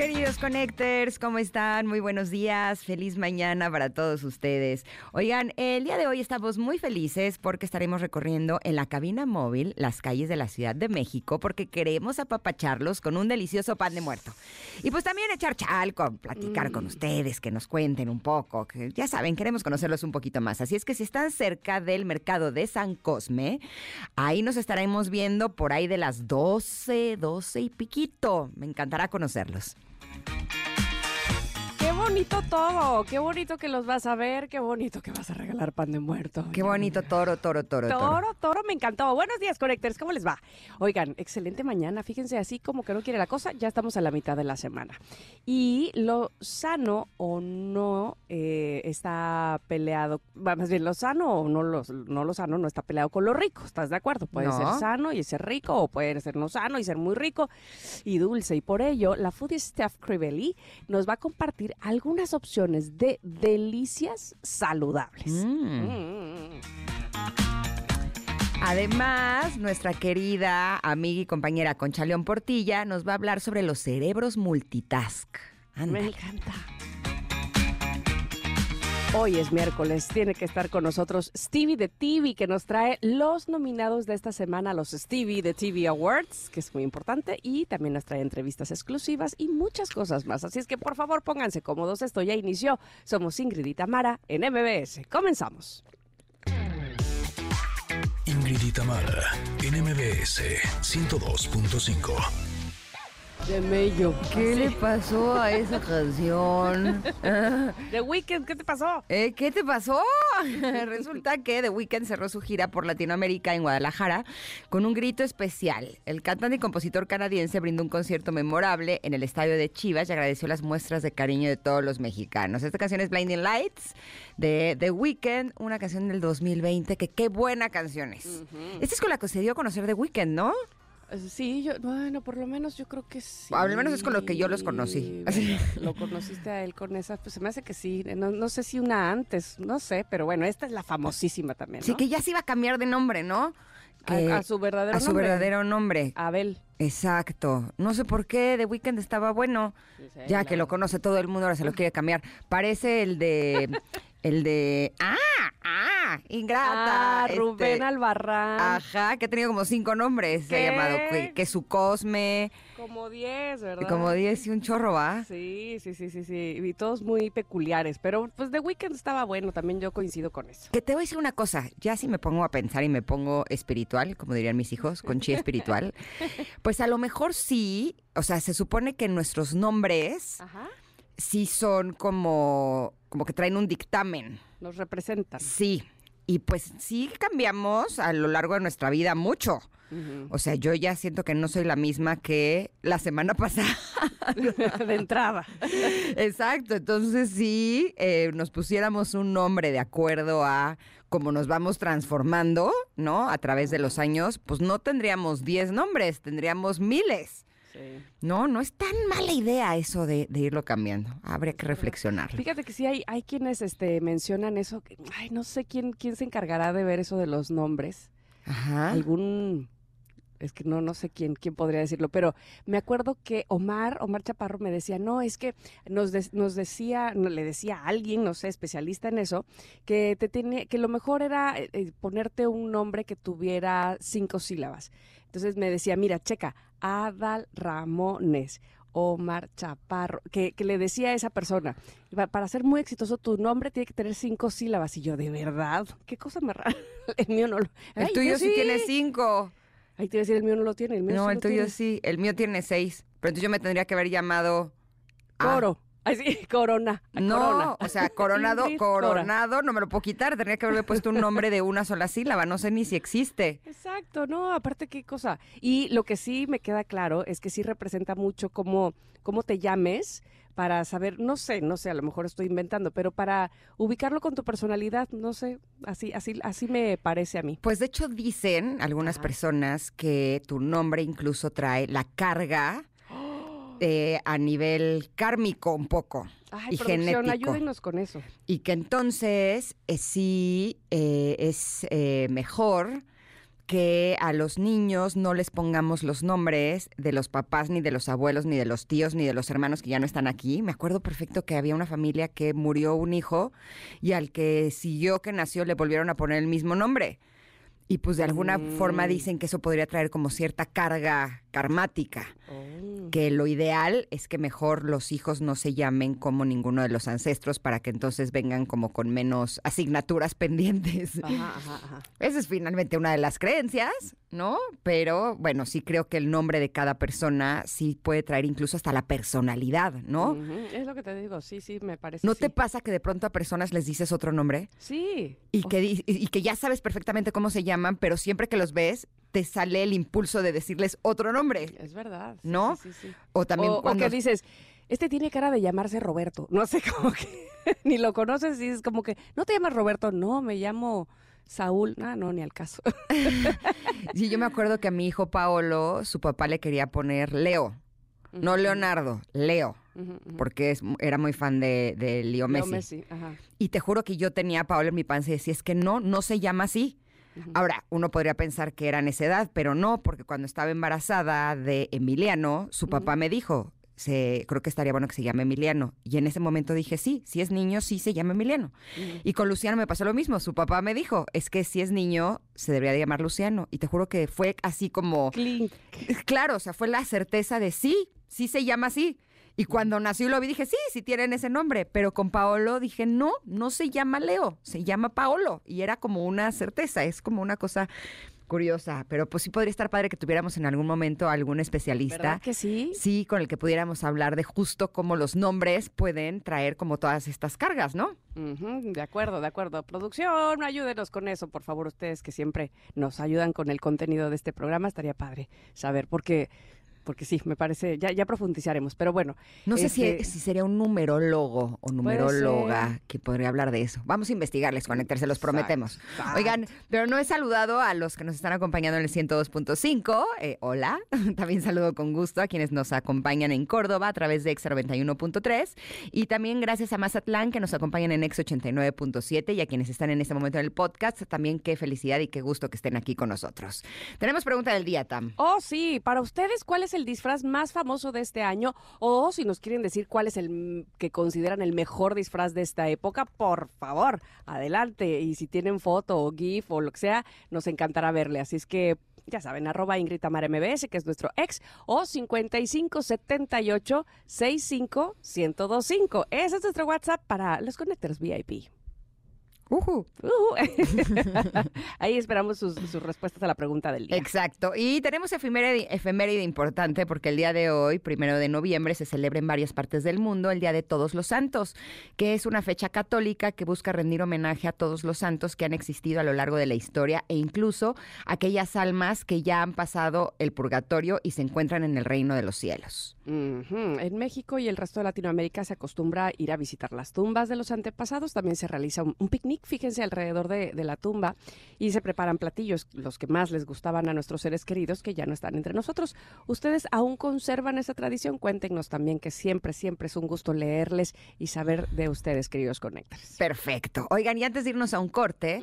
Queridos Connectors, ¿cómo están? Muy buenos días, feliz mañana para todos ustedes. Oigan, el día de hoy estamos muy felices porque estaremos recorriendo en la cabina móvil las calles de la Ciudad de México porque queremos apapacharlos con un delicioso pan de muerto. Y pues también echar chalco, platicar con ustedes, que nos cuenten un poco, que ya saben, queremos conocerlos un poquito más. Así es que si están cerca del mercado de San Cosme, ahí nos estaremos viendo por ahí de las 12, 12 y piquito. Me encantará conocerlos. Thank you. Bonito todo, qué bonito que los vas a ver, qué bonito que vas a regalar pan de muerto. Qué bonito toro, toro, toro, toro. Toro, toro, me encantó. Buenos días, Connectors, ¿cómo les va? Oigan, excelente mañana. Fíjense, así como que no quiere la cosa, ya estamos a la mitad de la semana. Y lo sano o no eh, está peleado, más bien lo sano o no lo, no lo sano no está peleado con lo rico, ¿estás de acuerdo? Puede No. ser sano y ser rico, o puede ser no sano y ser muy rico y dulce. Y por ello, la foodie Steph Crivelli nos va a compartir algunas opciones de delicias saludables. Mm. Mm. Además, nuestra querida amiga y compañera Concha León Portilla nos va a hablar sobre los cerebros multitask. Me Ándale. encanta. Hoy es miércoles, tiene que estar con nosotros Stevie de TV, que nos trae los nominados de esta semana a los Stevie de TV Awards, que es muy importante, y también nos trae entrevistas exclusivas y muchas cosas más. Así es que por favor pónganse cómodos, esto ya inició. Somos Ingrid y Tamara en MBS. Comenzamos. Ingrid y Tamara en MBS 102.5. De Mello. ¿Qué le pasó a esa canción? The Weeknd, ¿qué te pasó? Eh, ¿Qué te pasó? Resulta que The Weeknd cerró su gira por Latinoamérica en Guadalajara con un grito especial. El cantante y compositor canadiense brindó un concierto memorable en el estadio de Chivas y agradeció las muestras de cariño de todos los mexicanos. Esta canción es Blinding Lights de The Weeknd, una canción del 2020 que qué buena canción es. Esta es con la que se dio a conocer The Weeknd, ¿no? Sí, yo, bueno, por lo menos yo creo que sí. Al menos es con lo que yo los conocí. Lo conociste a él con esa, pues se me hace que sí. No, no sé si una antes, no sé, pero bueno, esta es la famosísima también, ¿no? Sí, que ya se iba a cambiar de nombre, ¿no? A- Que- a, su verdadero a su nombre. verdadero nombre. Abel. Exacto. No sé por qué The Weeknd estaba bueno. Ya que lo conoce todo el mundo, ahora se lo quiere cambiar. Parece el de. el de. ¡Ah! ¡Ah! Ingrata. Ah, Rubén este, Albarrán. Ajá, que ha tenido como cinco nombres. Se ha llamado que, que su Cosme. Como 10, ¿verdad? Como 10 y un chorro, ¿va? Sí, sí, sí, sí, sí. Y todos muy peculiares. Pero pues The Weeknd estaba bueno, también yo coincido con eso. Que te voy a decir una cosa, ya si me pongo a pensar y me pongo espiritual, como dirían mis hijos, con chi espiritual, pues a lo mejor sí, o sea, se supone que nuestros nombres Ajá. sí son como, como que traen un dictamen. Nos representan. Sí. Y pues sí cambiamos a lo largo de nuestra vida mucho. O sea, yo ya siento que no soy la misma que la semana pasada. de entrada. Exacto. Entonces, sí, eh, nos pusiéramos un nombre de acuerdo a cómo nos vamos transformando, ¿no? A través de los años, pues no tendríamos 10 nombres, tendríamos miles. Sí. No, no es tan mala idea eso de, de irlo cambiando. Habría que reflexionarlo. Fíjate que sí hay, hay quienes este, mencionan eso. que- ay, no sé quién, quién se encargará de ver eso de los nombres. Ajá. Algún. Es que no, no sé quién, quién podría decirlo, pero me acuerdo que Omar, Omar Chaparro me decía, no, es que nos, nos decía, no, le decía a alguien, no sé, especialista en eso, que te tenía, que lo mejor era eh, eh, ponerte un nombre que tuviera cinco sílabas. Entonces me decía, mira, checa, Adal Ramones. Omar Chaparro, que, que le decía a esa persona, "Pa- para ser muy exitoso tu nombre tiene que tener cinco sílabas. Y yo, ¿de verdad? ¿Qué cosa más rara? El mío no lo... El Ay, tuyo yo sí tiene cinco. Ahí te iba a decir, el mío no lo tiene. El mío No, sí el tuyo tiene. sí. El mío tiene seis. Pero entonces yo me tendría que haber llamado. Coro. corona. No, corona. o sea, coronado, coronado, no me lo puedo quitar. Tendría que haberle puesto un nombre de una sola sílaba. No sé ni si existe. Exacto, no, aparte qué cosa. Y lo que sí me queda claro es que sí representa mucho cómo, cómo te llames, para saber, no sé, no sé, a lo mejor estoy inventando, pero para ubicarlo con tu personalidad, no sé, así, así, así me parece a mí. Pues de hecho dicen algunas personas que tu nombre incluso trae la carga eh, a nivel kármico un poco. Ay, y genético. ayúdenos con eso. Y que entonces eh, sí eh, es eh, mejor que a los niños no les pongamos los nombres de los papás, ni de los abuelos, ni de los tíos, ni de los hermanos que ya no están aquí. Me acuerdo perfecto que había una familia que murió un hijo y al que siguió que nació le volvieron a poner el mismo nombre. Y pues de alguna forma Mm. dicen que eso podría traer como cierta carga karmática Oh. que lo ideal es que mejor los hijos no se llamen como ninguno de los ancestros para que entonces vengan como con menos asignaturas pendientes. Ajá, ajá, ajá. Esa es finalmente una de las creencias, ¿no? Pero bueno, sí creo que el nombre de cada persona sí puede traer incluso hasta la personalidad, ¿no? Es lo que te digo, sí, sí, me parece. ¿No sí. te pasa que de pronto a personas les dices otro nombre Sí. y que, di- y que ya sabes perfectamente cómo se llaman, pero siempre que los ves te sale el impulso de decirles otro nombre? Es verdad. sí, ¿No? Sí, sí. O también o, o cuando que dices, este tiene cara de llamarse Roberto. No sé, como que ni lo conoces y es como que, ¿no te llamas Roberto? No, me llamo Saúl. Ah, no, ni al caso. Sí, yo me acuerdo que a mi hijo Paolo, su papá le quería poner Leo. No Leonardo, Leo, porque es- era muy fan de, de Leo Leo Messi. Messi, ajá. Y te juro que yo tenía a Paolo en mi panza y decía, es que no, no se llama así. Ahora, uno podría pensar que era en esa edad, pero no, porque cuando estaba embarazada de Emiliano, su papá me dijo, se, creo que estaría bueno que se llame Emiliano. Y en ese momento dije, sí, si es niño, sí se llama Emiliano. Y con Luciano me pasó lo mismo. Su papá me dijo, es que si es niño, se debería de llamar Luciano. Y te juro que fue así como, claro, o sea, fue la certeza de sí, sí se llama así. Y cuando nació y lo vi, dije, sí, sí tienen ese nombre. Pero con Paolo dije, no, no se llama Leo, se llama Paolo. Y era como una certeza, es como una cosa curiosa. Pero pues sí podría estar padre que tuviéramos en algún momento algún especialista. ¿Verdad que sí? Sí, con el que pudiéramos hablar de justo cómo los nombres pueden traer como todas estas cargas, ¿no? De acuerdo, de acuerdo. Producción, ayúdenos con eso, por favor, ustedes que siempre nos ayudan con el contenido de este programa, estaría padre saber, porque, porque sí, me parece, ya, ya profundizaremos, pero bueno. No sé si, Este- si sería un numerólogo o numeróloga que podría hablar de eso. Vamos a investigarles, conectar, se los prometemos. exacto. Oigan, pero no he saludado a los que nos están acompañando en el 102.5. Eh, hola. También saludo con gusto a quienes nos acompañan en Córdoba a través de Ex 91.3. Y también gracias a Mazatlán que nos acompañan en Ex 89.7 y a quienes están en este momento en el podcast. También qué felicidad y qué gusto que estén aquí con nosotros. Tenemos pregunta del día, Tam. Oh, sí, para ustedes, ¿cuál es el disfraz más famoso de este año? O si nos quieren decir cuál es el que consideran el mejor disfraz de esta época, por favor, adelante. Y si tienen foto o GIF o lo que sea, nos encantará verle. Así es que, ya saben, arroba Ingrid MBS, que es nuestro ex, o 5578 65 1025. Ese es nuestro WhatsApp para los Connectors VIP. Ujú. Ujú. Ahí esperamos sus, sus respuestas a la pregunta del día. Exacto. Y tenemos efeméride, efeméride importante porque el día de hoy, primero de noviembre, se celebra en varias partes del mundo el Día de Todos los Santos, que es una fecha católica que busca rendir homenaje a todos los santos que han existido a lo largo de la historia e incluso aquellas almas que ya han pasado el purgatorio y se encuentran en el reino de los cielos. En México y el resto de Latinoamérica se acostumbra a ir a visitar las tumbas de los antepasados. También se realiza un, un picnic, fíjense, alrededor de, de la tumba y se preparan platillos, los que más les gustaban a nuestros seres queridos que ya no están entre nosotros. ¿Ustedes aún conservan esa tradición? Cuéntenos también que siempre, siempre es un gusto leerles y saber de ustedes, queridos conectores. Perfecto. Oigan, y antes de irnos a un corte,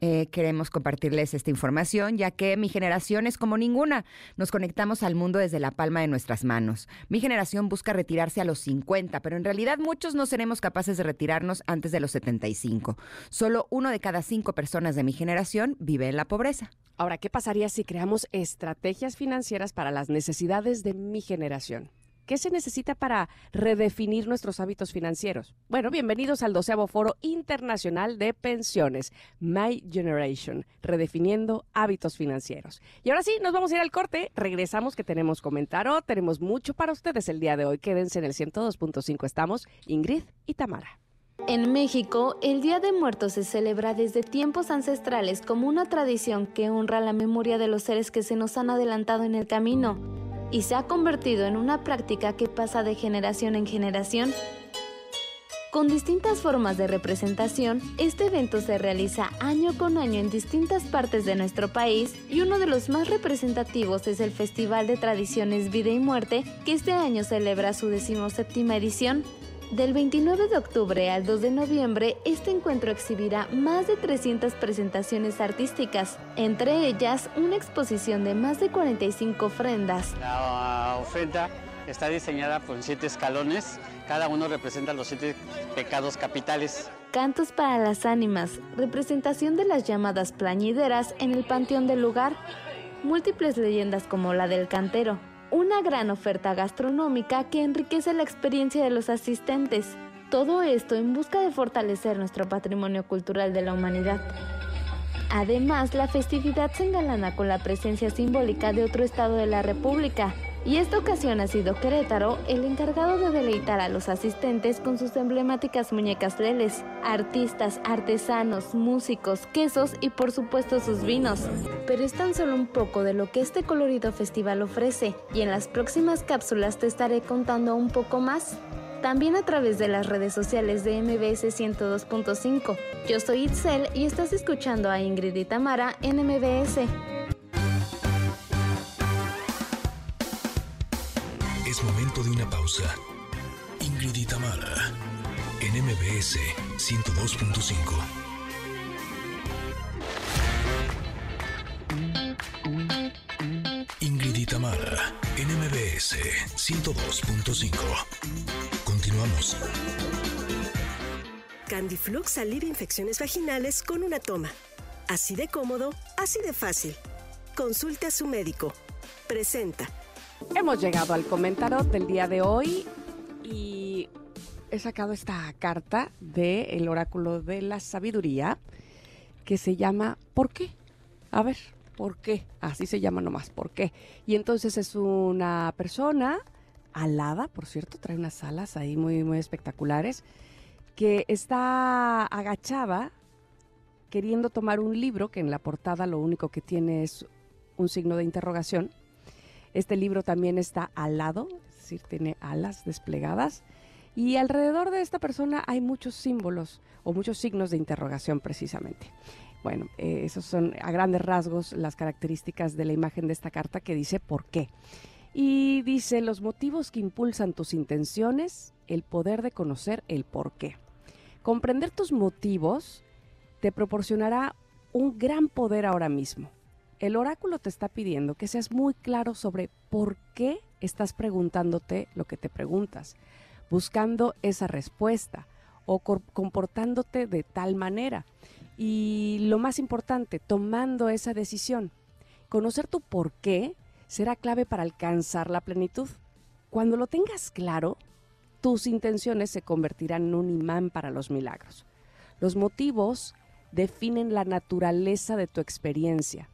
eh, queremos compartirles esta información, ya que mi generación es como ninguna. Nos conectamos al mundo desde la palma de nuestras manos. Mi generación busca retirarse a los 50, pero en realidad muchos no seremos capaces de retirarnos antes de los 75. Solo uno de cada cinco personas de mi generación vive en la pobreza. Ahora, ¿qué pasaría si creamos estrategias financieras para las necesidades de mi generación? ¿Qué se necesita para redefinir nuestros hábitos financieros? Bueno, bienvenidos al doceavo Foro Internacional de Pensiones, My Generation, redefiniendo hábitos financieros. Y ahora sí, nos vamos a ir al corte. Regresamos que tenemos comentario, tenemos mucho para ustedes el día de hoy. Quédense en el 102.5. Estamos Ingrid y Tamara. En México, el Día de Muertos se celebra desde tiempos ancestrales como una tradición que honra la memoria de los seres que se nos han adelantado en el camino. y se ha convertido en una práctica que pasa de generación en generación. Con distintas formas de representación, este evento se realiza año con año en distintas partes de nuestro país y uno de los más representativos es el Festival de Tradiciones Vida y Muerte, que este año celebra su decimoséptima edición. Del 29 de octubre al 2 de noviembre, este encuentro exhibirá más de 300 presentaciones artísticas, entre ellas una exposición de más de 45 ofrendas. La ofrenda está diseñada por siete escalones, cada uno representa los siete pecados capitales. Cantos para las ánimas, representación de las llamadas plañideras en el panteón del lugar, múltiples leyendas como la del cantero, una gran oferta gastronómica que enriquece la experiencia de los asistentes. Todo esto en busca de fortalecer nuestro patrimonio cultural de la humanidad. Además, la festividad se engalana con la presencia simbólica de otro estado de la República, y esta ocasión ha sido Querétaro el encargado de deleitar a los asistentes con sus emblemáticas muñecas leles, artistas, artesanos, músicos, quesos y por supuesto sus vinos. Pero es tan solo un poco de lo que este colorido festival ofrece y en las próximas cápsulas te estaré contando un poco más. También a través de las redes sociales de MBS 102.5. Yo soy Itzel y estás escuchando a Ingrid y Tamara en MBS. Es momento de una pausa. Ingrid y Tamara, en MBS 102.5. Ingrid y Tamara, en MBS 102.5. Continuamos. Candiflux alivia infecciones vaginales con una toma. Así de cómodo, así de fácil. Consulte a su médico. Presenta. Hemos llegado al comentario del día de hoy y he sacado esta carta del el oráculo de la sabiduría que se llama ¿Por qué? A ver, ¿por qué? Así se llama nomás, ¿por qué? Y entonces es una persona alada, por cierto, trae unas alas ahí muy, muy espectaculares, que está agachada queriendo tomar un libro que en la portada lo único que tiene es un signo de interrogación este libro también está alado, es decir, tiene alas desplegadas. Y alrededor de esta persona hay muchos símbolos o muchos signos de interrogación precisamente. Bueno, eh, esos son a grandes rasgos las características de la imagen de esta carta que dice por qué. Y dice los motivos que impulsan tus intenciones, el poder de conocer el por qué. Comprender tus motivos te proporcionará un gran poder ahora mismo el oráculo te está pidiendo que seas muy claro sobre por qué estás preguntándote lo que te preguntas, buscando esa respuesta o comportándote de tal manera. Y lo más importante, tomando esa decisión. Conocer tu por qué será clave para alcanzar la plenitud. Cuando lo tengas claro, tus intenciones se convertirán en un imán para los milagros. Los motivos definen la naturaleza de tu experiencia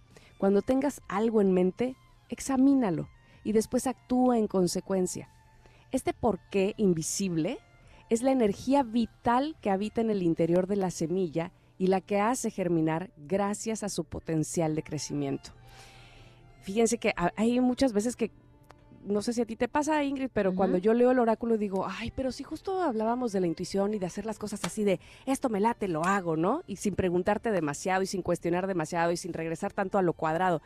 cuando tengas algo en mente, examínalo y después actúa en consecuencia. Este porqué invisible es la energía vital que habita en el interior de la semilla y la que hace germinar gracias a su potencial de crecimiento. Fíjense que hay muchas veces que no sé si a ti te pasa, Ingrid, pero cuando yo leo el oráculo digo, ay, pero si justo hablábamos de la intuición y de hacer las cosas así de, esto me late, lo hago, ¿no? Y sin preguntarte demasiado y sin cuestionar demasiado y sin regresar tanto a lo cuadrado.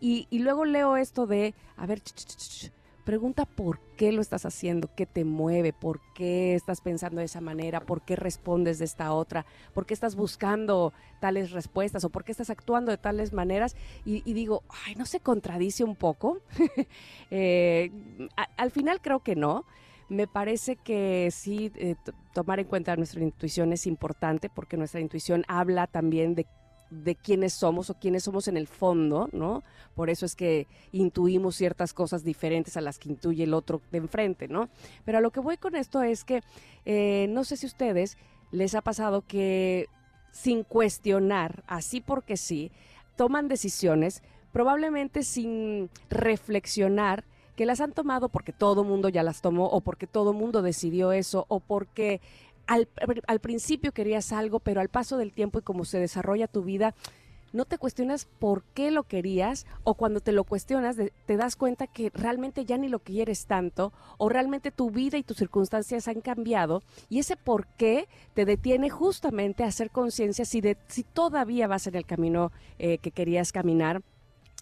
Y, y luego leo esto de, a ver, ch, ch, ch, Pregunta por qué lo estás haciendo, qué te mueve, por qué estás pensando de esa manera, por qué respondes de esta otra, por qué estás buscando tales respuestas o por qué estás actuando de tales maneras. Y, digo, ay, ¿no se contradice un poco? Eh, al final creo que no. Me parece que sí, eh, tomar en cuenta nuestra intuición es importante porque nuestra intuición habla también de de quiénes somos o quiénes somos en el fondo, ¿no? Por eso es que intuimos ciertas cosas diferentes a las que intuye el otro de enfrente, ¿no? Pero a lo que voy con esto es que eh, no sé si a ustedes les ha pasado que sin cuestionar, así porque sí, toman decisiones probablemente sin reflexionar que las han tomado porque todo mundo ya las tomó o porque todo mundo decidió eso o porque al, principio querías algo, pero al paso del tiempo y como se desarrolla tu vida, no te cuestionas por qué lo querías o cuando te lo cuestionas te das cuenta que realmente ya ni lo quieres tanto o realmente tu vida y tus circunstancias han cambiado y ese por qué te detiene justamente a hacer conciencia si, si todavía vas en el camino eh, que querías caminar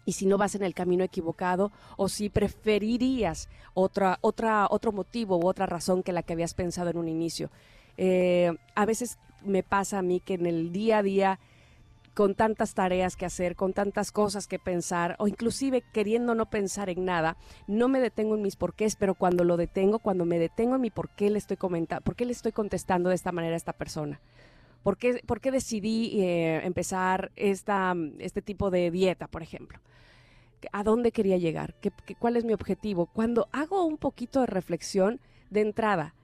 y si no vas en el camino equivocado o si preferirías otra, otra, otro motivo u otra razón que la que habías pensado en un inicio. Eh, a veces me pasa a mí que en el día a día con tantas tareas que hacer, con tantas cosas que pensar, o inclusive queriendo no pensar en nada, no me detengo en mis porqués, pero cuando lo detengo, cuando me detengo en mi por qué le estoy comentando, por qué le estoy contestando de esta manera a esta persona. ¿Por qué, por qué decidí eh, empezar esta, este tipo de dieta, por ejemplo? ¿A dónde quería llegar? ¿Qué, cuál es mi objetivo? Cuando hago un poquito de reflexión de entrada,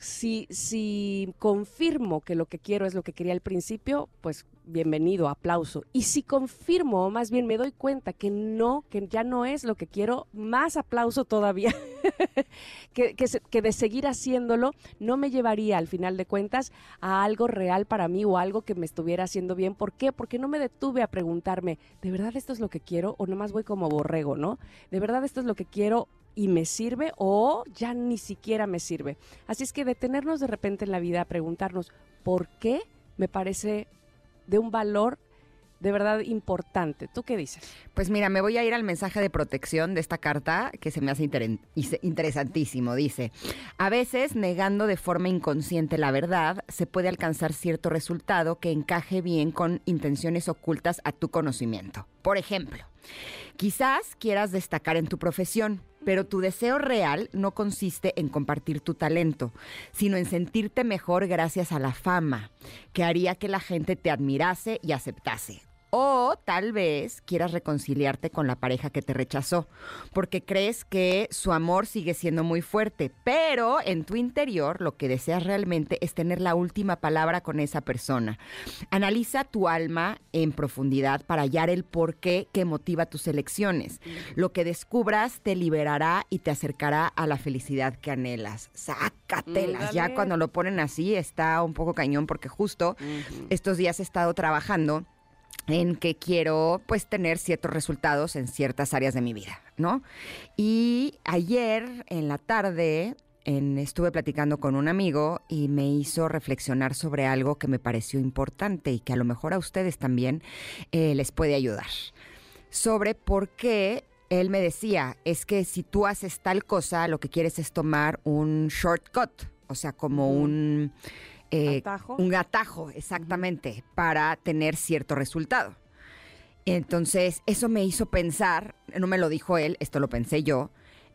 si, si confirmo que lo que quiero es lo que quería al principio, pues bienvenido, aplauso. Y si confirmo, o más bien me doy cuenta que no, que ya no es lo que quiero, más aplauso todavía. que, que, de seguir haciéndolo no me llevaría al final de cuentas a algo real para mí o algo que me estuviera haciendo bien. ¿Por qué? Porque no me detuve a preguntarme, ¿de verdad esto es lo que quiero? O nomás voy como borrego, ¿no? ¿De verdad esto es lo que quiero? Y me sirve o ya ni siquiera me sirve. Así es que detenernos de repente en la vida a preguntarnos por qué me parece de un valor de verdad importante. ¿Tú qué dices? Pues mira, me voy a ir al mensaje de protección de esta carta que se me hace interesantísimo. Dice, a veces negando de forma inconsciente la verdad, se puede alcanzar cierto resultado que encaje bien con intenciones ocultas a tu conocimiento. Por ejemplo, quizás quieras destacar en tu profesión, pero tu deseo real no consiste en compartir tu talento, sino en sentirte mejor gracias a la fama, que haría que la gente te admirase y aceptase. O tal vez quieras reconciliarte con la pareja que te rechazó, porque crees que su amor sigue siendo muy fuerte, pero en tu interior lo que deseas realmente es tener la última palabra con esa persona. Analiza tu alma en profundidad para hallar el porqué que motiva tus elecciones. Lo que descubras te liberará y te acercará a la felicidad que anhelas. Sácatelas. Ya cuando lo ponen así está un poco cañón porque justo estos días he estado trabajando en que quiero pues tener ciertos resultados en ciertas áreas de mi vida, ¿no? Y ayer en la tarde estuve platicando con un amigo y me hizo reflexionar sobre algo que me pareció importante y que a lo mejor a ustedes también eh, les puede ayudar. Sobre por qué él me decía, es que si tú haces tal cosa, lo que quieres es tomar un shortcut, o sea, como un eh, un atajo, exactamente, para tener cierto resultado. Entonces, eso me hizo pensar, no me lo dijo él, esto lo pensé yo,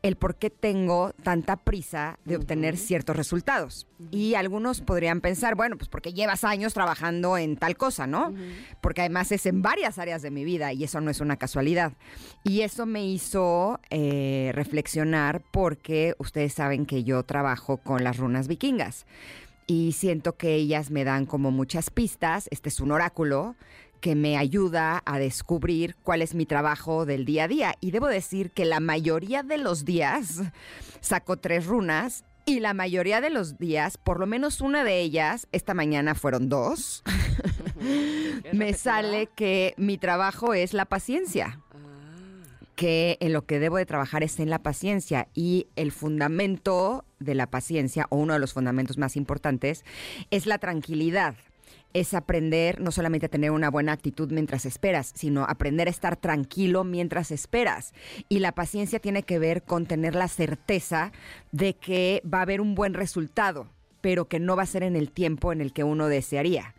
el por qué tengo tanta prisa de obtener ciertos resultados. Y algunos podrían pensar, bueno, pues porque llevas años trabajando en tal cosa, ¿no? Porque además es en varias áreas de mi vida y eso no es una casualidad. Y eso me hizo eh, reflexionar porque ustedes saben que yo trabajo con las runas vikingas y siento que ellas me dan como muchas pistas. Este es un oráculo que me ayuda a descubrir cuál es mi trabajo del día a día. Y debo decir que la mayoría de los días saco tres runas y la mayoría de los días, por lo menos una de ellas, esta mañana fueron dos, me sale que mi trabajo es la paciencia que en lo que debo de trabajar es en la paciencia y el fundamento de la paciencia, o uno de los fundamentos más importantes, es la tranquilidad. Es aprender no solamente a tener una buena actitud mientras esperas, sino aprender a estar tranquilo mientras esperas. Y la paciencia tiene que ver con tener la certeza de que va a haber un buen resultado, pero que no va a ser en el tiempo en el que uno desearía.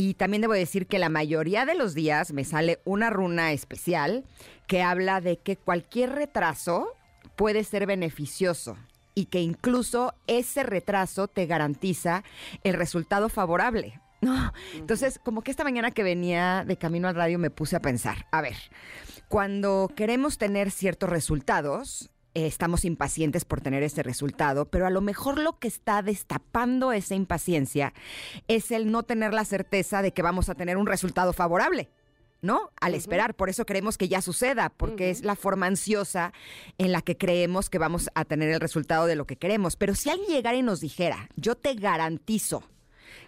Y también debo decir que la mayoría de los días me sale una runa especial que habla de que cualquier retraso puede ser beneficioso y que incluso ese retraso te garantiza el resultado favorable. No, entonces como que esta mañana que venía de camino al radio me puse a pensar, a ver, cuando queremos tener ciertos resultados, estamos impacientes por tener ese resultado, pero a lo mejor lo que está destapando esa impaciencia es el no tener la certeza de que vamos a tener un resultado favorable. ¿no? Al esperar. Por eso queremos que ya suceda, porque es la forma ansiosa en la que creemos que vamos a tener el resultado de lo que queremos. Pero si alguien llegara y nos dijera, yo te garantizo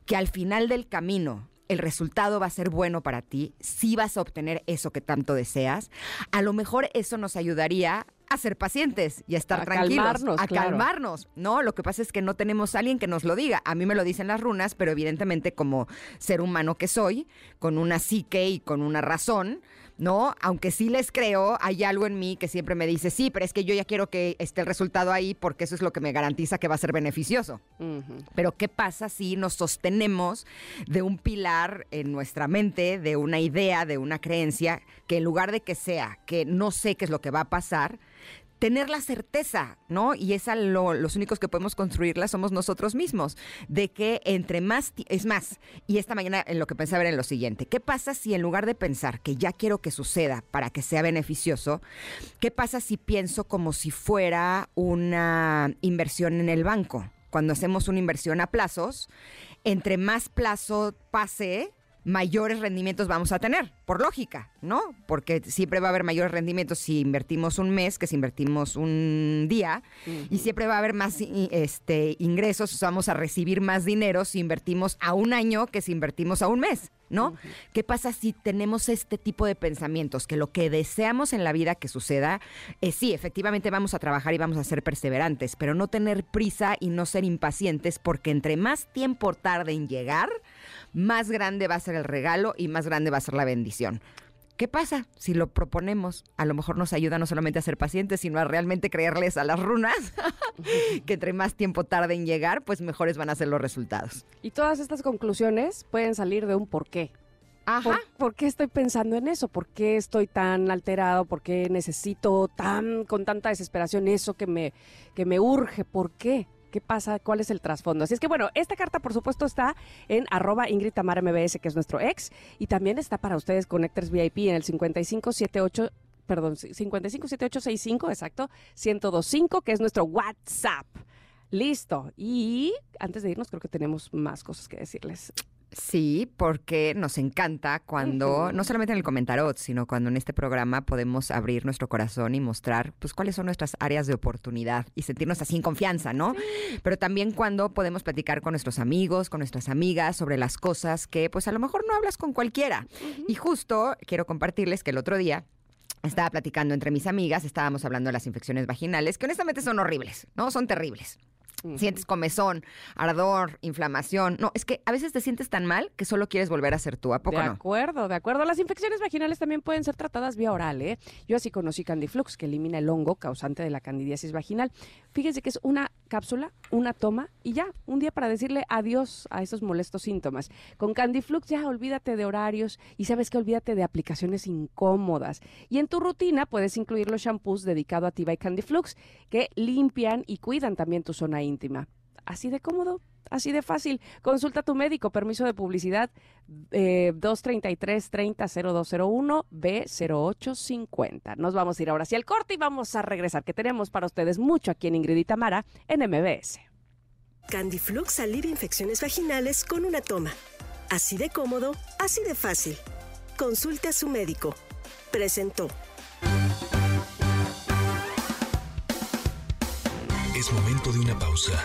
que al final del camino el resultado va a ser bueno para ti, sí vas a obtener eso que tanto deseas, a lo mejor eso nos ayudaría a ser pacientes y a estar A tranquilos, calmarnos, a claro. calmarnos, ¿no? Lo que pasa es que no tenemos a alguien que nos lo diga. A mí me lo dicen las runas, pero evidentemente como ser humano que soy, con una psique y con una razón, ¿no? Aunque sí les creo, hay algo en mí que siempre me dice, sí, pero es que yo ya quiero que esté el resultado ahí porque eso es lo que me garantiza que va a ser beneficioso. Pero ¿qué pasa si nos sostenemos de un pilar en nuestra mente, de una idea, de una creencia, que en lugar de que sea que no sé qué es lo que va a pasar, tener la certeza, ¿no? Y esa lo- los únicos que podemos construirla somos nosotros mismos, de que entre más, es más, y esta mañana en lo que pensaba era en lo siguiente, ¿qué pasa si en lugar de pensar que ya quiero que suceda para que sea beneficioso, qué pasa si pienso como si fuera una inversión en el banco? Cuando hacemos una inversión a plazos, entre más plazo pase, mayores rendimientos vamos a tener, por lógica, ¿no? Porque siempre va a haber mayores rendimientos si invertimos un mes que si invertimos un día y siempre va a haber más este, ingresos, o sea, vamos a recibir más dinero si invertimos a un año que si invertimos a un mes, ¿no? ¿Qué pasa si tenemos este tipo de pensamientos? Que lo que deseamos en la vida que suceda, eh, sí, efectivamente vamos a trabajar y vamos a ser perseverantes, pero no tener prisa y no ser impacientes porque entre más tiempo tarde en llegar, más grande va a ser el regalo y más grande va a ser la bendición. ¿Qué pasa si lo proponemos? A lo mejor nos ayuda no solamente a ser pacientes, sino a realmente creerles a las runas, que entre más tiempo tarde en llegar, pues mejores van a ser los resultados. Y todas estas conclusiones pueden salir de un porqué. Ajá. ¿Por, por qué estoy pensando en eso? ¿Por qué estoy tan alterado? ¿Por qué necesito tan con tanta desesperación eso que me, que me urge? ¿Por qué? ¿Qué pasa? ¿Cuál es el trasfondo? Así es que bueno, esta carta por supuesto está en arroba Ingrid Tamara MBS, que es nuestro ex, y también está para ustedes Connectors VIP en el 5578, perdón, 557865, exacto, 1025, que es nuestro WhatsApp. Listo. Y antes de irnos creo que tenemos más cosas que decirles. Sí, porque nos encanta cuando, no solamente en el comentarot, sino cuando en este programa podemos abrir nuestro corazón y mostrar, pues, cuáles son nuestras áreas de oportunidad y sentirnos así en confianza, ¿no? Pero también cuando podemos platicar con nuestros amigos, con nuestras amigas sobre las cosas que, pues, a lo mejor no hablas con cualquiera. Y justo quiero compartirles que el otro día estaba platicando entre mis amigas, estábamos hablando de las infecciones vaginales, que honestamente son horribles, ¿no? Son terribles. Sientes comezón, ardor, inflamación. No, es que a veces te sientes tan mal que solo quieres volver a ser tú. ¿A poco de no? acuerdo, de acuerdo. Las infecciones vaginales también pueden ser tratadas vía oral, ¿eh? Yo así conocí Candiflux, que elimina el hongo causante de la candidiasis vaginal. Fíjense que es una cápsula, una toma y ya, un día para decirle adiós a esos molestos síntomas. Con Candiflux ya olvídate de horarios y sabes que olvídate de aplicaciones incómodas. Y en tu rutina puedes incluir los shampoos dedicados a ti by Candiflux, que limpian y cuidan también tu zona íntima. Así de cómodo, así de fácil. Consulta a tu médico, permiso de publicidad eh, 233-300201 B0850. Nos vamos a ir ahora hacia el corte y vamos a regresar, que tenemos para ustedes mucho aquí en Ingrid y Tamara en MBS. Candiflux alivia infecciones vaginales con una toma. Así de cómodo, así de fácil. Consulte a su médico. Presentó. Es momento de una pausa.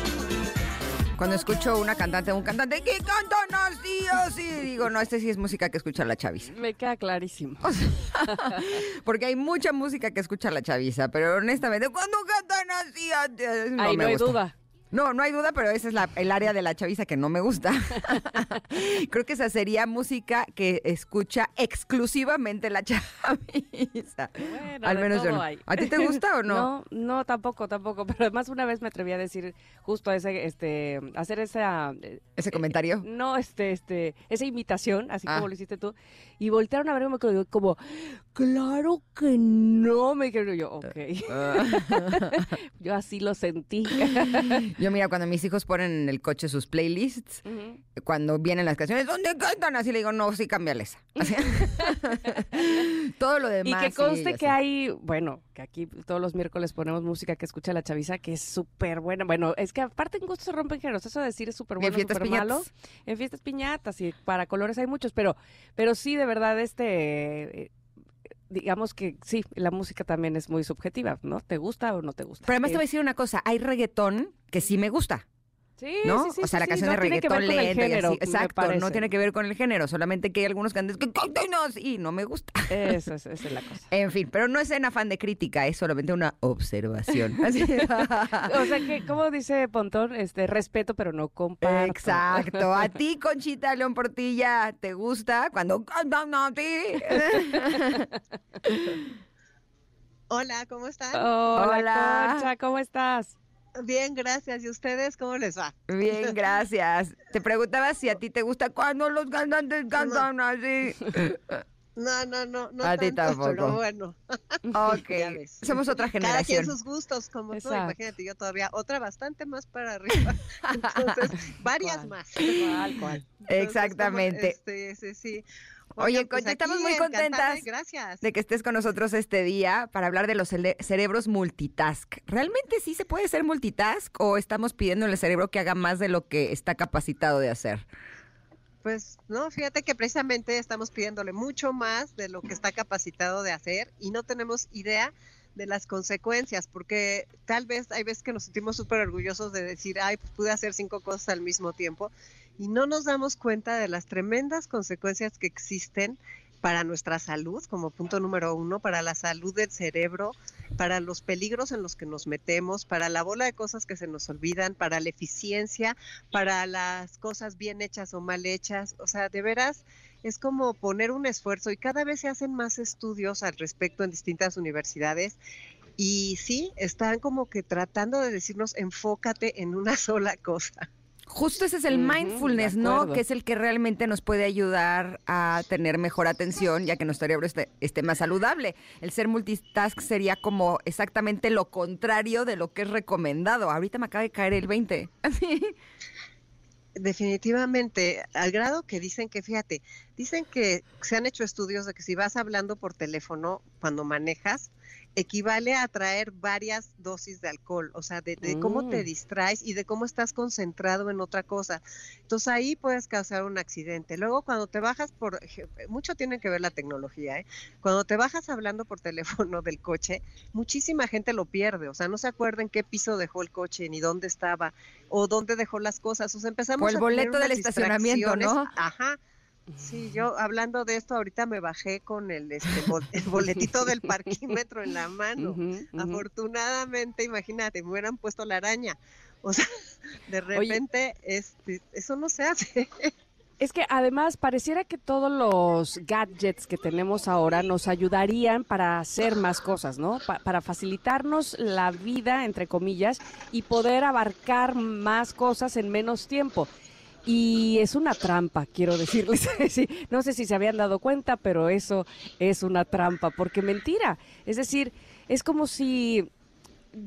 Cuando escucho una cantante, un cantante que cantan así, así, digo, no, este sí es música que escucha la chaviza. Me queda clarísimo. Porque hay mucha música que escucha la chaviza, pero honestamente, cuando cantan así, no Ahí me no hay gusta. duda. No, no hay duda, pero esa es la- el área de la chaviza que no me gusta. Creo que esa sería música que escucha exclusivamente la chaviza. Bueno, Al menos yo no. hay. ¿A ti te gusta o no? No, no, tampoco, tampoco. Pero además una vez me atreví a decir justo ese, este, hacer esa, eh, Ese comentario. no, este, este, esa imitación, así Ah. como lo hiciste tú, y voltearon a verme como, como, Claro que no, me dijeron yo, ok. Ah. yo así lo sentí. Yo mira, cuando mis hijos ponen en el coche sus playlists, cuando vienen las canciones, ¿dónde cantan? Así le digo, no, sí, cámbiale esa. Así. Todo lo Y demás. que sí, conste que sé. hay, bueno, que aquí todos los miércoles ponemos música que escucha la chaviza, que es súper buena. Bueno, es que aparte en gustos se rompen géneros, eso de decir es súper Y en bueno, fiestas súper malo. En fiestas piñatas y para colores hay muchos, pero, pero sí, de verdad, este, eh, digamos que sí, la música también es muy subjetiva, ¿no? ¿Te gusta o no te gusta? Pero además te voy a decir una cosa, hay reggaetón que sí me gusta, sí, ¿no? sí, sí, o sea, la sí, canción no de reggaetón con el lento y así. Exacto, no tiene que ver con el género, solamente que hay algunos cantantes que y no me gusta. Eso es, esa es la cosa. En fin, pero no es en afán de crítica, es solamente una observación. O sea que, como dice Pontón, este, respeto, pero no comparto. Exacto. A ti, Conchita León Portilla, ¿te gusta cuando a ti? Hola, ¿cómo están? Hola, Hola. Concha, ¿cómo estás? Bien, gracias. ¿Y ustedes cómo les va? Bien, gracias. Te preguntaba si a ti te gusta cuando los cantantes cantan así. No, no, no, no A ti tanto, pero tampoco. bueno, Ok, somos otra cada quien generación. sus gustos, como tú, Exacto. imagínate, yo todavía otra bastante más para arriba. Entonces, varias ¿Cuál? más. ¿Cuál, cuál? Entonces, ¿cómo- Exactamente. Este, sí, sí. Oye, pues estamos muy encantada contentas Gracias. de que estés con nosotros este día para hablar de los cerebros multitask. ¿Realmente sí se puede ser multitask o estamos pidiendo al cerebro que haga más de lo que está capacitado de hacer? Pues no, fíjate que precisamente estamos pidiéndole mucho más de lo que está capacitado de hacer y no tenemos idea de las consecuencias, porque tal vez hay veces que nos sentimos súper orgullosos de decir, ay, pues pude hacer cinco cosas al mismo tiempo y no nos damos cuenta de las tremendas consecuencias que existen para nuestra salud, como punto número uno, para la salud del cerebro, para los peligros en los que nos metemos, para la bola de cosas que se nos olvidan, para la eficiencia, para las cosas bien hechas o mal hechas. O sea, de veras es como poner un esfuerzo y cada vez se hacen más estudios al respecto en distintas universidades. Y sí, están como que tratando de decirnos, enfócate en una sola cosa. Justo ese es el mindfulness, ¿no? Que es el que realmente nos puede ayudar a tener mejor atención, ya que nuestro cerebro esté, esté más saludable. El ser multitask sería como exactamente lo contrario de lo que es recomendado. Ahorita me acaba de caer el 20. Así. Definitivamente, al grado que dicen que, fíjate, dicen que se han hecho estudios de que si vas hablando por teléfono cuando manejas, equivale a traer varias dosis de alcohol, o sea, de, de cómo te Mm. distraes y de cómo estás concentrado en otra cosa. Entonces ahí puedes causar un accidente. Luego cuando te bajas por, mucho tiene que ver la tecnología, ¿eh? Cuando te bajas hablando por teléfono del coche, muchísima gente lo pierde, o sea, no se acuerda en qué piso dejó el coche, ni dónde estaba, o dónde dejó las cosas, o sea, empezamos O el a tener boleto del unas estacionamiento, ¿no? Ajá. Sí, yo hablando de esto ahorita me bajé con el, este, bol- el boletito del parquímetro en la mano. Afortunadamente, imagínate, me hubieran puesto la araña. O sea, de repente, este, eso no se hace. Es que además pareciera que todos los gadgets que tenemos ahora nos ayudarían para hacer más cosas, ¿no? Pa- para facilitarnos la vida, entre comillas, y poder abarcar más cosas en menos tiempo. Y es una trampa, quiero decirles. No sé si se habían dado cuenta, pero eso es una trampa, porque mentira. Es decir, es como si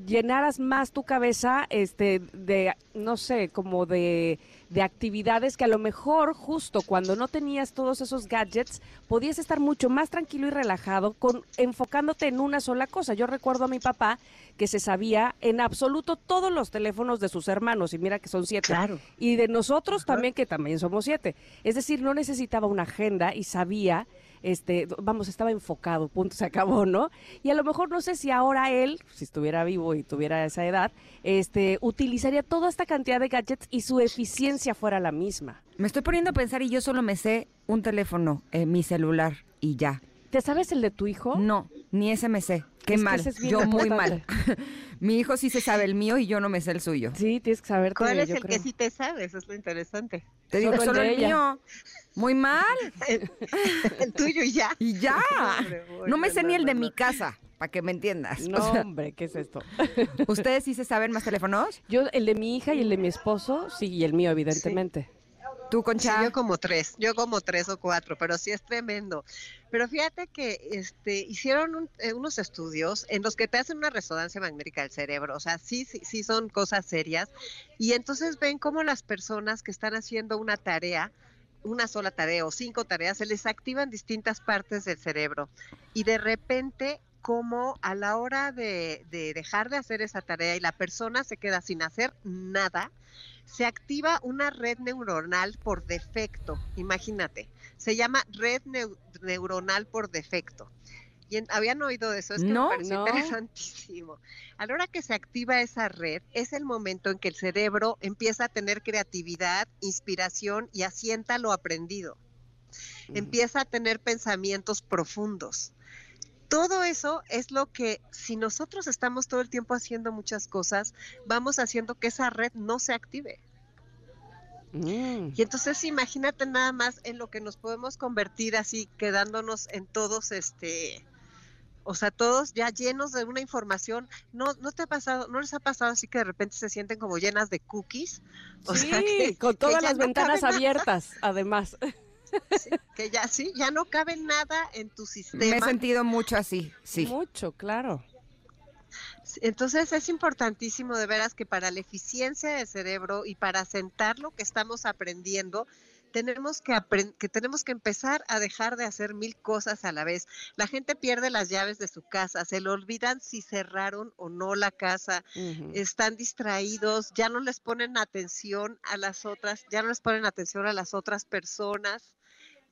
llenaras más tu cabeza este de no sé como de, de actividades que a lo mejor justo cuando no tenías todos esos gadgets podías estar mucho más tranquilo y relajado con enfocándote en una sola cosa yo recuerdo a mi papá que se sabía en absoluto todos los teléfonos de sus hermanos y mira que son siete Claro. y de nosotros también, que también somos siete. Es decir, no necesitaba una agenda y sabía, este, vamos, estaba enfocado, punto, se acabó, ¿no? Y a lo mejor no sé si ahora él, si estuviera vivo y tuviera esa edad, este, utilizaría toda esta cantidad de gadgets y su eficiencia fuera la misma. Me estoy poniendo a pensar y yo solo me sé un teléfono, eh, mi celular y ya. ¿Te sabes el de tu hijo? No, ni ese me sé. Qué Es mal. Yo muy mal. Mi hijo sí se sabe el mío y yo no me sé el suyo. Sí, tienes que saber. ¿Cuál es el que sí te sabes? Es lo interesante. Te digo, Solo el solo de el ella. mío. Muy mal. El, el tuyo y ya. Y ya. Hombre, No me sé ni no, el de no, mi casa, para que me entiendas. O No, sea, hombre, ¿qué es esto? ¿Ustedes sí se saben más teléfonos? Yo, el de mi hija y el de mi esposo, sí, y el mío, evidentemente. ¿Tú, Concha? Sí, yo como tres, yo como tres o cuatro, pero sí es tremendo. Pero fíjate que este, hicieron eh, unos estudios en los que te hacen una resonancia magnética del cerebro, o sea, sí, sí, sí son cosas serias, y entonces ven cómo las personas que están haciendo una tarea, una sola tarea o cinco tareas, se les activan distintas partes del cerebro, y de repente como a la hora de, de dejar de hacer esa tarea y la persona se queda sin hacer nada, se activa una red neuronal por defecto, imagínate, se llama red neuronal por defecto. ¿Y ¿Habían oído de eso? Es que no, me parece interesantísimo. A la hora que se activa esa red, es el momento en que el cerebro empieza a tener creatividad, inspiración y asienta lo aprendido. Empieza a tener pensamientos profundos todo eso es lo que si nosotros estamos todo el tiempo haciendo muchas cosas, vamos haciendo que esa red no se active. Mm. Y entonces imagínate nada más en lo que nos podemos convertir así, quedándonos en todos este, o sea, todos ya llenos de una información. No, no te ha pasado, no les ha pasado así que de repente se sienten como llenas de cookies. O sí, con todas las ventanas abiertas, además que ya sí, ya no cabe nada en tu sistema. Me he sentido mucho así, sí. Mucho, claro. Entonces es importantísimo de veras que para la eficiencia del cerebro y para sentar lo que estamos aprendiendo, tenemos que, que tenemos que empezar a dejar de hacer mil cosas a la vez. La gente pierde las llaves de su casa, se le olvidan si cerraron o no la casa, están distraídos, ya no les ponen atención a las otras, ya no les ponen atención a las otras personas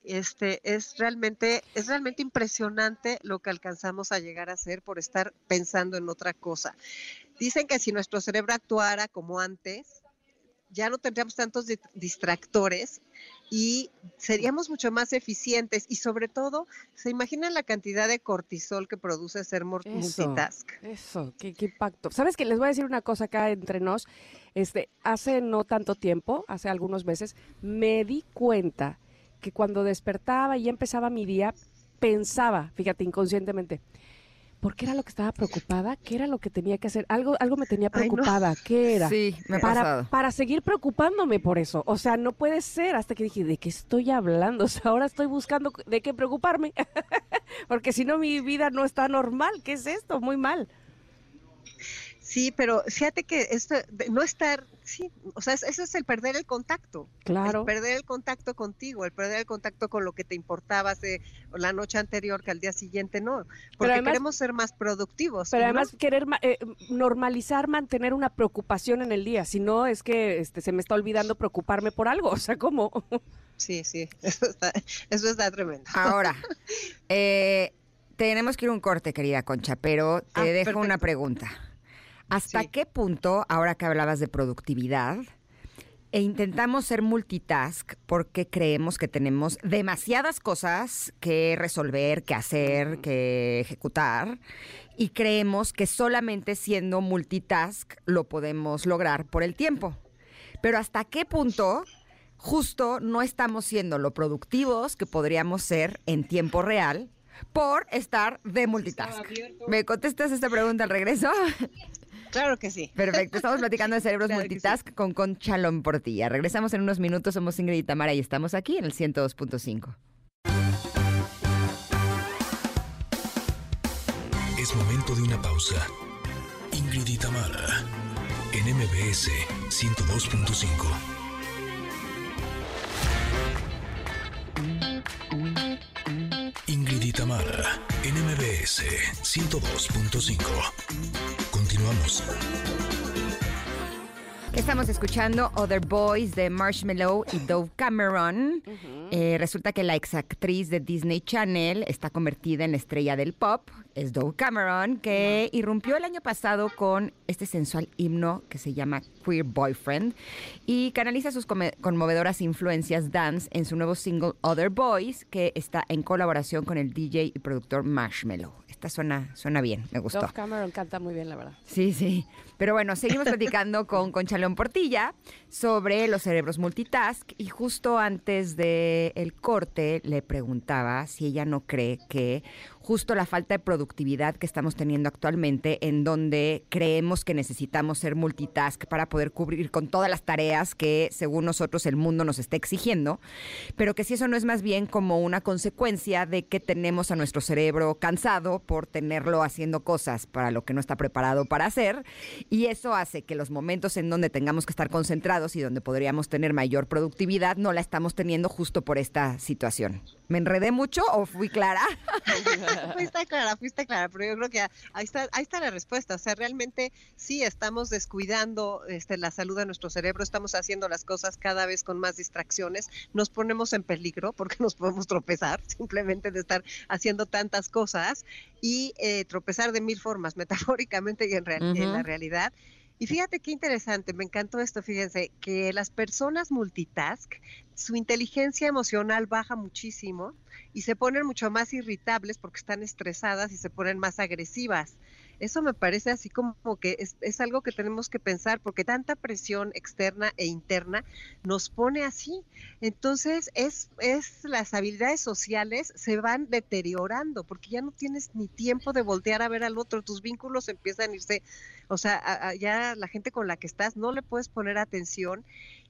este es realmente es realmente impresionante lo que alcanzamos a llegar a hacer por estar pensando en otra cosa. Dicen que si nuestro cerebro actuara como antes, ya no tendríamos tantos distractores y seríamos mucho más eficientes y sobre todo, ¿se imaginan la cantidad de cortisol que produce ser multitask? Eso, qué, qué, impacto. ¿Sabes que Les voy a decir una cosa acá entre nos. Este, hace no tanto tiempo, hace algunos meses, me di cuenta que cuando despertaba y empezaba mi día, pensaba, fíjate, inconscientemente, ¿por qué era lo que estaba preocupada? ¿Qué era lo que tenía que hacer? Algo, algo me tenía preocupada. ¿Qué era? Sí, me ha para, pasado. Para seguir preocupándome por eso. O sea, no puede ser hasta que dije, ¿de qué estoy hablando? O sea, ahora estoy buscando de qué preocuparme. Porque si no, mi vida no está normal. ¿Qué es esto? Muy mal. Sí, pero fíjate que esto, no estar, sí, o sea, eso es el perder el contacto. Claro. El perder el contacto contigo, el perder el contacto con lo que te importaba hace, la noche anterior que al día siguiente no. Porque queremos ser más productivos. Pero además querer eh, normalizar, mantener una preocupación en el día. Si no, es que este, se me está olvidando preocuparme por algo. O sea, ¿cómo? Sí, sí, eso está, eso está tremendo. Ahora, eh, tenemos que ir a un corte, querida Concha, pero te ah, dejo una pregunta. ¿Hasta qué punto, ahora que hablabas de productividad, e intentamos ser multitask porque creemos que tenemos demasiadas cosas que resolver, que hacer, que ejecutar, y creemos que solamente siendo multitask lo podemos lograr por el tiempo. Pero hasta qué punto justo no estamos siendo lo productivos que podríamos ser en tiempo real por estar de multitask. ¿Me contestas esta pregunta al regreso? Claro que sí. Perfecto. Estamos platicando de cerebros multitask con Concha Portilla. Regresamos en unos minutos. Somos Ingrid y Tamara y estamos aquí en el 102.5. Es momento de una pausa. Ingrid y Tamara en MBS 102.5. Ingrid y Tamara, NMBS 102.5. Continuamos. Estamos escuchando Other Boys de Marshmallow y Dove Cameron. Eh, resulta que la exactriz de Disney Channel está convertida en estrella del pop. Es Dove Cameron, que irrumpió el año pasado con este sensual himno que se llama Queer Boyfriend y canaliza sus conmovedoras influencias dance en su nuevo single Other Boys, que está en colaboración con el DJ y productor Marshmallow suena, suena bien, me gustó. Dove Cameron canta muy bien, la verdad. Sí, sí. Pero bueno, seguimos platicando con Concha León Portilla sobre los cerebros multitask y justo antes del el corte le preguntaba si ella no cree que justo la falta de productividad que estamos teniendo actualmente, en donde creemos que necesitamos ser multitask para poder cubrir con todas las tareas que según nosotros el mundo nos está exigiendo, pero que si eso no es más bien como una consecuencia de que tenemos a nuestro cerebro cansado por tenerlo haciendo cosas para lo que no está preparado para hacer, y eso hace que los momentos en donde tengamos que estar concentrados y donde podríamos tener mayor productividad no la estamos teniendo justo por esta situación. ¿Me enredé mucho o fui clara? fuiste clara, fuiste clara, pero yo creo que ahí está, ahí está la respuesta. O sea, realmente sí estamos descuidando este, la salud de nuestro cerebro, estamos haciendo las cosas cada vez con más distracciones, nos ponemos en peligro porque nos podemos tropezar simplemente de estar haciendo tantas cosas y eh, tropezar de mil formas, metafóricamente y en, en la realidad. Y fíjate qué interesante, me encantó esto, fíjense, que las personas multitask, su inteligencia emocional baja muchísimo y se ponen mucho más irritables porque están estresadas y se ponen más agresivas. Eso me parece así como que es, algo que tenemos que pensar porque tanta presión externa e interna nos pone así. Entonces, es, es las habilidades sociales se van deteriorando porque ya no tienes ni tiempo de voltear a ver al otro, tus vínculos empiezan a irse, o sea, ya la gente con la que estás no le puedes poner atención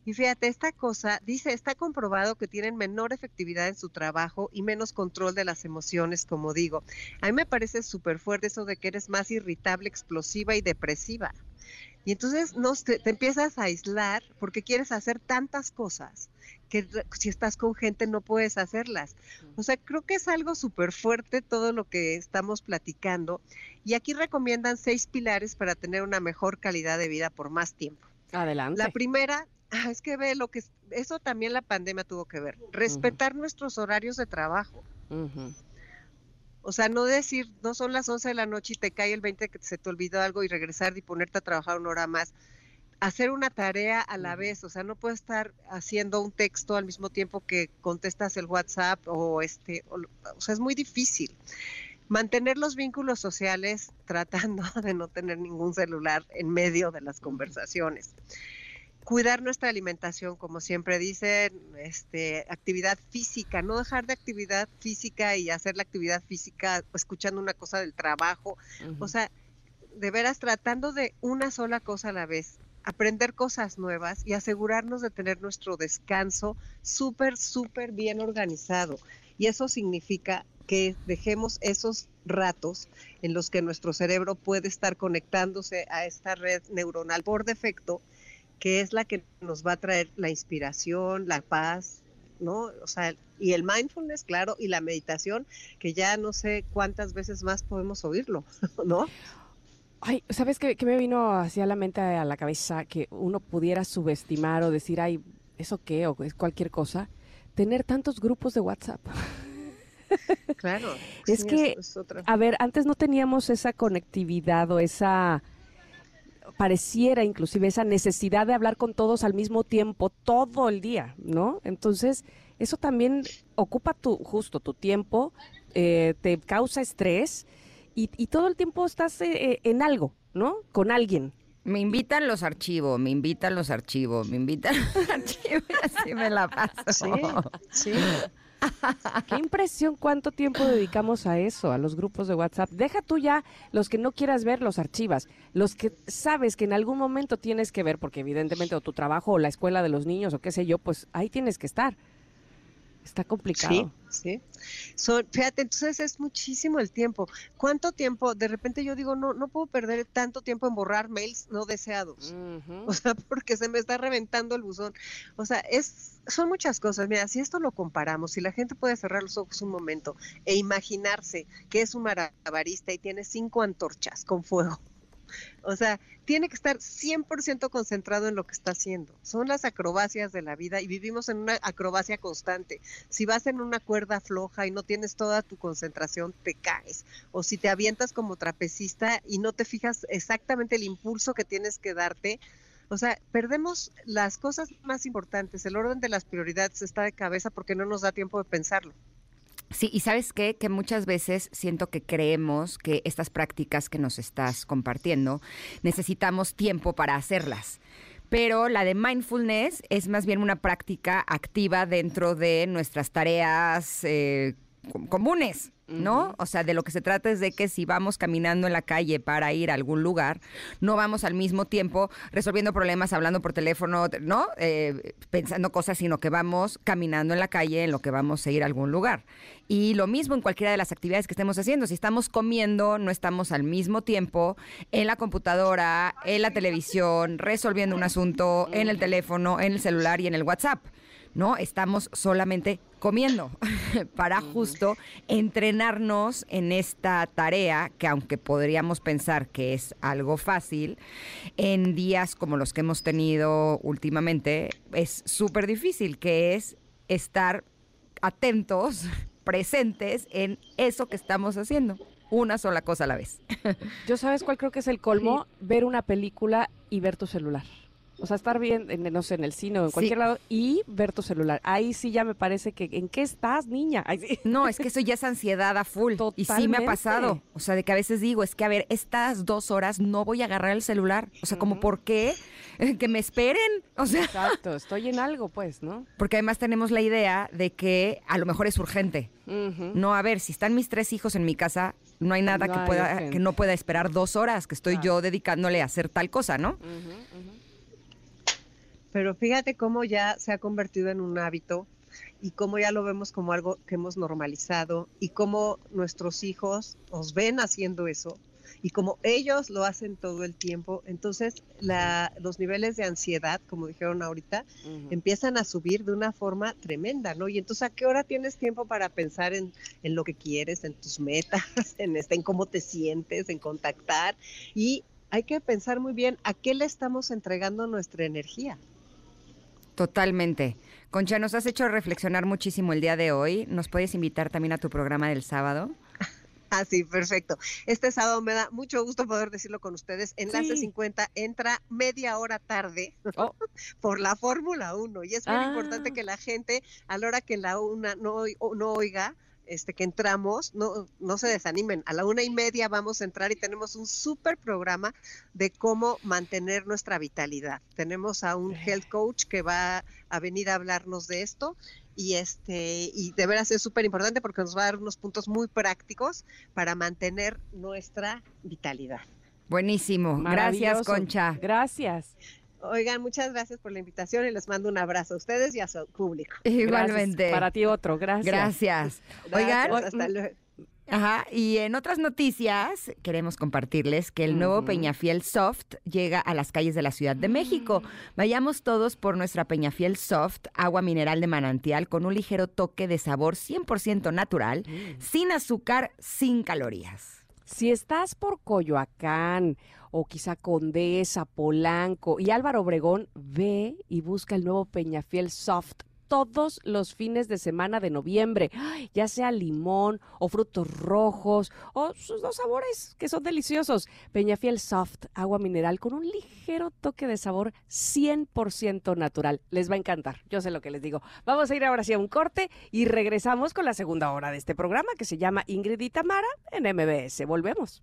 y fíjate, esta cosa dice, está comprobado que tienen menor efectividad en su trabajo y menos control de las emociones, como digo. A mí me parece súper fuerte eso de que eres más irritable, explosiva y depresiva. Y entonces no, te, empiezas a aislar porque quieres hacer tantas cosas que si estás con gente no puedes hacerlas. O sea, creo que es algo súper fuerte todo lo que estamos platicando. Y aquí recomiendan seis pilares para tener una mejor calidad de vida por más tiempo. Adelante. La primera Ah, es que ve lo que eso también la pandemia tuvo que ver. Respetar nuestros horarios de trabajo. O sea, no decir, no son las 11 de la noche y te cae el 20 que se te olvidó algo y regresar y ponerte a trabajar una hora más. Hacer una tarea a la vez, o sea, no puedes estar haciendo un texto al mismo tiempo que contestas el WhatsApp o este, o sea, es muy difícil. Mantener los vínculos sociales tratando de no tener ningún celular en medio de las conversaciones cuidar nuestra alimentación, como siempre dicen, este, actividad física, no dejar de actividad física y hacer la actividad física escuchando una cosa del trabajo, o sea, de veras tratando de una sola cosa a la vez, aprender cosas nuevas y asegurarnos de tener nuestro descanso súper, súper bien organizado. Y eso significa que dejemos esos ratos en los que nuestro cerebro puede estar conectándose a esta red neuronal por defecto que es la que nos va a traer la inspiración, la paz, ¿no? O sea, y el mindfulness, claro, y la meditación, que ya no sé cuántas veces más podemos oírlo, ¿no? Ay, ¿sabes qué, me vino hacia la mente, a la cabeza, que uno pudiera subestimar o decir, ay, ¿eso qué? O es cualquier cosa. Tener tantos grupos de WhatsApp. Claro. es que, a ver, antes no teníamos esa conectividad o esa pareciera inclusive esa necesidad de hablar con todos al mismo tiempo todo el día, ¿no? Entonces, eso también ocupa tu, justo tu tiempo, eh, te causa estrés y, todo el tiempo estás eh, eh, en algo, ¿no? Con alguien. Me invitan los archivos, me invitan los archivos, me invitan los archivos y así me la paso. Sí, sí. Qué impresión cuánto tiempo dedicamos a eso, a los grupos de WhatsApp. Deja tú ya los que no quieras ver, los archivas. Los que sabes que en algún momento tienes que ver, porque evidentemente o tu trabajo o la escuela de los niños o qué sé yo, pues ahí tienes que estar. Está complicado. Sí, sí. fíjate, entonces es muchísimo el tiempo. ¿Cuánto tiempo? De repente yo digo, no, no puedo perder tanto tiempo en borrar mails no deseados. O sea, porque se me está reventando el buzón. O sea, es, son muchas cosas. Mira, si esto lo comparamos, si la gente puede cerrar los ojos un momento e imaginarse que es un marabarista y tiene cinco antorchas con fuego o sea, tiene que estar 100% concentrado en lo que está haciendo. Son las acrobacias de la vida y vivimos en una acrobacia constante. Si vas en una cuerda floja y no tienes toda tu concentración, te caes. O si te avientas como trapecista y no te fijas exactamente el impulso que tienes que darte, o sea, perdemos las cosas más importantes. El orden de las prioridades está de cabeza porque no nos da tiempo de pensarlo. Sí, y sabes qué? Que muchas veces siento que creemos que estas prácticas que nos estás compartiendo necesitamos tiempo para hacerlas. Pero la de mindfulness es más bien una práctica activa dentro de nuestras tareas eh, comunes. ¿No? O sea, de lo que se trata es de que si vamos caminando en la calle para ir a algún lugar, no vamos al mismo tiempo resolviendo problemas, hablando por teléfono, ¿no? Eh, pensando cosas, sino que vamos caminando en la calle en lo que vamos a ir a algún lugar. Y lo mismo en cualquiera de las actividades que estemos haciendo. Si estamos comiendo, no estamos al mismo tiempo en la computadora, en la televisión, resolviendo un asunto, en el teléfono, en el celular y en el WhatsApp. ¿No? Estamos solamente comiendo para justo entrenarnos en esta tarea que aunque podríamos pensar que es algo fácil, en días como los que hemos tenido últimamente es súper difícil, que es estar atentos, presentes en eso que estamos haciendo. Una sola cosa a la vez. Yo sabes cuál creo que es el colmo, ver una película y ver tu celular. O sea, estar bien, en, no sé, en el cine o en cualquier lado y ver tu celular. Ahí sí ya me parece que, ¿en qué estás, niña? No, es que eso ya es ansiedad a full. Y sí me ha pasado. O sea, de que a veces digo, es que a ver, estas dos horas no voy a agarrar el celular. O sea, como, ¿por qué? que me esperen. O sea. Exacto, estoy en algo, pues, ¿no? Porque además tenemos la idea de que a lo mejor es urgente. No, a ver, si están mis tres hijos en mi casa, no hay nada que, pueda, que no pueda esperar dos horas que estoy yo dedicándole a hacer tal cosa, ¿no? Pero fíjate cómo ya se ha convertido en un hábito y cómo ya lo vemos como algo que hemos normalizado y cómo nuestros hijos nos ven haciendo eso y como ellos lo hacen todo el tiempo, entonces los niveles de ansiedad, como dijeron ahorita, empiezan a subir de una forma tremenda, ¿no? Y entonces, ¿a qué hora tienes tiempo para pensar en, en lo que quieres, en tus metas, en, este, en cómo te sientes, en contactar? Y hay que pensar muy bien a qué le estamos entregando nuestra energía. Totalmente. Concha, nos has hecho reflexionar muchísimo el día de hoy. ¿Nos puedes invitar también a tu programa del sábado? Ah, sí, perfecto. Este sábado me da mucho gusto poder decirlo con ustedes. Enlace 50 entra media hora tarde oh. por la Fórmula 1 y es muy importante ah. que la gente, a la hora que la una no, no oiga, este, que entramos, no, no se desanimen. A la una y media vamos a entrar y tenemos un súper programa de cómo mantener nuestra vitalidad. Tenemos a un health coach que va a venir a hablarnos de esto y este y de veras es súper importante porque nos va a dar unos puntos muy prácticos para mantener nuestra vitalidad. Buenísimo. Gracias, Concha. Gracias. Oigan, muchas gracias por la invitación y les mando un abrazo a ustedes y a su público. Igualmente. Para ti otro, gracias. Gracias. Oigan, hasta luego. Ajá, y en otras noticias queremos compartirles que el nuevo Peñafiel Soft llega a las calles de la Ciudad de México. Mm. Vayamos todos por nuestra Peñafiel Soft, agua mineral de manantial con un ligero toque de sabor 100% natural, mm. sin azúcar, sin calorías. Si estás por Coyoacán o quizá Condesa, Polanco y Álvaro Obregón, ve y busca el nuevo Peñafiel Soft todos los fines de semana de noviembre, ya sea limón o frutos rojos o sus dos sabores que son deliciosos. Peñafiel Soft, agua mineral con un ligero toque de sabor 100% natural. Les va a encantar, yo sé lo que les digo. Vamos a ir ahora sí a un corte y regresamos con la segunda hora de este programa que se llama Ingrid y Tamara en MBS. Volvemos.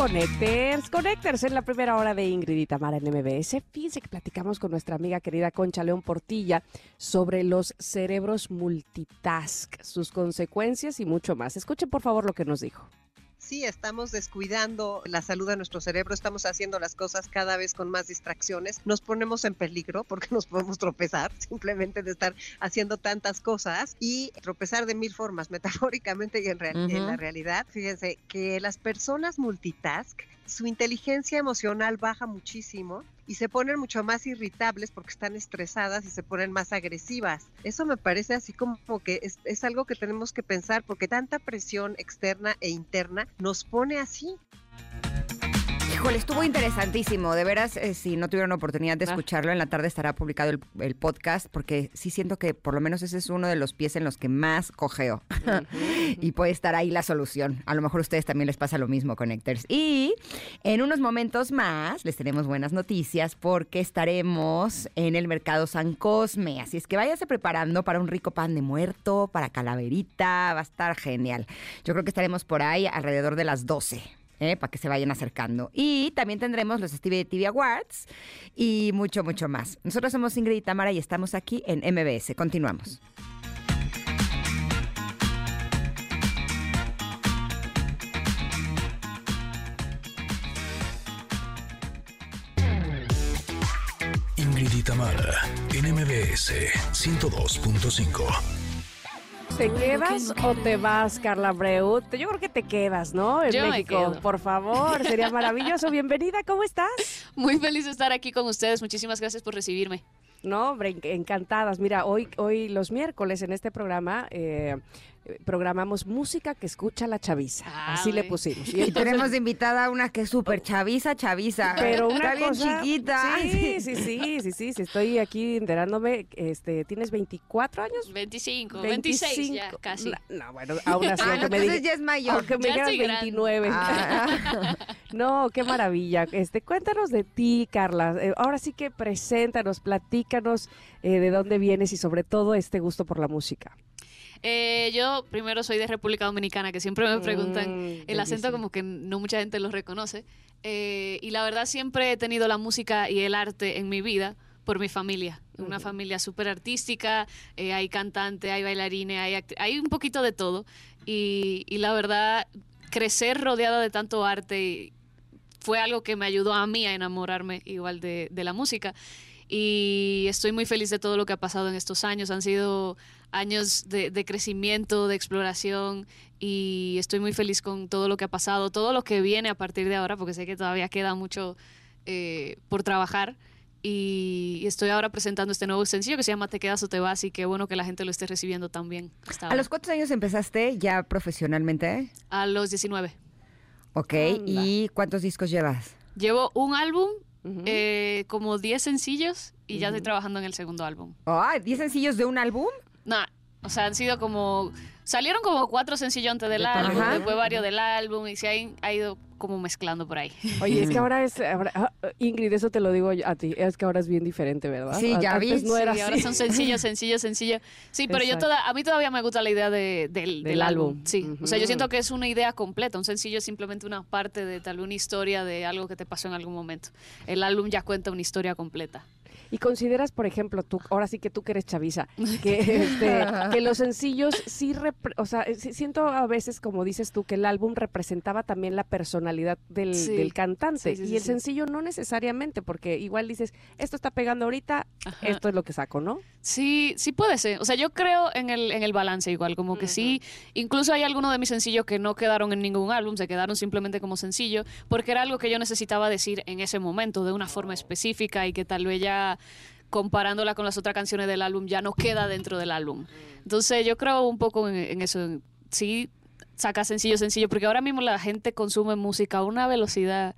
Connecters, Connecters en la primera hora de Ingrid y Tamara en MBS. Fíjense que platicamos con nuestra amiga querida Concha León Portilla sobre los cerebros multitask, sus consecuencias y mucho más. Escuchen por favor lo que nos dijo sí estamos descuidando la salud de nuestro cerebro, estamos haciendo las cosas cada vez con más distracciones, nos ponemos en peligro porque nos podemos tropezar simplemente de estar haciendo tantas cosas y tropezar de mil formas, metafóricamente y en, en la realidad. Fíjense que las personas multitask, su inteligencia emocional baja muchísimo y se ponen mucho más irritables porque están estresadas y se ponen más agresivas. Eso me parece así como que es, algo que tenemos que pensar porque tanta presión externa e interna nos pone así. Híjole, estuvo interesantísimo. De veras, eh, si no tuvieron oportunidad de Ah. escucharlo, en la tarde estará publicado el, el podcast, porque sí siento que por lo menos ese es uno de los pies en los que más cojeo. y puede estar ahí la solución. A lo mejor a ustedes también les pasa lo mismo, Connectors. Y en unos momentos más les tenemos buenas noticias porque estaremos en el mercado San Cosme. Así es que váyase preparando para un rico pan de muerto, para calaverita. Va a estar genial. Yo creo que estaremos por ahí alrededor de las 12. ¿Eh? para que se vayan acercando. Y también tendremos los Stevie TV Awards y mucho, mucho más. Nosotros somos Ingrid y Tamara y estamos aquí en MBS. Continuamos. Ingrid y Tamara, en MBS 102.5. ¿Te quedas o te vas, Carla Abreu? Yo creo que te quedas, ¿no? En Yo México. Por favor, sería maravilloso. Bienvenida, ¿cómo estás? Muy feliz de estar aquí con ustedes. Muchísimas gracias por recibirme. No, hombre, en- encantadas. Mira, hoy, hoy los miércoles en este programa eh, programamos música que escucha la chaviza. Ah, Así le pusimos. Y Y entonces- tenemos de invitada a una que es súper chaviza, chaviza. pero una Está bien cosa- chiquita. Sí, sí, sí, sí, sí, sí, Estoy aquí enterándome. Este, ¿tienes 24 años? 25, 26 ya, 25. casi. No, no, bueno, aún así, Ah, no, aunque me entonces diga- ya es mayor. aunque me digas grande. 29. Ah. No, qué maravilla. Este, cuéntanos de ti, Carla. Eh, ahora sí que preséntanos, platícanos eh, de dónde vienes y sobre todo este gusto por la música. Eh, yo primero soy de República Dominicana, que siempre me preguntan Mm, el acento bellísimo. como que no mucha gente lo reconoce. Eh, y la verdad siempre he tenido la música y el arte en mi vida por mi familia. Una familia súper artística, eh, hay cantante, hay bailarines, hay, hay un poquito de todo. Y, y la verdad, crecer rodeada de tanto arte fue algo que me ayudó a mí a enamorarme igual de, de la música. Y estoy muy feliz de todo lo que ha pasado en estos años. Han sido años de, de crecimiento, de exploración y estoy muy feliz con todo lo que ha pasado, todo lo que viene a partir de ahora, porque sé que todavía queda mucho eh, por trabajar. Y estoy ahora presentando este nuevo sencillo que se llama Te quedas o te vas y qué bueno que la gente lo esté recibiendo también. hasta ¿A ahora. los cuántos años empezaste ya profesionalmente? A los 19. Ok, Anda. ¿y cuántos discos llevas? Llevo un álbum, Ujú. eh, como 10 sencillos y ya estoy trabajando en el segundo álbum. Ah, ¿10 sencillos de un álbum? Nah, o sea, han sido como. Salieron como cuatro sencillos antes del De álbum, después varios del álbum y se ha, in- ha ido como mezclando por ahí. Oye, es que ahora es, ahora- ah, Ingrid, eso te lo digo a ti, es que ahora es bien diferente, ¿verdad? Sí, ya Antes vi. no era Sí, ahora son sencillos, sencillos, sencillos. Sí, pero yo toda, a mí todavía me gusta la idea de- del, Del del álbum. álbum. Sí, o sea, yo siento que es una idea completa. Un sencillo es simplemente una parte de tal vez una historia de algo que te pasó en algún momento. El álbum ya cuenta una historia completa. Y consideras, por ejemplo, tú, ahora sí que tú que eres chaviza, que, este, que los sencillos sí, repre- o sea, siento a veces, como dices tú, que el álbum representaba también la personalidad del, Sí. del cantante. Sí, sí, y sí, el sí. sencillo no necesariamente, porque igual dices, esto está pegando ahorita, Ajá. esto es lo que saco, ¿no? Sí, sí puede ser. O sea, yo creo en el, en el balance igual, como que sí. Incluso hay algunos de mis sencillos que no quedaron en ningún álbum, se quedaron simplemente como sencillo, porque era algo que yo necesitaba decir en ese momento, de una forma específica y que tal vez ya comparándola con las otras canciones del álbum ya no queda dentro del álbum. Entonces yo creo un poco en, en eso. Sí, saca sencillo, sencillo, porque ahora mismo la gente consume música a una velocidad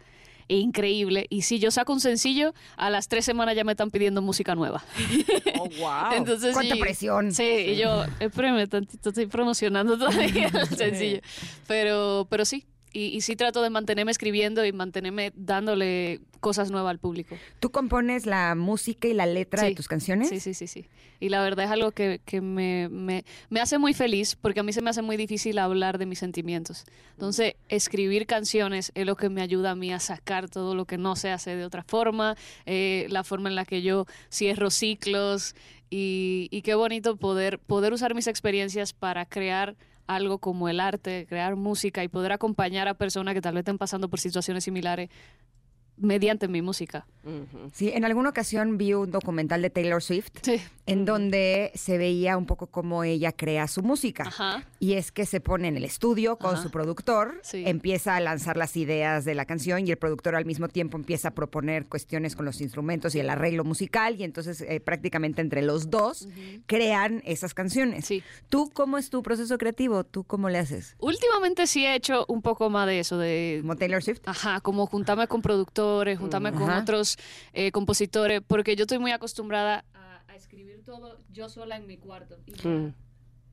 increíble y si yo saco un sencillo, a las tres semanas ya me están pidiendo música nueva. Oh, wow. Entonces, ¡Cuánta sí, presión! Sí, y yo, espérame tantito, estoy promocionando todavía el sencillo. Pero, pero sí, y, y sí trato de mantenerme escribiendo y mantenerme dándole cosas nuevas al público. ¿Tú compones la música y la letra de Sí. tus canciones? Sí, sí, sí, sí. Y la verdad es algo que, que me, me, me hace muy feliz porque a mí se me hace muy difícil hablar de mis sentimientos. Entonces, escribir canciones es lo que me ayuda a mí a sacar todo lo que no se hace de otra forma, eh, la forma en la que yo cierro ciclos y, y qué bonito poder, poder usar mis experiencias para crear algo como el arte, crear música y poder acompañar a personas que tal vez estén pasando por situaciones similares mediante mi música. Sí, en alguna ocasión vi un documental de Taylor Swift en donde se veía un poco cómo ella crea su música. Ajá. Y es que se pone en el estudio con Ajá. su productor, Sí. empieza a lanzar las ideas de la canción y el productor al mismo tiempo empieza a proponer cuestiones con los instrumentos y el arreglo musical y entonces eh, prácticamente entre los dos crean esas canciones. Sí. ¿Tú cómo es tu proceso creativo? ¿Tú cómo le haces? Últimamente sí he hecho un poco más de eso, de ¿Como Taylor Swift? Ajá, como juntarme con productores, juntarme con Ajá. otros eh, compositores, porque yo estoy muy acostumbrada a, a escribir todo yo sola en mi cuarto. Y ya- Mm.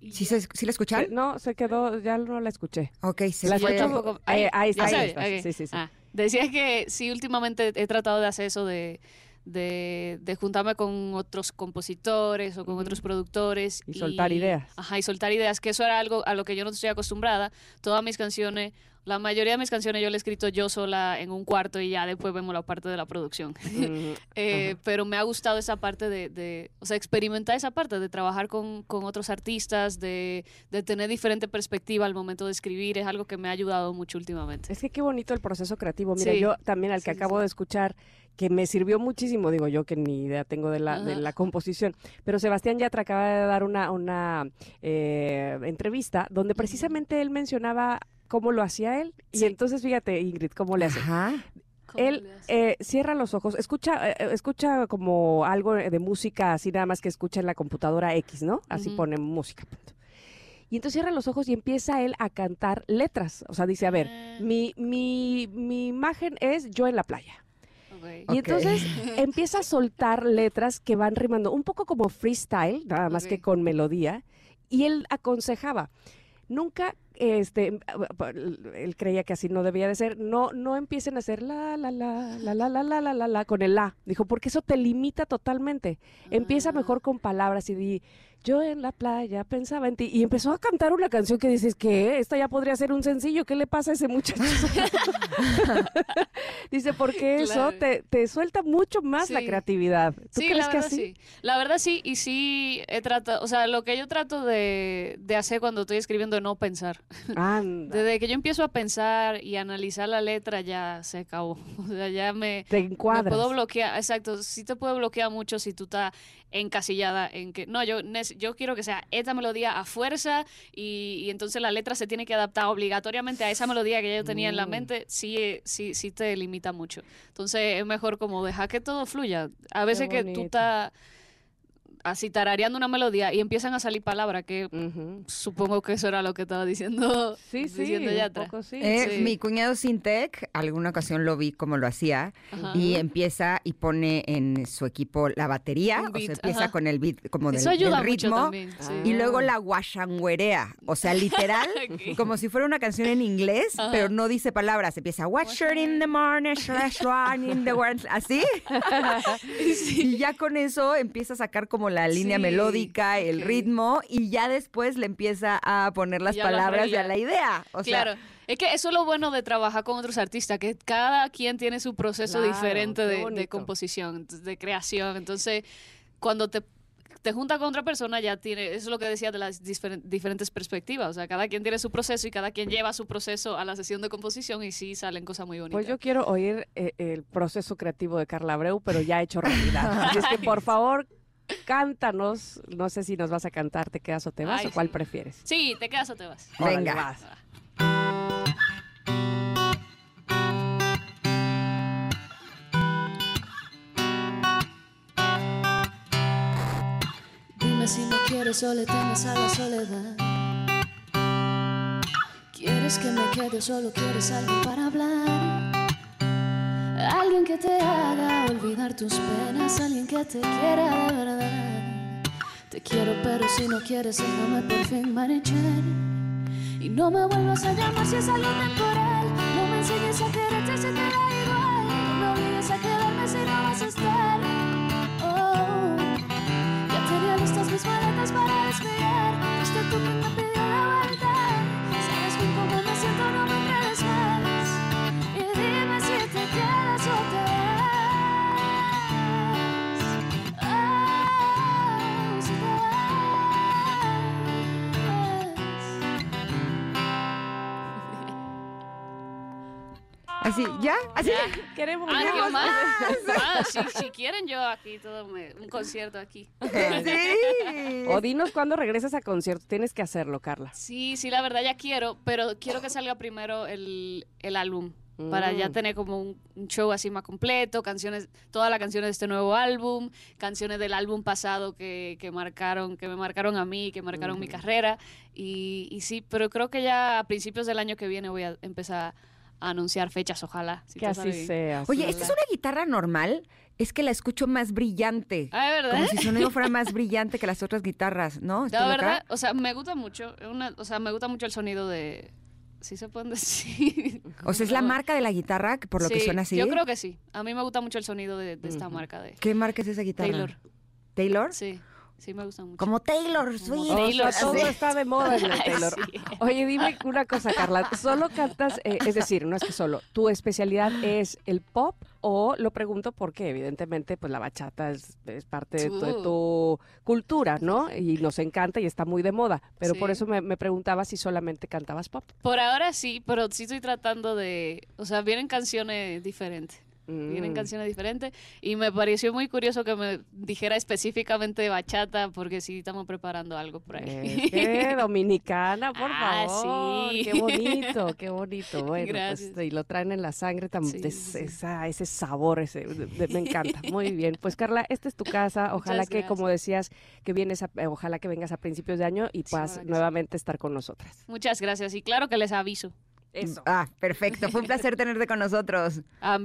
y ¿Sí, se, sí la escuchan? Eh, No, se quedó, ya no la escuché. Ok, se La fue. escucho- tampoco- ahí- ahí está, ¿Ya ahí está, Ok. sí, sí, sí. Ah, decía que sí, últimamente he tratado de hacer eso de, de, de juntarme con otros compositores o con otros productores. Y soltar ideas. Ajá, y soltar ideas, que eso era algo a lo que yo no estoy acostumbrada. Todas mis canciones, la mayoría de mis canciones yo las he escrito yo sola en un cuarto y ya después vemos la parte de la producción. Eh, pero me ha gustado esa parte de, de- o sea, experimentar esa parte de trabajar con, con otros artistas, de, de tener diferente perspectiva al momento de escribir, es algo que me ha ayudado mucho últimamente. Es que qué bonito el proceso creativo. Mira, Sí. yo también al que Sí, acabo sí. de escuchar, que me sirvió muchísimo, digo yo que ni idea tengo de la, de la composición, pero Sebastián Yatra acaba de dar una, una eh, entrevista donde precisamente él mencionaba cómo lo hacía él. Y entonces, fíjate, Ingrid, cómo le hace. Ajá. ¿Cómo Él eh, cierra los ojos, escucha, eh, eh, escucha como algo de música, así nada más que escucha en la computadora X, ¿no? Así pone música. punto. Y entonces cierra los ojos y empieza él a cantar letras. O sea, dice, a ver, Ah. mi, mi, mi imagen es yo en la playa. Y entonces empieza a soltar letras que van rimando, un poco como freestyle, nada más que con melodía. Y él aconsejaba, nunca, este, él creía que así no debía de ser, no, no empiecen a hacer la, la, la, la, la, la, la, la, la, la, con el la. Dijo, porque eso te limita totalmente. Empieza Ah. mejor con palabras y di, yo en la playa pensaba en ti. Y empezó a cantar una canción que dices, ¿qué? Esta ya podría ser un sencillo. ¿Qué le pasa a ese muchacho? Dice, porque eso Claro. te, te suelta mucho más la creatividad. ¿Tú Sí, crees la que verdad así? sí. La verdad sí, y sí he tratado, o sea, lo que yo trato de, de hacer cuando estoy escribiendo es no pensar. Anda, Desde que yo empiezo a pensar y analizar la letra ya se acabó. O sea, ya me, te me encuadras. puedo bloquear, exacto, sí te puede bloquear mucho si tú estás encasillada en que, no, yo, nece- yo quiero que sea esta melodía a fuerza y, y entonces la letra se tiene que adaptar obligatoriamente a esa melodía que yo tenía en la Mm. mente, sí, sí, sí te limita mucho. Entonces es mejor como dejar que todo fluya. A veces que tú estás así tarareando una melodía y empiezan a salir palabras que supongo que eso era lo que estaba diciendo, Sí, sí, diciendo un Yatra. poco sí. Eh, Sí. Mi cuñado Sintec, alguna ocasión lo vi como lo hacía, Ajá. y empieza y pone en su equipo la batería, o sea, empieza ajá. con el beat como del, Eso del ayuda mucho ritmo, también. sí. y luego la guashanguerea, o sea, literal, como si fuera una canción en inglés, Ajá. pero no dice palabras, empieza Watch her in the morning, in the world, así, y ya con eso empieza a sacar como la línea Sí, melódica, el ritmo, y ya después le empieza a poner las Ya palabras y a la idea, o sea, claro. Es que eso es lo bueno de trabajar con otros artistas, que cada quien tiene su proceso Claro, diferente de, composición, de creación. Entonces, cuando te, te juntas con otra persona, ya tiene, eso es lo que decía de las diferen- diferentes perspectivas. O sea, cada quien tiene su proceso y cada quien lleva su proceso a la sesión de composición y sí salen cosas muy bonitas. Pues yo quiero oír eh, el proceso creativo de Carla Abreu, pero ya hecho realidad. Así es que, por favor, cántanos. No sé si nos vas a cantar, ¿te quedas o te vas Ay, o cuál sí. prefieres? Sí, te quedas o te vas. Venga. vas. Dime si no quieres o le temes a la soledad. ¿Quieres que me quede o solo quieres alguien para hablar? Alguien que te haga olvidar tus penas, alguien que te quiera de verdad. Te quiero, pero si no quieres, déjame por fin marchar. Y no me vuelvas a llamar si es algo temporal. No me enseñes a quererte si te da igual. No obligues a quedarme si no vas a estar. Oh. Ya tenía listas mis maletas para despegar. Tú quien me pidió la vuelta. Sabes bien cómo me siento, no me Así, ¿ya? Así. Ya. Queremos Ah, más. Ah, si, si quieren yo aquí, todo me- un concierto aquí. Sí. O dinos cuándo regresas a concierto. Tienes que hacerlo, Carla. Sí, sí, la verdad ya quiero, pero quiero que salga primero el, el álbum. Para ya Mm. tener como un, un show así más completo, canciones, todas las canciones de este nuevo álbum, canciones del álbum pasado que, que marcaron, que me marcaron a mí, que marcaron mi carrera. Y, y sí, pero creo que ya a principios del año que viene voy a empezar a anunciar fechas, ojalá. si Que así sea. Oye. ¿esta es una guitarra normal? Es que la escucho más brillante. Ah, ¿verdad? Como si su sonido fuera más brillante que las otras guitarras, ¿no? ¿Estoy La verdad, o sea, me gusta mucho, una, o sea, me gusta mucho el sonido de, ¿sí se pueden decir? O sea, es la marca de la guitarra, por lo que suena así. Yo creo que sí. A mí me gusta mucho el sonido de, de esta marca de ¿Qué marca es esa guitarra? Taylor. ¿Taylor? Sí, sí me gusta mucho. Como Taylor Swift. O Taylor sea, todo está de moda en el Ay, Taylor. sí. Oye, dime una cosa, Carla. ¿Solo cantas, eh, es decir, no es que solo, tu especialidad es el pop o lo pregunto porque evidentemente pues la bachata es, es parte de tu, de Tú. tu cultura, ¿no? Y nos encanta y está muy de moda. Pero por eso me, me preguntaba si solamente cantabas pop. Por ahora sí, pero sí estoy tratando de, o sea, vienen canciones diferentes. Mm. canciones diferentes y me pareció muy curioso que me dijera específicamente de bachata porque sí estamos preparando algo por ahí. Es que dominicana, por Ah, favor. sí. Qué bonito, qué bonito. Bueno, Gracias. pues, y lo traen en la sangre, tan, Sí, esa- ese sabor, ese, me encanta. Muy bien. Pues Carla, esta es tu casa. Ojalá Muchas que, como decías, que vienes, a- eh, ojalá que vengas a principios de año y puedas nuevamente estar con nosotras. Muchas gracias y claro que les aviso. Eso. Ah, perfecto. Fue un placer tenerte con nosotros.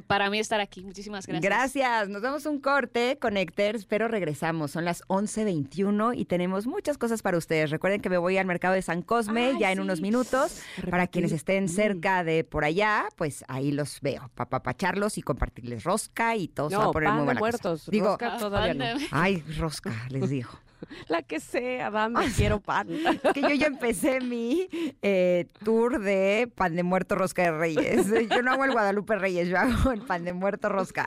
Para mí estar aquí. Muchísimas gracias. Gracias. Nos damos un corte, Connectors, pero regresamos. Son las 11.21 y tenemos muchas cosas para ustedes. Recuerden que me voy al mercado de San Cosme Ay, ya en sí. unos minutos. Para quienes estén cerca de por allá, pues ahí los veo. Para papacharlos y compartirles rosca y todo se va a No, poner pan muy buena cosa. muertos. Digo, rosca todavía no. ay, rosca, les digo. La que sea, dame, quiero pan. Es que yo ya empecé mi eh, tour de pan de muerto rosca de Reyes. Yo no hago el Guadalupe Reyes, yo hago el pan de muerto rosca.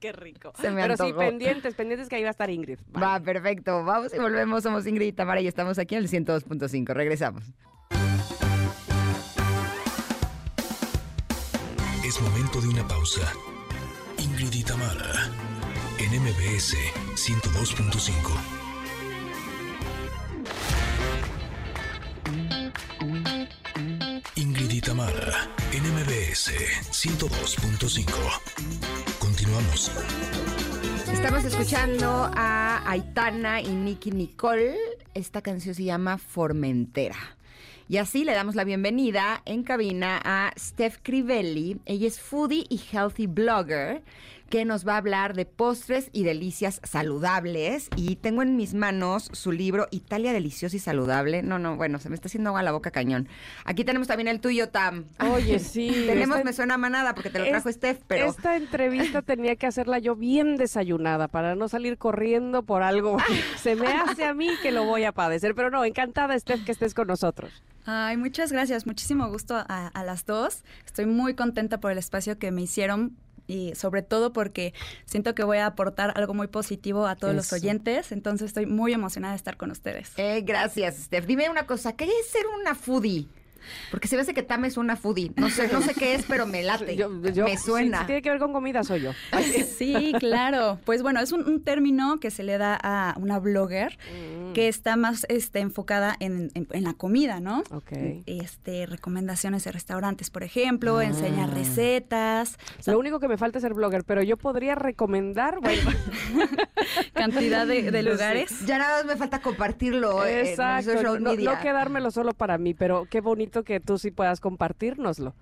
Qué rico. Se me Pero sí, pendientes, pendientes que ahí va a estar Ingrid. Va, perfecto. Vamos y volvemos. Somos Ingrid y Tamara y estamos aquí en el 102.5. Regresamos. Es momento de una pausa. Ingrid y Tamara, en MBS 102.5. Ingrid y Tamara, en MBS 102.5. Continuamos. Estamos escuchando a Aitana y Nicky Nicole. Esta canción se llama Formentera. Y así le damos la bienvenida en cabina a Steph Crivelli. Ella es foodie y healthy blogger que nos va a hablar de postres y delicias saludables. Y tengo en mis manos su libro Italia Deliciosa y Saludable. No, no, bueno, se me está haciendo agua la boca cañón. Aquí tenemos también el tuyo, Tam. Oye, sí. tenemos esta- Me Suena a Manada porque te lo trajo Es- Steph, pero... Esta entrevista tenía que hacerla yo bien desayunada para no salir corriendo por algo. Se me hace a mí que lo voy a padecer, pero no, encantada, Steph, que estés con nosotros. Ay, muchas gracias, muchísimo gusto a, a las dos. Estoy muy contenta por el espacio que me hicieron y sobre todo porque siento que voy a aportar algo muy positivo a todos los oyentes, entonces estoy muy emocionada de estar con ustedes. Eh, gracias, Steph. Dime una cosa, ¿qué es ser una foodie? Porque se ve hace que Tam es una foodie. No sé, no sé qué es, pero me late. Yo- yo- me suena. Si, tiene que ver con comida, soy yo. Sí, claro. Pues bueno, es un, un término que se le da a una blogger que está más este, enfocada en, en- en la comida, ¿no? Ok. Este, recomendaciones de restaurantes, por ejemplo, Ah. enseña recetas, Lo único que me falta es ser blogger, pero yo podría recomendar, bueno, cantidad de, de lugares. Ya nada más me falta compartirlo en exacto, no quedármelo solo para mí, pero qué bonito que tú sí puedas compartirnoslo.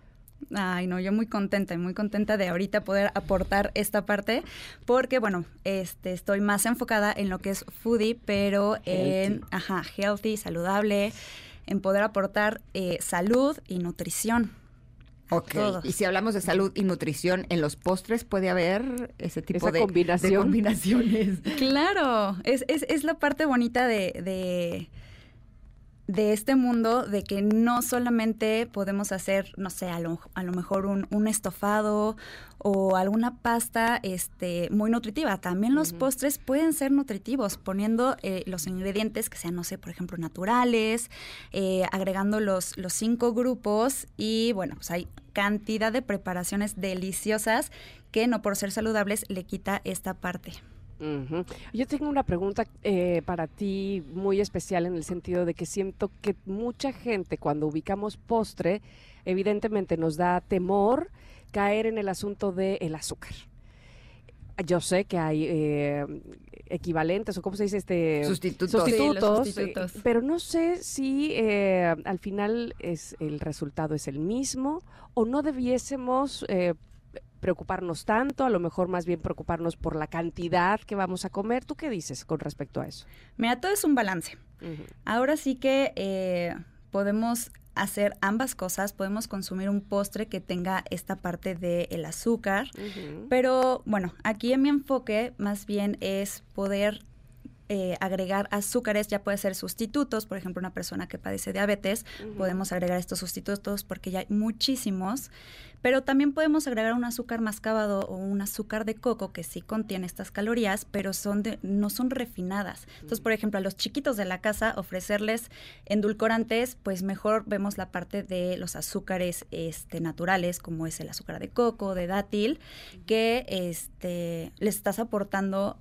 Ay, no, yo muy contenta, muy contenta de ahorita poder aportar esta parte, porque bueno, este, estoy más enfocada en lo que es foodie, pero en, ajá, healthy, saludable, en poder aportar eh, salud y nutrición. Ok, todos. y si hablamos de salud y nutrición, en los postres puede haber ese tipo Esa de, combinaciones. Claro, es, es, es la parte bonita de, de, de este mundo de que no solamente podemos hacer, no sé, a lo, a lo mejor un, un, estofado o alguna pasta este, muy nutritiva. También los postres pueden ser nutritivos, poniendo eh, los ingredientes que sean, no sé, por ejemplo, naturales, eh, agregando los, los cinco grupos y bueno, pues hay cantidad de preparaciones deliciosas que no por ser saludables le quita esta parte. Yo tengo una pregunta eh, para ti muy especial en el sentido de que siento que mucha gente cuando ubicamos postre, evidentemente nos da temor caer en el asunto del azúcar. Yo sé que hay eh, equivalentes o cómo se dice este sustitutos, sustitutos, pero no sé si eh, al final es el resultado es el mismo o no debiésemos preocuparnos tanto, a lo mejor más bien preocuparnos por la cantidad que vamos a comer. ¿Tú qué dices con respecto a eso? Mira, todo es un balance. Ahora sí que eh, podemos hacer ambas cosas, podemos consumir un postre que tenga esta parte del azúcar, pero bueno, aquí en mi enfoque más bien es poder eh, agregar azúcares, ya puede ser sustitutos, por ejemplo, una persona que padece diabetes, podemos agregar estos sustitutos porque ya hay muchísimos, pero también podemos agregar un azúcar mascabado o un azúcar de coco que sí contiene estas calorías, pero son de, no son refinadas. Entonces, por ejemplo, a los chiquitos de la casa ofrecerles endulcorantes, pues mejor vemos la parte de los azúcares este, naturales, como es el azúcar de coco, de dátil, que este, les estás aportando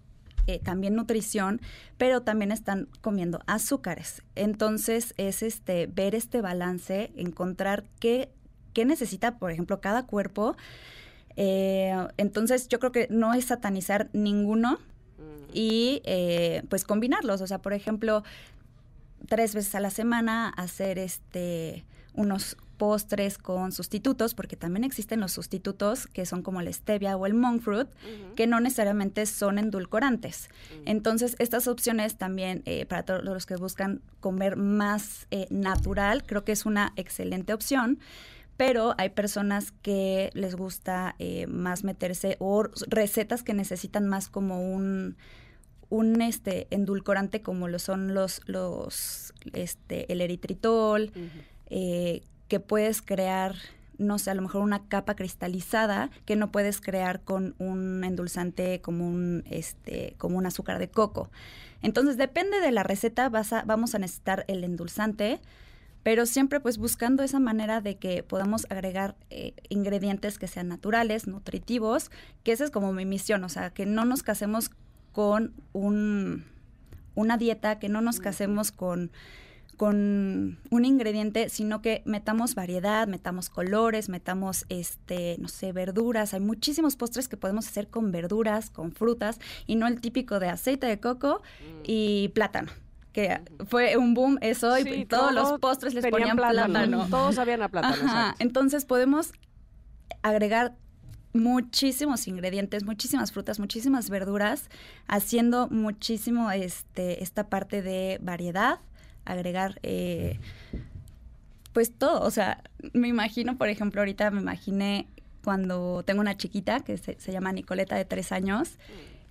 eh, también nutrición, pero también están comiendo azúcares. Entonces es este ver este balance, encontrar qué, qué necesita, por ejemplo, cada cuerpo. Eh, entonces yo creo que no es satanizar ninguno y eh, pues combinarlos. O sea, por ejemplo, tres veces a la semana hacer este unos postres con sustitutos, porque también existen los sustitutos que son como la stevia o el monk fruit, que no necesariamente son endulcorantes. Entonces, estas opciones también eh, para todos los que buscan comer más eh, natural, creo que es una excelente opción pero hay personas que les gusta eh, más meterse o recetas que necesitan más como un un este endulcorante como lo son los los este el eritritol que puedes crear no sé, a lo mejor una capa cristalizada que no puedes crear con un endulzante como un, este, como un azúcar de coco. Entonces, depende de la receta, vas a, vamos a necesitar el endulzante, pero siempre pues buscando esa manera de que podamos agregar eh, ingredientes que sean naturales, nutritivos, que esa es como mi misión, o sea, que no nos casemos con un, una dieta, que no nos casemos con con un ingrediente, sino que metamos variedad, metamos colores, metamos este, no sé, verduras. Hay muchísimos postres que podemos hacer con verduras, con frutas y no el típico de aceite de coco y plátano que fue un boom eso y todos, los postres les ponían plátano. Todos sabían a plátano. Entonces podemos agregar muchísimos ingredientes, muchísimas frutas, muchísimas verduras, haciendo muchísimo este esta parte de variedad agregar eh, pues todo. O sea, me imagino, por ejemplo, ahorita me imaginé cuando tengo una chiquita que se, llama Nicoleta de tres años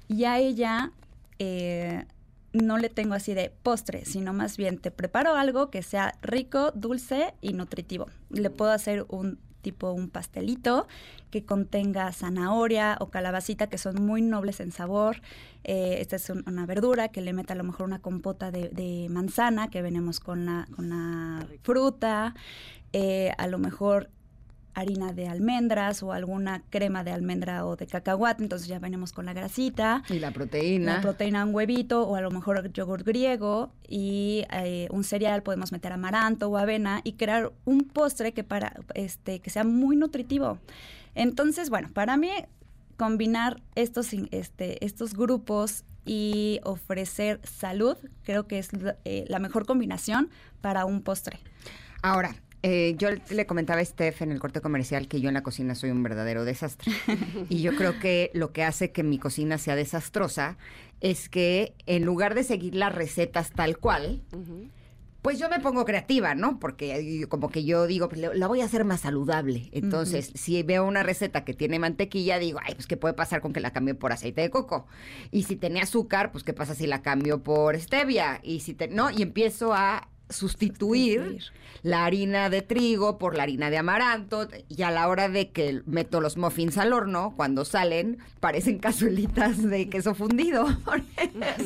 y a ella eh, no le tengo así de postre, sino más bien te preparo algo que sea rico, dulce y nutritivo. Le puedo hacer un tipo un pastelito que contenga zanahoria o calabacita, que son muy nobles en sabor. Eh, esta es una verdura que le meta a lo mejor una compota de, manzana, que venimos con la, con la fruta. Eh, a lo mejor harina de almendras o alguna crema de almendra o de cacahuate, entonces ya venimos con la grasita. Y la proteína. La proteína, un huevito o a lo mejor yogur griego y eh, un cereal, podemos meter amaranto o avena y crear un postre que, para, este, que sea muy nutritivo. Entonces, bueno, para mí combinar estos, este, estos grupos y ofrecer salud, creo que es eh, la mejor combinación para un postre. Ahora, eh, yo le comentaba a Steph en el corte comercial que yo en la cocina soy un verdadero desastre. y yo creo que lo que hace que mi cocina sea desastrosa es que en lugar de seguir las recetas tal cual, pues yo me pongo creativa, ¿no? Porque como que yo digo, pues la voy a hacer más saludable. Entonces, si veo una receta que tiene mantequilla, digo, ay, pues qué puede pasar con que la cambie por aceite de coco. Y si tiene azúcar, pues qué pasa si la cambio por stevia. Y si te, no, y empiezo a sustituir, Sustituir. la harina de trigo por la harina de amaranto y a la hora de que meto los muffins al horno, cuando salen, parecen cazuelitas de queso fundido.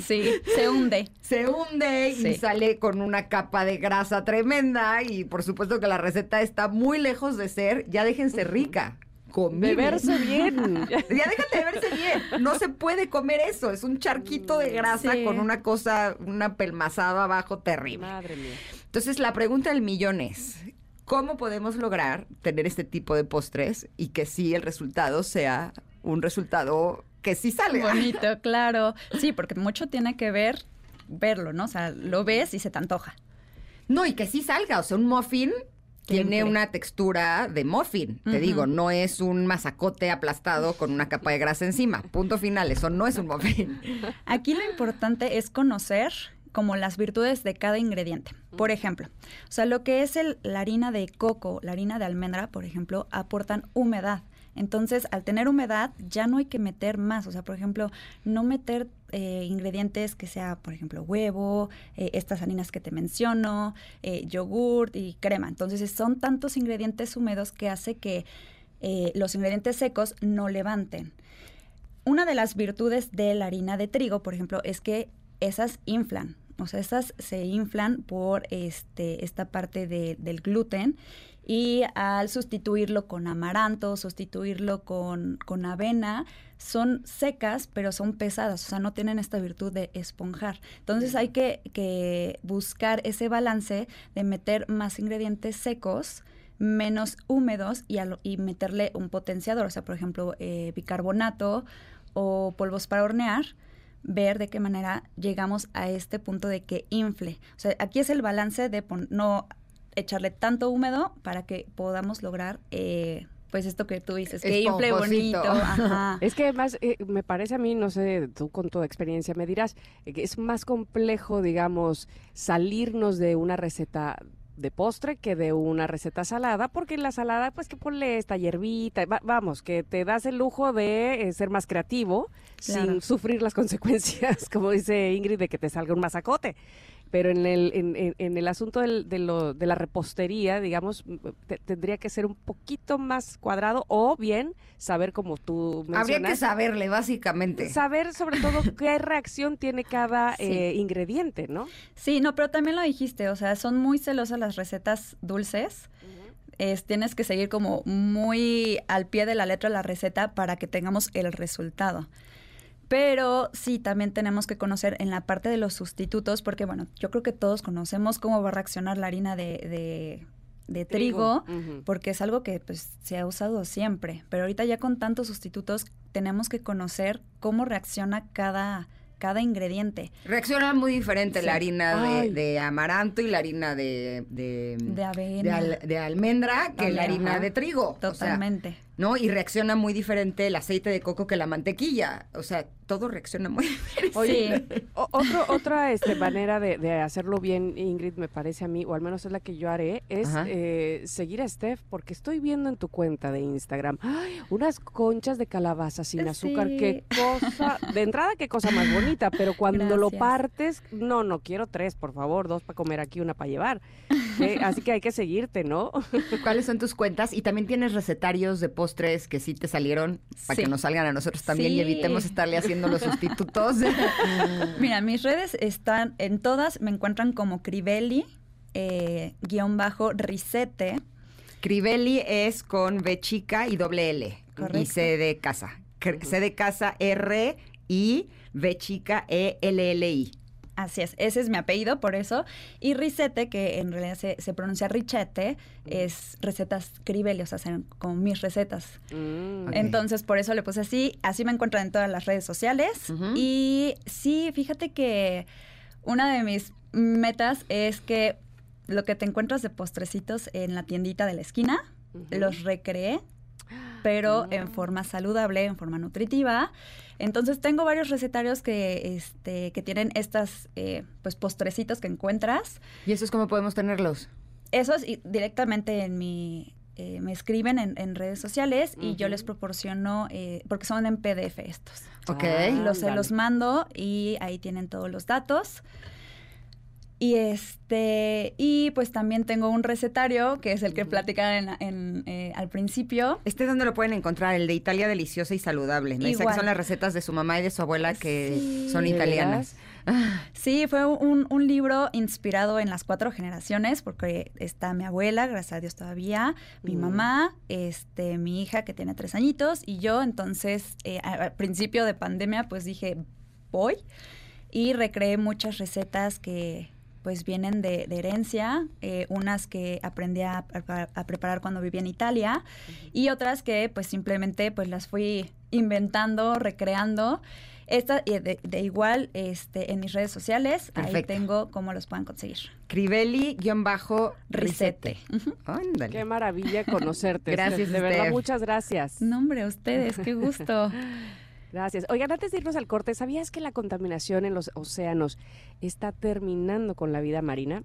Sí, se hunde. Se hunde y Sí. sale con una capa de grasa tremenda y por supuesto que la receta está muy lejos de ser, ya déjense rica. Comible. Beberse bien. Ya déjate de verse bien. No se puede comer eso. Es un charquito de grasa Sí. con una cosa, una pelmazada abajo terrible. Madre mía. Entonces, la pregunta del millón es: ¿cómo podemos lograr tener este tipo de postres y que sí el resultado sea un resultado que sí salga? Bonito, claro. Sí, porque mucho tiene que ver verlo, ¿no? O sea, lo ves y se te antoja. No, y que sí salga. O sea, un muffin tiene una textura de muffin. Te digo, no es un mazacote aplastado con una capa de grasa encima. Punto final. Eso no es un muffin. Aquí lo importante es conocer como las virtudes de cada ingrediente. Por ejemplo, o sea, lo que es el- la harina de coco, la harina de almendra, por ejemplo, aportan humedad. Entonces, al tener humedad, ya no hay que meter más. O sea, por ejemplo, no meter eh, ingredientes que sea, por ejemplo, huevo, eh, estas harinas que te menciono, eh, yogurt y crema. Entonces, son tantos ingredientes húmedos que hace que eh, los ingredientes secos no levanten. Una de las virtudes de la harina de trigo, por ejemplo, es que esas inflan. O sea, esas se inflan por este, esta parte de- del gluten y al sustituirlo con amaranto, sustituirlo con, con avena, son secas, pero son pesadas, o sea, no tienen esta virtud de esponjar. Entonces hay que, que buscar ese balance de meter más ingredientes secos, menos húmedos y, al- y meterle un potenciador, o sea, por ejemplo, eh, bicarbonato o polvos para hornear, ver de qué manera llegamos a este punto de que infle. O sea, aquí es el balance de pon- no echarle tanto húmedo para que podamos lograr, eh, pues esto que tú dices, que infle bonito. Ajá. Es que además eh, me parece a mí, no sé, tú con tu experiencia me dirás, eh, que es más complejo, digamos, salirnos de una receta de postre que de una receta salada, porque en la salada, pues que ponle esta hierbita, va- vamos, que te das el lujo de eh, ser más creativo Claro. sin sufrir las consecuencias, como dice Ingrid, de que te salga un mazacote. Pero en el, en, en- en el asunto del- de, lo- de la repostería, digamos, te- tendría que ser un poquito más cuadrado o bien saber como tú mencionas. Habría que saberle, básicamente. Saber sobre todo qué reacción tiene cada Sí. eh, ingrediente, ¿no? Sí, no, pero también lo dijiste, o sea, son muy celosas las recetas dulces. Es, tienes que seguir como muy al pie de la letra la receta para que tengamos el resultado. Pero sí, también tenemos que conocer en la parte de los sustitutos, porque bueno, yo creo que todos conocemos cómo va a reaccionar la harina de, de- de trigo, porque es algo que pues, se ha usado siempre. Pero ahorita ya con tantos sustitutos tenemos que conocer cómo reacciona cada, cada ingrediente. Reacciona muy diferente Sí. la harina de, amaranto y la harina de, de, De avena. de al- de almendra que la harina ajá. de trigo. O sea, Totalmente. ¿no? Y reacciona muy diferente el aceite de coco que la mantequilla. O sea, todo reacciona muy diferente. Oye, o- otro, otra este, manera de, de hacerlo bien, Ingrid, me parece a mí, o al menos es la que yo haré, es eh, seguir a Steph, porque estoy viendo en tu cuenta de Instagram ¡ay! unas conchas de calabaza sin azúcar. Sí. Qué cosa, de entrada, qué cosa más bonita, pero cuando lo partes, no, no quiero tres, por favor, dos para comer aquí, una para llevar. Así que hay que seguirte, ¿no? ¿Cuáles son tus cuentas? Y también tienes recetarios de postres que sí te salieron para que Sí. nos salgan a nosotros también y Sí. evitemos estarle haciendo los sustitutos. Mira, mis redes están en todas, me encuentran como Crivelli, eh, guion bajo Risete. Crivelli es con B chica y doble L. Y Correcto. C de casa. C de casa R y B chica E L L I. Así es, ese es mi apellido, por eso. Y Risete, que en realidad se, se pronuncia Richete, es recetas Crivelli, o sea, son como mis recetas. Mm. Entonces, por eso le puse así. Así me encuentran en todas las redes sociales. Y sí, fíjate que una de mis metas es que lo que te encuentras de postrecitos en la tiendita de la esquina, los recreé, pero en forma saludable, en forma nutritiva. Entonces tengo varios recetarios que, este, que tienen estas eh, pues postrecitos que encuentras. ¿Y eso es cómo podemos tenerlos? Esos y directamente en mi eh, me escriben en, en redes sociales y yo les proporciono eh, porque son en PDF estos. Ok. Ah, Los se los mando y ahí tienen todos los datos. Y este, y pues también tengo un recetario, que es el que platicaba en, en, eh, al principio. ¿Este es donde lo pueden encontrar? El de Italia deliciosa y saludable. Me dice que Igual. son las recetas de su mamá y de su abuela que Sí. son ¿De italianas. Ah, Sí, fue un, un libro inspirado en las cuatro generaciones, porque está mi abuela, gracias a Dios todavía, mi Mm. mamá, este, mi hija que tiene tres añitos, y yo. Entonces, eh, al principio de pandemia, pues dije, voy. Y recreé muchas recetas que pues vienen de, de herencia, eh, unas que aprendí a, a- a preparar cuando vivía en Italia y otras que pues simplemente pues las fui inventando, recreando. Esta, y de, de igual este, en mis redes sociales, ahí tengo cómo los puedan conseguir. Crivelli-risete. Ujú. Ándale. Qué maravilla conocerte. Gracias, De verdad, muchas gracias. No, hombre, a ustedes, qué gusto. Gracias. Oigan, antes de irnos al corte, ¿sabías que la contaminación en los océanos está terminando con la vida marina?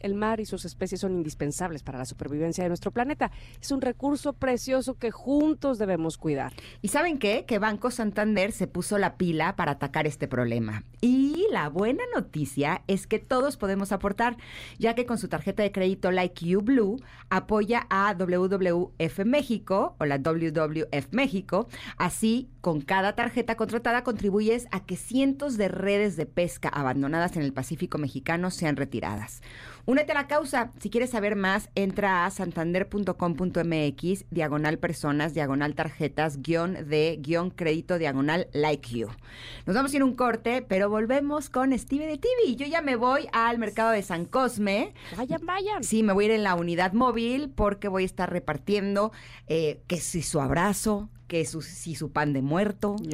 El mar y sus especies son indispensables para la supervivencia de nuestro planeta. Es un recurso precioso que juntos debemos cuidar. ¿Y saben qué? Que Banco Santander se puso la pila para atacar este problema. Y la buena noticia es que todos podemos aportar, ya que con su tarjeta de crédito Like You Blue apoya a WWF México o la WWF México. Así, con cada tarjeta contratada contribuyes a que cientos de redes de pesca abandonadas en el Pacífico mexicano sean retiradas. Únete a la causa. Si quieres saber más, entra a santander.com.mx, diagonal personas, diagonal tarjetas, guion de, guion crédito, diagonal like you. Nos vamos a ir un corte, pero volvemos con Steve de TV. Yo ya me voy al mercado de San Cosme. Vayan, vayan. Sí, me voy a ir en la unidad móvil porque voy a estar repartiendo eh, que si su abrazo, que su, si su pan de muerto.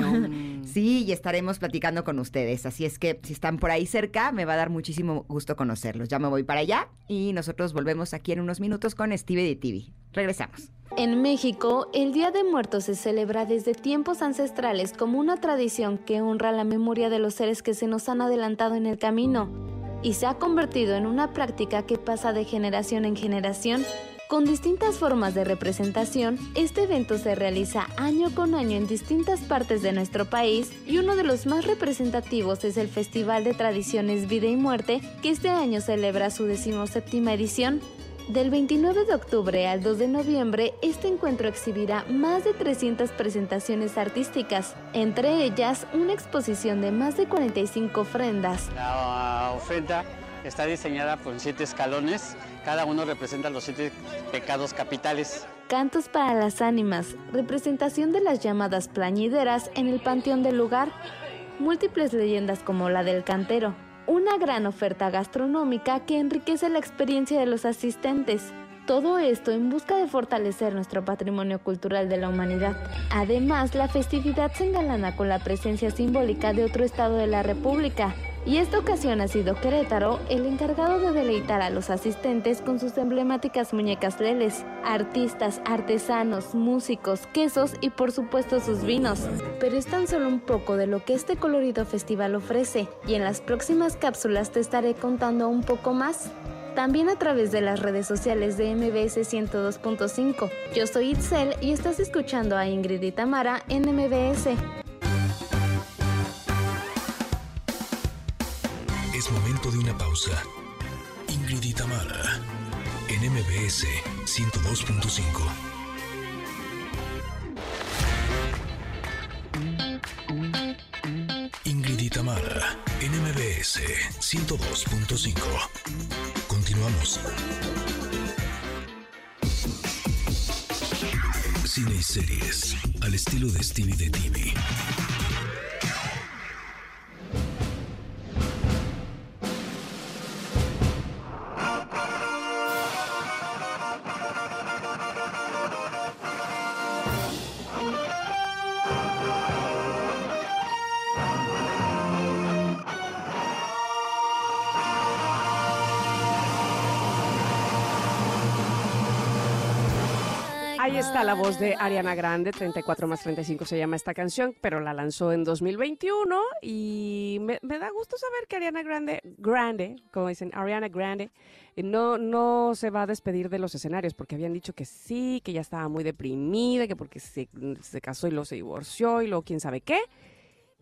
Sí, y estaremos platicando con ustedes. Así es que si están por ahí cerca, me va a dar muchísimo gusto conocerlos. Ya me voy para allá y nosotros volvemos aquí en unos minutos con Steve de TV. Regresamos. En México, el Día de Muertos se celebra desde tiempos ancestrales como una tradición que honra la memoria de los seres que se nos han adelantado en el camino y se ha convertido en una práctica que pasa de generación en generación. Con distintas formas de representación, este evento se realiza año con año en distintas partes de nuestro país y uno de los más representativos es el Festival de Tradiciones Vida y Muerte, que este año celebra su decimoséptima edición. Del 29 de octubre al 2 de noviembre, este encuentro exhibirá más de 300 presentaciones artísticas, entre ellas una exposición de más de 45 ofrendas. La ofrenda está diseñada por siete escalones, cada uno representa los siete pecados capitales. Cantos para las ánimas, representación de las llamadas plañideras en el panteón del lugar, múltiples leyendas como la del cantero, una gran oferta gastronómica que enriquece la experiencia de los asistentes. Todo esto en busca de fortalecer nuestro patrimonio cultural de la humanidad. Además, la festividad se engalana con la presencia simbólica de otro estado de la República, y esta ocasión ha sido Querétaro el encargado de deleitar a los asistentes con sus emblemáticas muñecas leles, artistas, artesanos, músicos, quesos y por supuesto sus vinos. Pero es tan solo un poco de lo que este colorido festival ofrece y en las próximas cápsulas te estaré contando un poco más. También a través de las redes sociales de MBS 102.5. Yo soy Itzel y estás escuchando a Ingrid y Tamara en MBS. Es momento de una pausa. Ingrid y Tamara, en MBS 102.5. Ingrid y Tamara, en MBS 102.5. Continuamos. Cine y series, al estilo de Stevie de TV. Está la voz de Ariana Grande, 34 más 35 se llama esta canción, pero la lanzó en 2021 y me, da gusto saber que Ariana Grande, Grande, como dicen, Ariana Grande, eh, no, no se va a despedir de los escenarios porque habían dicho que sí, que ya estaba muy deprimida, que porque se, se casó y luego se divorció y luego quién sabe qué.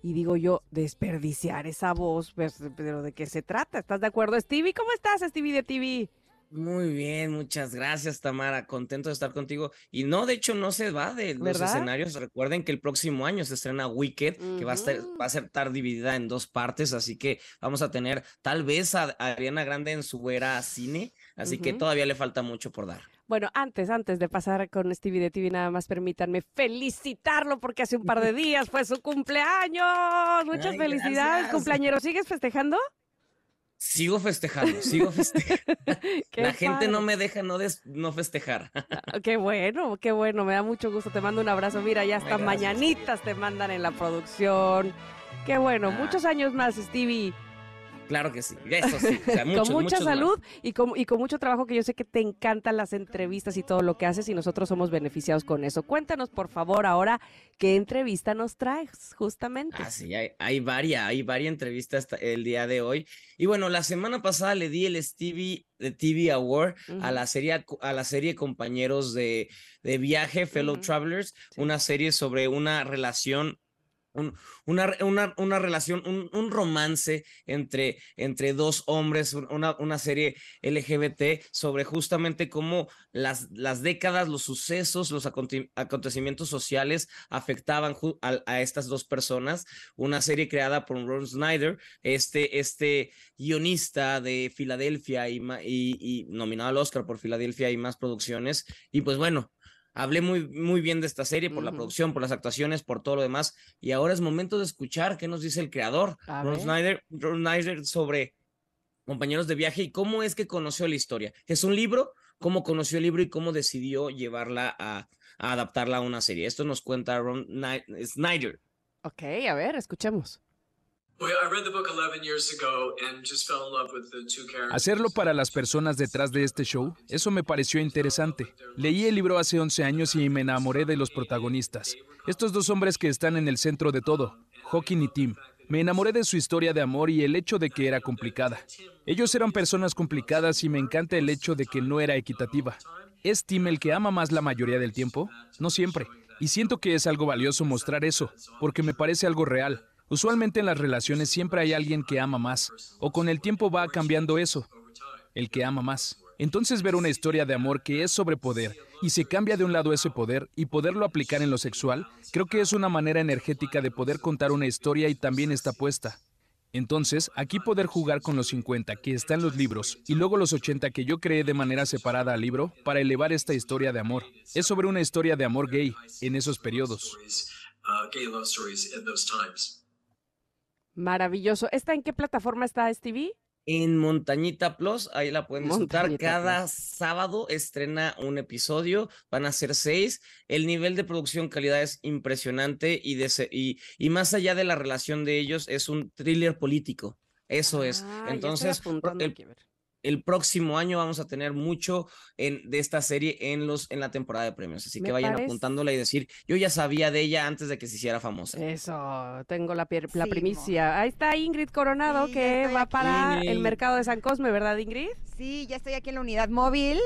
Y digo yo, desperdiciar esa voz, pues, pero ¿de qué se trata? ¿Estás de acuerdo, Stevie? ¿Cómo estás, Stevie de TV? Muy bien, muchas gracias, Tamara. Contento de estar contigo. Y no, de hecho, no se va de los ¿Verdad? escenarios. Recuerden que el próximo año se estrena Wicked, que va a, estar, va a ser estar dividida en dos partes. Así que vamos a tener tal vez a a Ariana Grande en su era cine. Así que todavía le falta mucho por dar. Bueno, antes, antes de pasar con Stevie de TV, nada más permítanme felicitarlo porque hace un par de días fue su cumpleaños. Muchas Ay, felicidades, gracias. cumpleañero. ¿Sigues festejando? Sigo festejando, sigo festejando. La gente no me deja no, des- no festejar. Ah, Qué bueno, qué bueno, me da mucho gusto. Te mando un abrazo. Mira, ya hasta mañanitas te mandan en la producción. Qué bueno, Ah. muchos años más, Stevie. Claro que sí, eso sí. o sea, muchos, con mucha más. salud y con, y con mucho trabajo que yo sé que te encantan las entrevistas y todo lo que haces y nosotros somos beneficiados con eso. Cuéntanos, por favor, ahora qué entrevista nos traes, justamente. Ah, sí, hay, hay varias, hay varias entrevistas el día de hoy. Y bueno, la semana pasada le di el Stevie de TV Award a la serie, a la serie Compañeros de, de Viaje, Fellow. Travelers, Sí. una serie sobre una relación. Un- una, una, una relación, un, romance entre, entre dos hombres, un- una, una serie LGBT sobre justamente cómo las, las décadas, los sucesos, los aconte- acontecimientos sociales afectaban a, estas dos personas. Una serie creada por Ron Snyder, este, este guionista de Filadelfia y nominado al Oscar por Filadelfia y más producciones. Y pues bueno. Hablé muy, muy bien de esta serie por la producción, por las actuaciones, por todo lo demás. Y ahora es momento de escuchar qué nos dice el creador, Ron. Snyder, Ron Snyder, sobre compañeros de viaje y cómo es que conoció la historia. Es un libro, cómo conoció el libro y cómo decidió llevarla a, a adaptarla a una serie. Esto nos cuenta Ron Snyder. Ok, a ver, escuchemos. Hacerlo para las personas detrás de este show, eso me pareció interesante. Leí el libro hace 11 años y me enamoré de los protagonistas. Estos dos hombres que están en el centro de todo, Hawking y Tim. Me enamoré de su historia de amor y el hecho de que era complicada. Ellos eran personas complicadas y me encanta el hecho de que no era equitativa. ¿Es Tim el que ama más la mayoría del tiempo? No siempre. Y siento que es algo valioso mostrar eso, porque me parece algo real. Usualmente en las relaciones siempre hay alguien que ama más, o con el tiempo va cambiando eso, el que ama más. Entonces ver una historia de amor que es sobre poder y se cambia de un lado ese poder y poderlo aplicar en lo sexual, creo que es una manera energética de poder contar una historia y también está puesta. Entonces, aquí poder jugar con los 50 que está en los libros y luego los 80 que yo creé de manera separada al libro para elevar esta historia de amor. Es sobre una historia de amor gay en esos periodos. Uh, gay love stories in those times. Maravilloso. ¿Esta en qué plataforma está, Stevie? En Montañita Plus, ahí la pueden disfrutar. Cada Plus. sábado estrena un episodio, van a ser seis. El nivel de producción calidad es impresionante y, de se- y, y más allá de la relación de ellos, es un thriller político. Eso es. Ah, Entonces, el. El próximo año vamos a tener mucho en, de esta serie en, los, en la temporada de premios. Así Me que vayan parece- apuntándola y decir, yo ya sabía de ella antes de que se hiciera famosa. Eso, tengo la, pier- la Sí, primicia. Ahí está Ingrid Coronado Sí, que va aquí. para el mercado de San Cosme, ¿verdad, Ingrid? Sí, ya estoy aquí en la unidad móvil.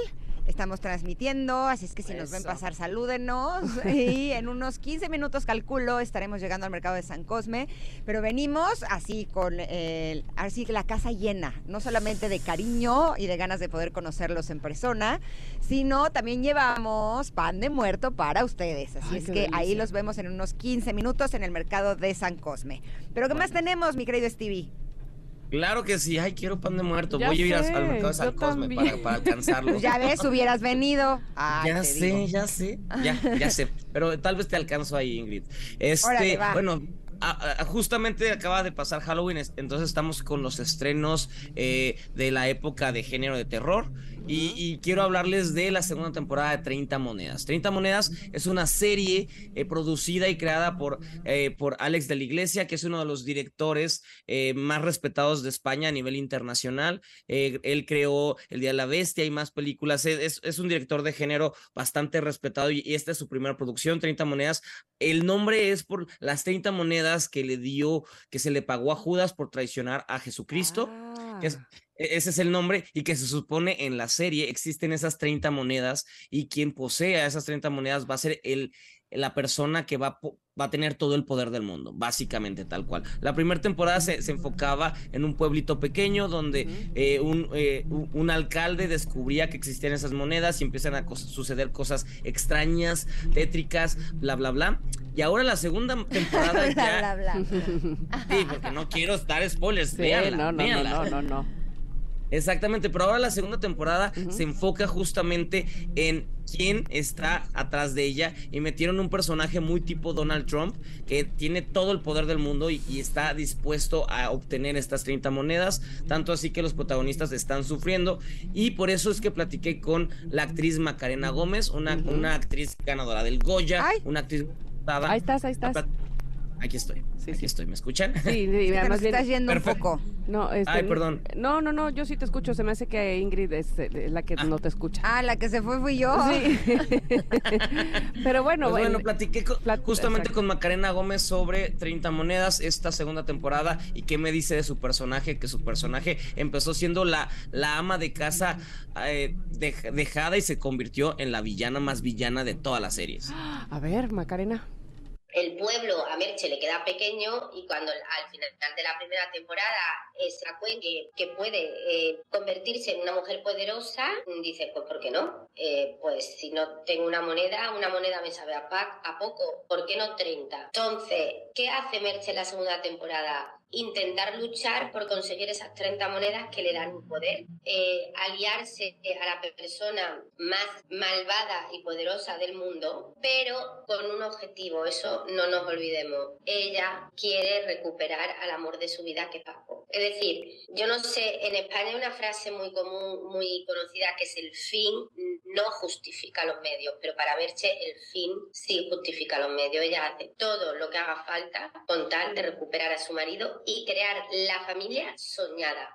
Estamos transmitiendo, así es que si nos ven pasar, salúdenos. Y en unos 15 minutos, calculo, estaremos llegando al mercado de San Cosme. Pero venimos así con el, así la casa llena, no solamente de cariño y de ganas de poder conocerlos en persona, sino también llevamos pan de muerto para ustedes. Así Ay, es que ahí los vemos en unos 15 minutos en el mercado de San Cosme. Pero ¿qué más tenemos, mi querido Stevie? Claro que sí, ay, quiero pan de muerto. Ya Voy a ir sé, al mercado de San Cosme para, para alcanzarlo. Ya ves, hubieras venido. Ay, ya te sé, digo. ya sé, ya, ya sé, pero tal vez te alcanzo ahí, Ingrid. Este, Órale, bueno, a- a- justamente acaba de pasar Halloween, es- entonces estamos con los estrenos eh, de la época de género de terror y, y quiero hablarles de la segunda temporada de 30 Monedas. 30 Monedas es una serie eh, producida y creada por, eh, por Alex de la Iglesia, que es uno de los directores eh, más respetados de España a nivel internacional. Él creó El Día de la Bestia y más películas. Es, es- es un director de género bastante respetado y, y esta es su primera producción, 30 monedas. El nombre es por las 30 monedas que le dio, que se le pagó a Judas por traicionar a Jesucristo. que es- Ah. Ese es el nombre y que se supone en la serie existen esas 30 monedas y quien posea esas 30 monedas va a ser el, la persona que va, va a tener todo el poder del mundo, básicamente tal cual. La primera temporada se, enfocaba en un pueblito pequeño donde eh, eh, un, un, alcalde descubría que existían esas monedas y empiezan a suceder cosas extrañas, tétricas, bla, bla, bla. Y ahora la segunda temporada ya... bla, bla, Sí, porque no quiero dar spoilers. Sí, no, no, no, no, no. Exactamente, pero ahora la segunda temporada se enfoca justamente en quién está atrás de ella y metieron un personaje muy tipo Donald Trump que tiene todo el poder del mundo y, está dispuesto a obtener estas 30 monedas, tanto así que los protagonistas están sufriendo. Y por eso es que platiqué con la actriz Macarena Gómez, una, una actriz ganadora del Goya, una actriz... Ahí estás, ahí estás. Aquí estoy. Sí, aquí estoy. ¿Me escuchan? Sí, sí además estás yendo un poco. No, este, Ay, perdón. No, no, no, yo sí te escucho. Se me hace que Ingrid es eh, la que ah. no te escucha. Ah, la que se fue fui yo. Sí. Pero bueno, pues bueno, platiqué justamente con Macarena Gómez sobre 30 monedas esta segunda temporada y qué me dice de su personaje, que su personaje empezó siendo la, la ama de casa eh, dejada y se convirtió en la villana más villana de todas las series. A ver, Macarena el pueblo a Merche le queda pequeño y cuando al final de la primera temporada se acuerda que, puede eh, convertirse en una mujer poderosa, dice, pues ¿por qué no? Eh, pues si no tengo una moneda, una moneda me sabe a, a poco, ¿por qué no 30? Entonces, ¿qué hace Merche en la segunda temporada? Intentar luchar por conseguir esas 30 monedas que le dan un poder, eh, aliarse a la persona más malvada y poderosa del mundo, pero con un objetivo, eso no nos olvidemos. Ella quiere recuperar al amor de su vida que Paco. Es decir, yo no sé, en España hay una frase muy común, muy conocida, que es el fin no justifica los medios, pero para Merche el fin sí justifica los medios. Ella hace todo lo que haga falta con tal de recuperar a su marido y crear la familia soñada.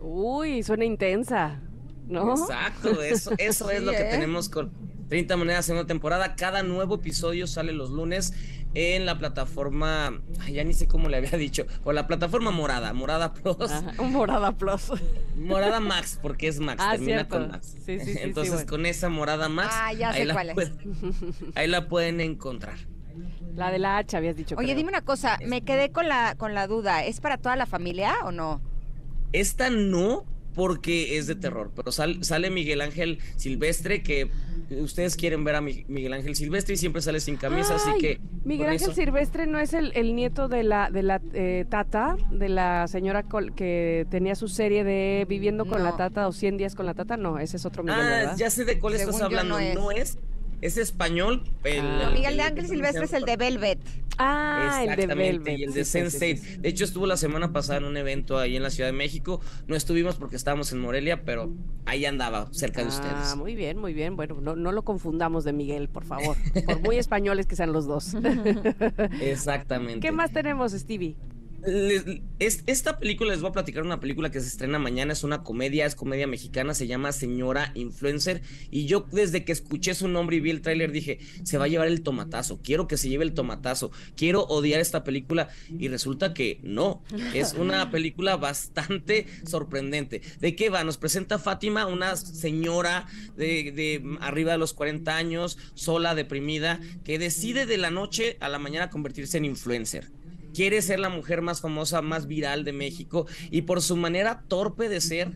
Uy, suena intensa, ¿no? Exacto, eso, eso es lo que ¿eh? tenemos con 30 monedas en una temporada. Cada nuevo episodio sale los lunes en la plataforma, ya ni sé cómo le había dicho, o la plataforma Morada, Morada Plus. morada Plus. Morada Max, porque es Max, ah, termina con Max. Sí, sí, Entonces con esa Morada Max, ah, ya sé cuál es. ahí la pueden encontrar. La de la H habías dicho. Oye, dime una cosa, me quedé con la, con la duda, ¿es para toda la familia o no? Esta no, porque es de terror, pero sale Miguel Ángel Silvestre, que ustedes quieren ver a Miguel Ángel Silvestre y siempre sale sin camisa, así que... Miguel Ángel Silvestre no es el, nieto de la, de la eh, tata, de la señora que tenía su serie de Viviendo con la tata o 100 días con la tata, no, ese es otro Miguel, Ah, ya sé de cuál estás hablando, no es es español. El, ah. Miguel de Ángel Silvestre es el de Velvet. Ah, el de Velvet. Y el de Sense8. de hecho, estuvo la semana pasada en un evento ahí en la Ciudad de México. No estuvimos porque estábamos en Morelia, pero ahí andaba, cerca de ustedes. Ah, muy bien, muy bien. Bueno, no, no lo confundamos de Miguel, por favor. Por muy españoles que sean los dos. Exactamente. ¿Qué más tenemos, Stevie? Esta película les voy a platicar una película que se estrena mañana, es una comedia, es comedia mexicana, se llama Señora Influencer y yo desde que escuché su nombre y vi el tráiler dije, se va a llevar el tomatazo, quiero que se lleve el tomatazo, quiero odiar esta película y resulta que no, es una película bastante sorprendente. ¿De qué va? Nos presenta Fátima, una señora de, de arriba de los 40 años, sola, deprimida, que decide de la noche a la mañana convertirse en influencer quiere ser la mujer más famosa, más viral de México y por su manera torpe de ser,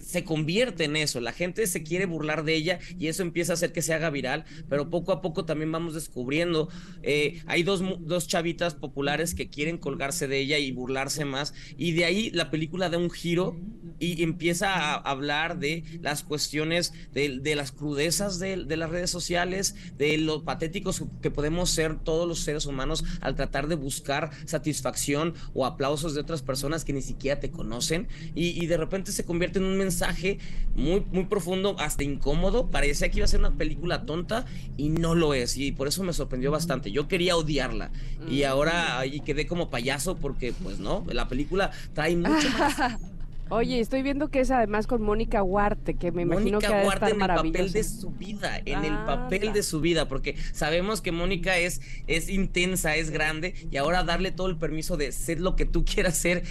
se convierte en eso. La gente se quiere burlar de ella y eso empieza a hacer que se haga viral, pero poco a poco también vamos descubriendo, eh, hay dos, dos chavitas populares que quieren colgarse de ella y burlarse más y de ahí la película da un giro y empieza a hablar de las cuestiones de, las crudezas de, de, las redes sociales, de lo patéticos que podemos ser todos los seres humanos al tratar de buscar satisfacción o aplausos de otras personas que ni siquiera te conocen y, de repente se convierte en un mensaje muy, muy profundo, hasta incómodo. Parecía que iba a ser una película tonta y no lo es y por eso me sorprendió bastante. Yo quería odiarla y mm. ahora ahí quedé como payaso porque pues no, la película trae mucho más. Oye, estoy viendo que es además con Mónica Huarte, que me imagino que ha de estar en el papel de su vida, en el papel de su vida, porque sabemos que Mónica es, es intensa, es grande, y ahora darle todo el permiso de ser lo que tú quieras ser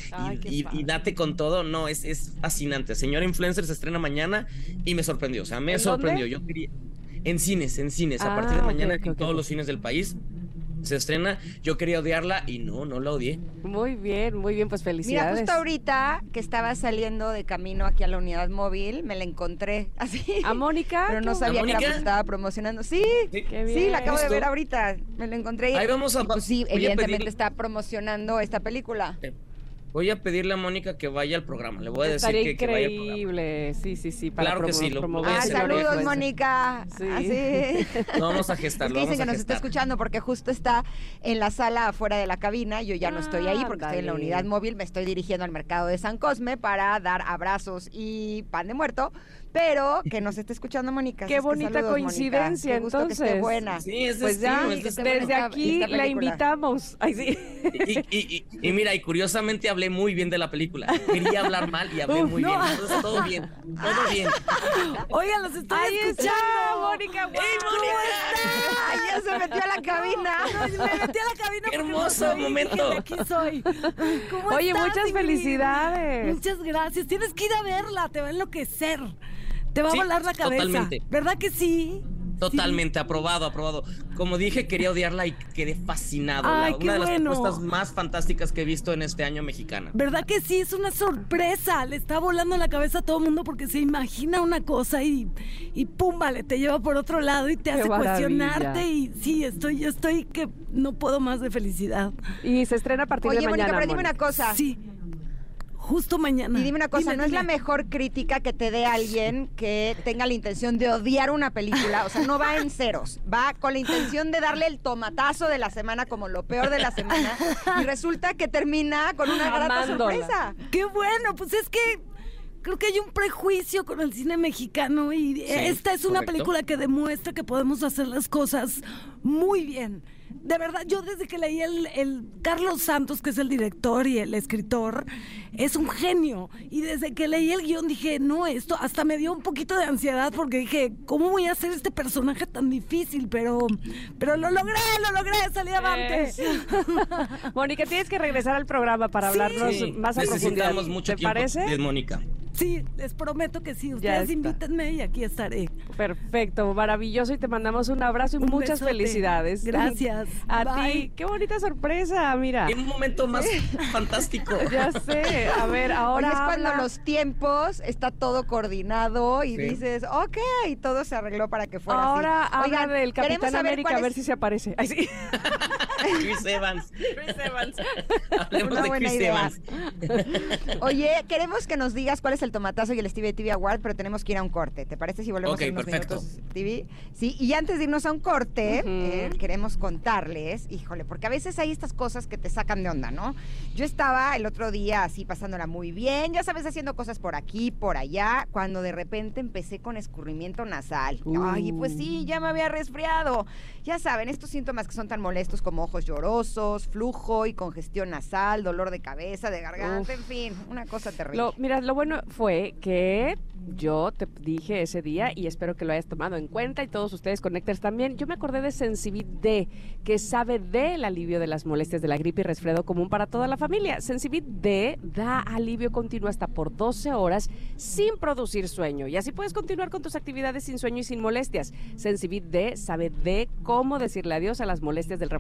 y, date con todo, no, es, es fascinante. Señora Influencer se estrena mañana y me sorprendió, o sea, me sorprendió. Yo quería En cines, en cines. A partir de Ah, mañana en todos los cines del país se estrena. Yo quería odiarla y no, no la odié. Muy bien, muy bien, pues Mira, felicidades. justo ahorita que estaba saliendo de camino aquí a la unidad móvil, me la encontré así. ¿A Mónica? Pero no ¿Qué- sabía ¿A que la estaba promocionando. Sí, Qué sí, bien. la acabo de ver ahorita. Me la encontré. Ahí vamos a- y, pues sí, voy a evidentemente pedir- está promocionando esta película. Voy a pedirle a Mónica que vaya al programa. Le voy a decir Estaría que, que vaya al programa. increíble, sí, sí, sí. Para Claro que sí, lo- Ah, saludos. Mónica. Sí. Así. Lo vamos a gestar, Es que vamos dicen a que nos está escuchando porque justo está en la sala afuera de la cabina. Yo ya no estoy ahí porque estoy en la unidad móvil. Me estoy dirigiendo al mercado de San Cosme para dar abrazos y pan de muerto. Pero que nos esté escuchando, Mónica. Qué bonita saludos, Mónica. coincidencia, Qué gusto que esté entonces. buena. Sí, es Pues ya, destino. desde esta- aquí la invitamos. Ay, sí. Y, y- y- y mira, y curiosamente hablé muy bien de la película. Quería hablar mal y hablé Uf, muy no. bien. Entonces todo bien, todo bien. Oigan, los estoy Ahí está, escuchando. Mónica. guau. Ay, ya se metió a la cabina. No, me metí a la cabina Qué hermoso dije, momento. aquí soy. ¿Cómo Oye, estás, muchas felicidades. Muchas gracias. Tienes que ir a verla, te va a enloquecer. Te va Sí, a volar la cabeza. totalmente. ¿Verdad que sí? Totalmente, aprobado, aprobado. Como dije, quería odiarla y quedé fascinado. La- Ay, qué una de las bueno. propuestas más fantásticas que he visto en este año mexicana. ¿Verdad que sí? Es una sorpresa. Le está volando la cabeza a todo el mundo porque se imagina una cosa y, y pum, vale, te lleva por otro lado y te Qué hace maravilla. cuestionarte. Y sí, estoy, yo estoy que no puedo más de felicidad. Y se estrena a partir Oye, de Mónica, mañana. pero dime una Mónica. cosa. Sí. Justo mañana. Y dime una cosa, Dime, ¿no es la mejor crítica que te dé alguien que tenga la intención de odiar una película? O sea, no va en ceros, va con la intención de darle el tomatazo de la semana como lo peor de la semana y resulta que termina con una grata Amándola. sorpresa. Qué bueno, pues es que creo que hay un prejuicio con el cine mexicano y esta es una correcto. película que demuestra que podemos hacer las cosas muy bien. De verdad, yo desde que leí el, el Carlos Santos, que es el director y el escritor, es un genio. Y desde que leí el guion dije, no, esto hasta me dio un poquito de ansiedad porque dije, ¿cómo voy a hacer este personaje tan difícil? Pero, pero lo logré, lo logré, salí avante. Mónica, tienes que regresar al programa para hablarnos Sí, más a profundidad. mucho ¿Te tiempo parece? de Mónica. Sí, les prometo que sí. Ya Ustedes invítenme y aquí estaré. Perfecto, maravilloso y te mandamos un abrazo y Un muchas besote. felicidades. Gracias. A Bye. ti, qué bonita sorpresa, mira. En un momento más fantástico. Ya sé, a ver, ahora Oye, es cuando habla- los tiempos está todo coordinado y Sí. dices, ok, y todo se arregló para que fuera Ahora así. habla Oigan, del Capitán América a ver si se aparece. Ay, sí. Chris Evans. Chris Evans. Hablemos Una de buena Chris idea. Evans. Oye, queremos que nos digas cuál es el tomatazo y el Stevie TV Award, pero tenemos que ir a un corte. ¿Te parece si volvemos Ok, en unos perfecto. minutos, TV? Sí, y antes de irnos a un corte, eh, queremos contarles, híjole, porque a veces hay estas cosas que te sacan de onda, ¿no? Yo estaba el otro día así pasándola muy bien, ya sabes, haciendo cosas por aquí, por allá, cuando de repente empecé con escurrimiento nasal. Ay, pues sí, ya me había resfriado. Ya saben, estos síntomas que son tan molestos como ojos llorosos, flujo y congestión nasal, dolor de cabeza, de garganta, Uf. en fin, una cosa terrible. Lo, mira, lo bueno fue que yo te dije ese día y espero que lo hayas tomado en cuenta y todos ustedes connectors también. Yo me acordé de Sensibit D, que sabe del alivio de las molestias de la gripe y resfriado común para toda la familia. Sensibit D da alivio continuo hasta por 12 horas sin producir sueño y así puedes continuar con tus actividades sin sueño y sin molestias. Sensibit D sabe de cómo decirle adiós a las molestias del re-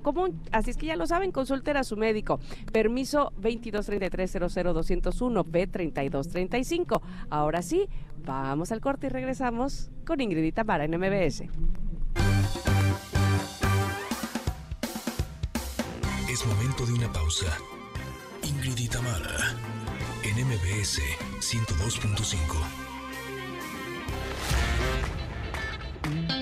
común. Así es que ya lo saben, consulten a su médico. Permiso 2233-00201 B3235. Ahora sí, vamos al corte y regresamos con Ingridita para en MBS. Es momento de una pausa. Ingrid y Tamara, en MBS 102.5.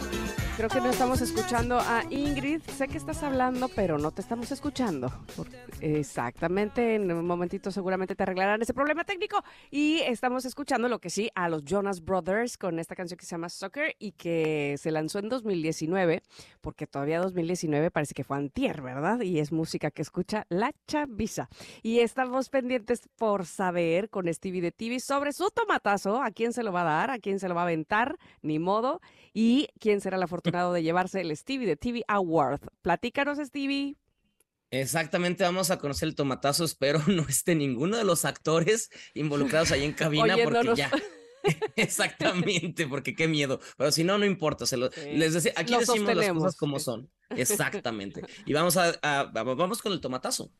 Creo que no estamos escuchando a Ingrid. Sé que estás hablando, pero no te estamos escuchando. Exactamente, en un momentito seguramente te arreglarán ese problema técnico. Y estamos escuchando lo que sí a los Jonas Brothers con esta canción que se llama Soccer y que se lanzó en 2019, porque todavía 2019 parece que fue antier, ¿verdad? Y es música que escucha la chaviza. Y estamos pendientes por saber con Stevie de TV sobre su tomatazo, a quién se lo va a dar, a quién se lo va a aventar, ni modo, y quién será el afortunado de llevarse el Stevie de TV Award. Platícanos, Stevie. Exactamente, vamos a conocer el tomatazo. Espero no esté ninguno de los actores involucrados ahí en cabina porque ya. Exactamente, porque qué miedo. Pero si no, no importa. Se lo, les decía, aquí decimos las cosas como son. Exactamente. Y vamos a, vamos con el tomatazo.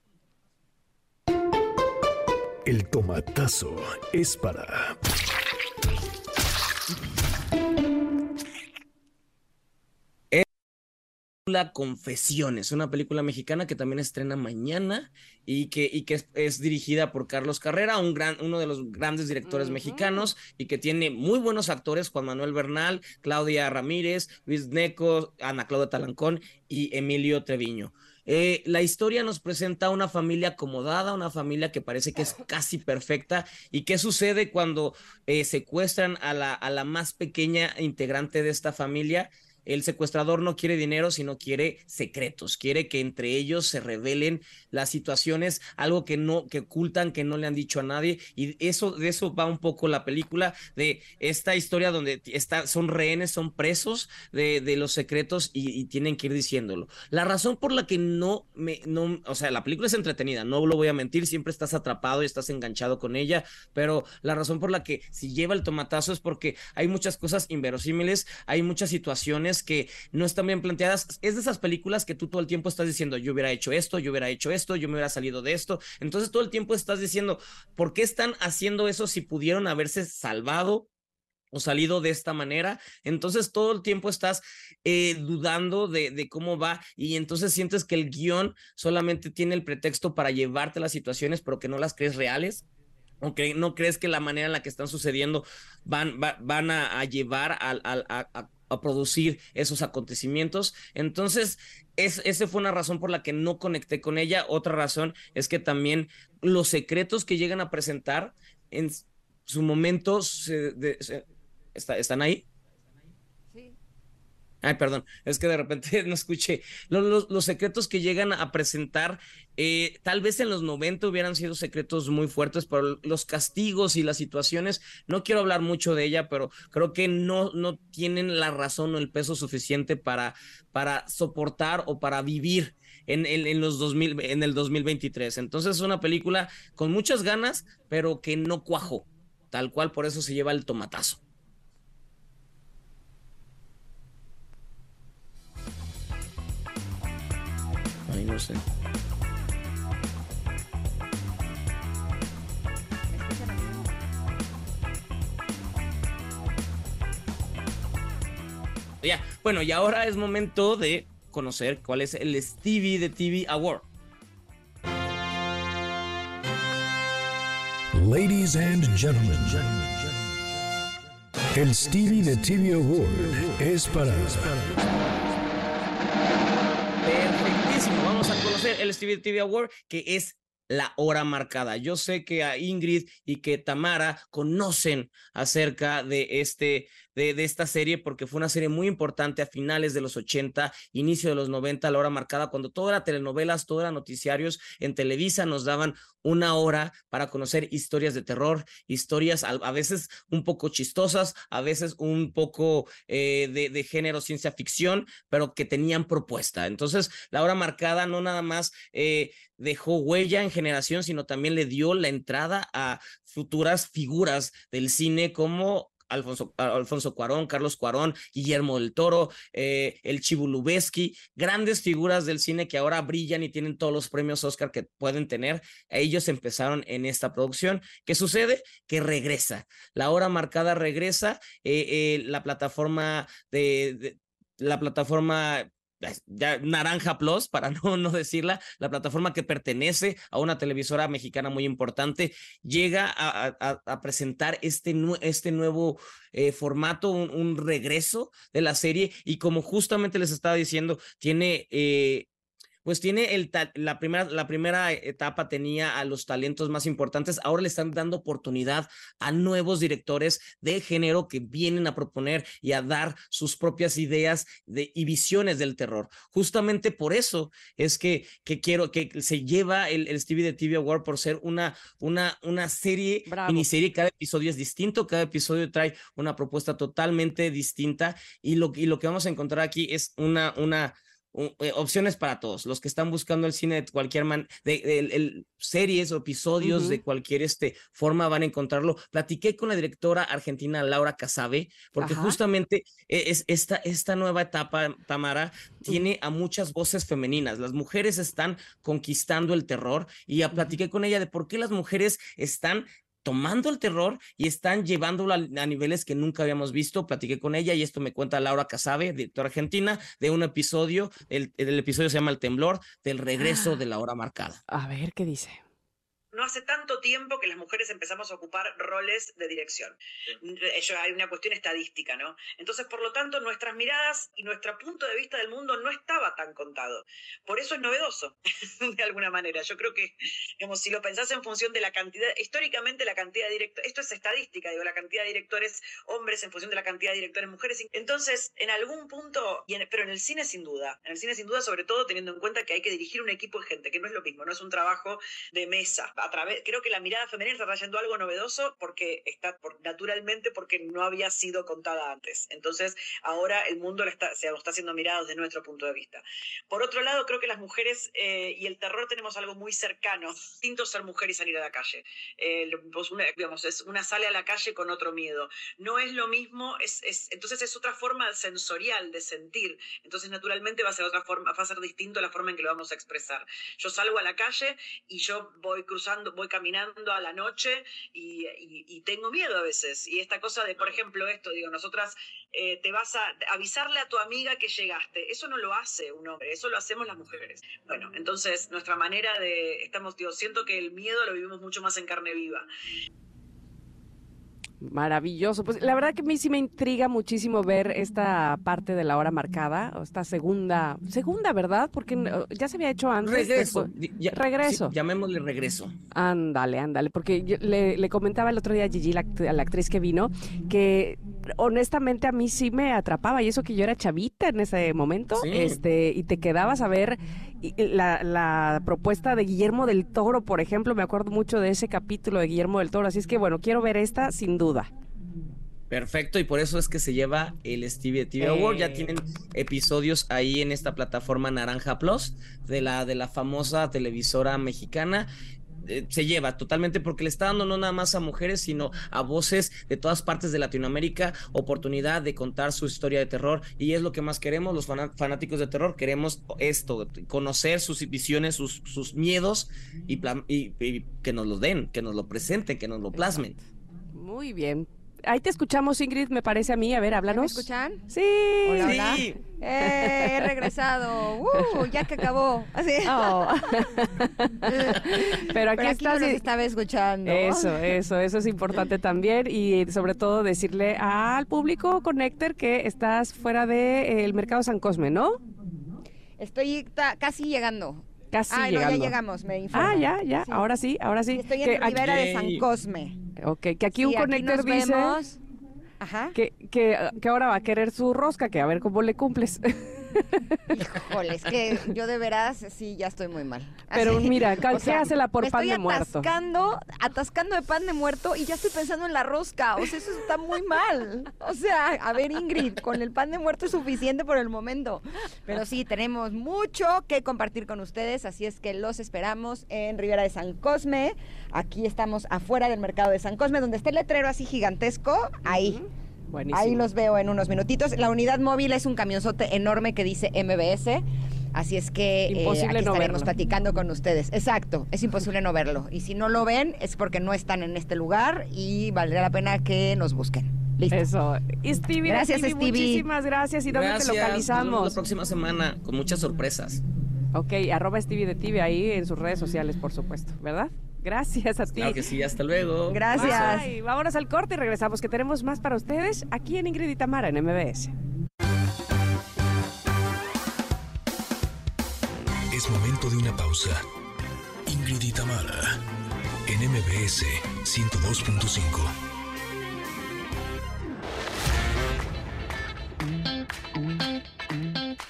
El tomatazo es para Confesiones, una película mexicana que también estrena mañana y que, y que es, dirigida por Carlos Carrera, un gran, uno de los grandes directores mexicanos y que tiene muy buenos actores, Juan Manuel Bernal, Claudia Ramírez, Luis Neco, Ana Claudia Talancón y Emilio Treviño. Eh, la historia nos presenta una familia acomodada, una familia que parece que es casi perfecta. ¿Y qué sucede cuando eh, secuestran a la, a la más pequeña integrante de esta familia? El secuestrador no quiere dinero, sino quiere secretos, quiere que entre ellos se revelen las situaciones, algo que no, que ocultan, que no le han dicho a nadie. Y eso, de eso va un poco la película, de esta historia donde está, son rehenes, son presos de, de los secretos y, tienen que ir diciéndolo. La razón por la que no me, no, o sea, la película es entretenida, no lo voy a mentir, siempre estás atrapado y estás enganchado con ella, pero la razón por la que si lleva el tomatazo es porque hay muchas cosas inverosímiles, hay muchas situaciones que no están bien planteadas. Es de esas películas que tú todo el tiempo estás diciendo, yo hubiera hecho esto, yo hubiera hecho esto, yo me hubiera salido de esto. Entonces todo el tiempo estás diciendo, ¿por qué están haciendo eso si pudieron haberse salvado? o salido de esta manera, entonces todo el tiempo estás eh, dudando de, cómo va y entonces sientes que el guion solamente tiene el pretexto para llevarte las situaciones, pero que no las crees reales. ¿O no crees que la manera en la que están sucediendo van, van a, llevar a producir esos acontecimientos. Entonces, es, esa fue una razón por la que no conecté con ella. Otra razón es que también los secretos que llegan a presentar en su momento están ahí. Ay, perdón, es que de repente no escuché. Los, secretos que llegan a presentar, eh, tal vez en los 90 hubieran sido secretos muy fuertes, pero los castigos y las situaciones, no quiero hablar mucho de ella, pero creo que no, no tienen la razón o el peso suficiente para, para soportar o para vivir en, en, los 2000, en el 2023. Entonces es una película con muchas ganas, pero que no cuajo, tal cual por eso se lleva el tomatazo. Ya, bueno, y ahora es momento de conocer cuál es el Stevie de TV Award. Ladies and gentlemen, el Stevie de TV Award es para conocer el Stevie TV Award, que es la hora marcada. Yo sé que a Ingrid y que Tamara conocen acerca de este de, esta serie porque fue una serie muy importante a finales de los 80, inicio de los 90, la hora marcada, cuando todo era telenovelas, todo era noticiarios. En Televisa nos daban una hora para conocer historias de terror, historias a, veces un poco chistosas, a veces un poco eh, de, de, género ciencia ficción, pero que tenían propuesta. Entonces, la hora marcada no nada más eh, dejó huella en generación, sino también le dio la entrada a futuras figuras del cine como Alfonso, Alfonso Cuarón, Carlos Cuarón, Guillermo del Toro, eh, el Chibulubeski, grandes figuras del cine que ahora brillan y tienen todos los premios Oscar que pueden tener. Ellos empezaron en esta producción. ¿Qué sucede? Que regresa. La hora marcada regresa. Eh, eh, la plataforma de la plataforma Naranja Plus, para no, no decirla, la plataforma que pertenece a una televisora mexicana muy importante, llega a, presentar este, este nuevo eh, formato, un, regreso de la serie y como justamente les estaba diciendo, tiene eh, pues tiene el la primera, la primera etapa tenía a los talentos más importantes, ahora le están dando oportunidad a nuevos directores de género que vienen a proponer y a dar sus propias ideas de, y visiones del terror. Justamente por eso es que, que quiero que se lleva el, el Stevie de TV Award por ser una, una, una serie, miniserie, cada episodio es distinto, cada episodio trae una propuesta totalmente distinta y lo, y lo que vamos a encontrar aquí es una, una opciones para todos, los que están buscando el cine de cualquier man, de, series o episodios de cualquier este, forma van a encontrarlo. Platiqué con la directora argentina Laura Casabe, porque Ajá. justamente eh, es esta, esta nueva etapa, Tamara, tiene a muchas voces femeninas. Las mujeres están conquistando el terror y a, platiqué con ella de por qué las mujeres están tomando el terror y están llevándolo a, a niveles que nunca habíamos visto. Platiqué con ella y esto me cuenta Laura Casabe, directora argentina, de un episodio, el, el episodio se llama El temblor, del regreso de la hora marcada. A ver qué dice. No hace tanto tiempo que las mujeres empezamos a ocupar roles de dirección. Ello, hay una cuestión estadística, ¿no? Entonces, por lo tanto, nuestras miradas y nuestro punto de vista del mundo no estaba tan contado. Por eso es novedoso, de alguna manera. Yo creo que, digamos, si lo pensás en función de la cantidad, históricamente la cantidad de directores, esto es estadística, digo, la cantidad de directores hombres en función de la cantidad de directores mujeres. Entonces, en algún punto, y en- pero en el cine sin duda, en el cine sin duda, sobre todo teniendo en cuenta que hay que dirigir un equipo de gente, que no es lo mismo, no es un trabajo de mesa. A través, creo que la mirada femenina está trayendo algo novedoso porque está por, naturalmente porque no había sido contada antes. Entonces, ahora el mundo la está, se está haciendo mirado desde nuestro punto de vista. Por otro lado, creo que las mujeres eh, y el terror tenemos algo muy cercano. Distinto ser mujer y salir a la calle. Eh, pues una, digamos, es una sale a la calle con otro miedo. No es lo mismo, es, es- entonces es otra forma sensorial de sentir. Entonces, naturalmente va a ser otra forma, va a ser distinto la forma en que lo vamos a expresar. Yo salgo a la calle y yo voy cruzando, voy caminando a la noche y, y- y tengo miedo a veces. Y esta cosa de, por ejemplo, esto, digo, nosotras eh, te vas a avisarle a tu amiga que llegaste. Eso no lo hace un hombre, eso lo hacemos las mujeres. Bueno, entonces nuestra manera de, estamos, digo, siento que el miedo lo vivimos mucho más en carne viva. Maravilloso. Pues la verdad que a mí sí me intriga muchísimo ver esta parte de la hora marcada, o esta segunda, segunda, ¿verdad? Porque ya se había hecho antes. Regreso. después- ya- regreso. sí, llamémosle regreso. Ándale, ándale, porque yo le, le comentaba el otro día a Gigi, la actriz que vino, que honestamente a mí sí me atrapaba y eso que yo era chavita en ese momento, Sí. este, y te quedabas a ver la, la propuesta de Guillermo del Toro, por ejemplo, me acuerdo mucho de ese capítulo de Guillermo del Toro, así es que bueno, quiero ver esta sin duda. Perfecto, y por eso es que se lleva el Stevie TV Award. Ya Eh. tienen episodios ahí en esta plataforma Naranja Plus de la, de la famosa televisora mexicana. Eh, se lleva totalmente porque le está dando no nada más a mujeres, sino a voces de todas partes de Latinoamérica oportunidad de contar su historia de terror. Y es lo que más queremos, los fanáticos de terror. Queremos esto, conocer sus visiones, sus, miedos y que nos lo den, que nos lo presenten, que nos lo plasmen. Muy bien. Ahí te escuchamos, Ingrid, me parece a mí. A ver, háblanos. ¿Me escuchan? Sí. Hola, hola. Sí. Eh, he regresado. Uh, ya que acabó. Así. Oh. Pero aquí Pero aquí estás. no nos y- estaba escuchando. Eso, eso, eso es importante también y sobre todo decirle al público Connector que estás fuera del mercado San Cosme, ¿no? Estoy casi llegando. Casi ah, llegando. no, ya llegamos, me informan. Ah, ya, ya, Sí. ahora sí, ahora sí. Estoy Que en aquí- Ribera de San. Cosme. Ok, que aquí Sí, un aquí nos dice vemos. Ajá. que, que, que ahora va a querer su rosca, que a ver cómo le cumples. Híjole, es que yo de veras sí ya estoy muy mal. Pero Así, mira, canjeásela por pan de muerto. atascando, atascando de pan de muerto y ya estoy pensando en la rosca. O sea, eso está muy mal. O sea, a ver, Ingrid, con el pan de muerto es suficiente por el momento. Pero sí, tenemos mucho que compartir con ustedes, así es que los esperamos en Ribera de San Cosme. Aquí estamos afuera del mercado de San Cosme, donde está el letrero así gigantesco. Ahí. Buenísimo. Ahí los veo en unos minutitos. La unidad móvil es un camionzote enorme que dice MBS. Así es que eh, Imposible aquí no estaremos verlo. platicando con ustedes. Exacto, es imposible no verlo. Y si no lo ven es porque no están en este lugar y valdría la pena que nos busquen. Listo. Eso. Y Stevie, Gracias, Stevie, Stevie. muchísimas gracias. ¿Y dónde Gracias, te localizamos? La próxima semana con muchas sorpresas. Ok, arroba Stevie de TV ahí en sus redes sociales, por supuesto, ¿verdad? Gracias a ti. Claro que sí, hasta luego. Gracias. Bye. Vámonos al corte y regresamos, que tenemos más para ustedes aquí en Ingrid y Tamara en MBS. Es momento de una pausa. Ingrid y Tamara, en MBS 102.5.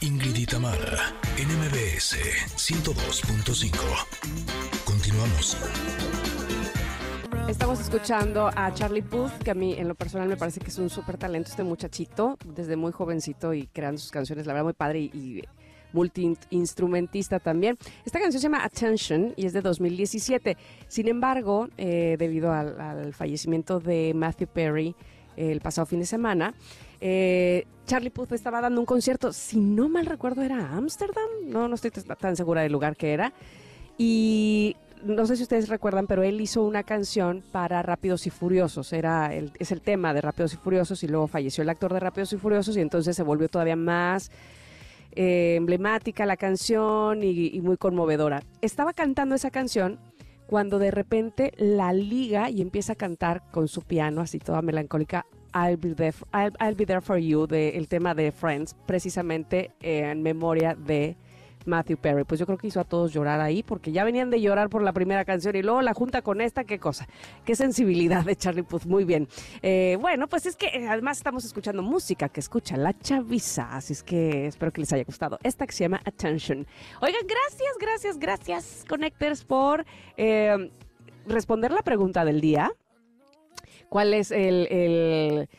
Ingrid y Tamara, en MBS 102.5. Continuamos. Estamos escuchando a Charlie Puth, que a mí en lo personal me parece que es un súper talento este muchachito, desde muy jovencito y creando sus canciones, la verdad muy padre y, y multiinstrumentista también. Esta canción se llama Attention y es de 2017. Sin embargo, eh, debido al, al fallecimiento de Matthew Perry el pasado fin de semana, eh, Charlie Puth estaba dando un concierto, si no mal recuerdo era Ámsterdam, no, no estoy tan segura del lugar que era, y no sé si ustedes recuerdan, pero él hizo una canción para Rápidos y Furiosos, era es el tema de Rápidos y Furiosos y luego falleció el actor de Rápidos y Furiosos y entonces se volvió todavía más eh, emblemática la canción y, muy conmovedora. Estaba cantando esa canción cuando de repente la liga y empieza a cantar con su piano, así toda melancólica, I'll Be There, for, You, de, el tema de Friends, precisamente en memoria de Matthew Perry. Pues yo creo que hizo a todos llorar ahí, porque ya venían de llorar por la primera canción y luego la junta con esta, qué cosa, qué sensibilidad de Charlie Puth, muy bien. Eh, bueno, pues es que eh, además estamos escuchando música que escucha la chaviza, así es que espero que les haya gustado. Esta que se llama Attention. Oigan, gracias, gracias, gracias, Connectors, por eh, responder la pregunta del día. ¿Cuál es el,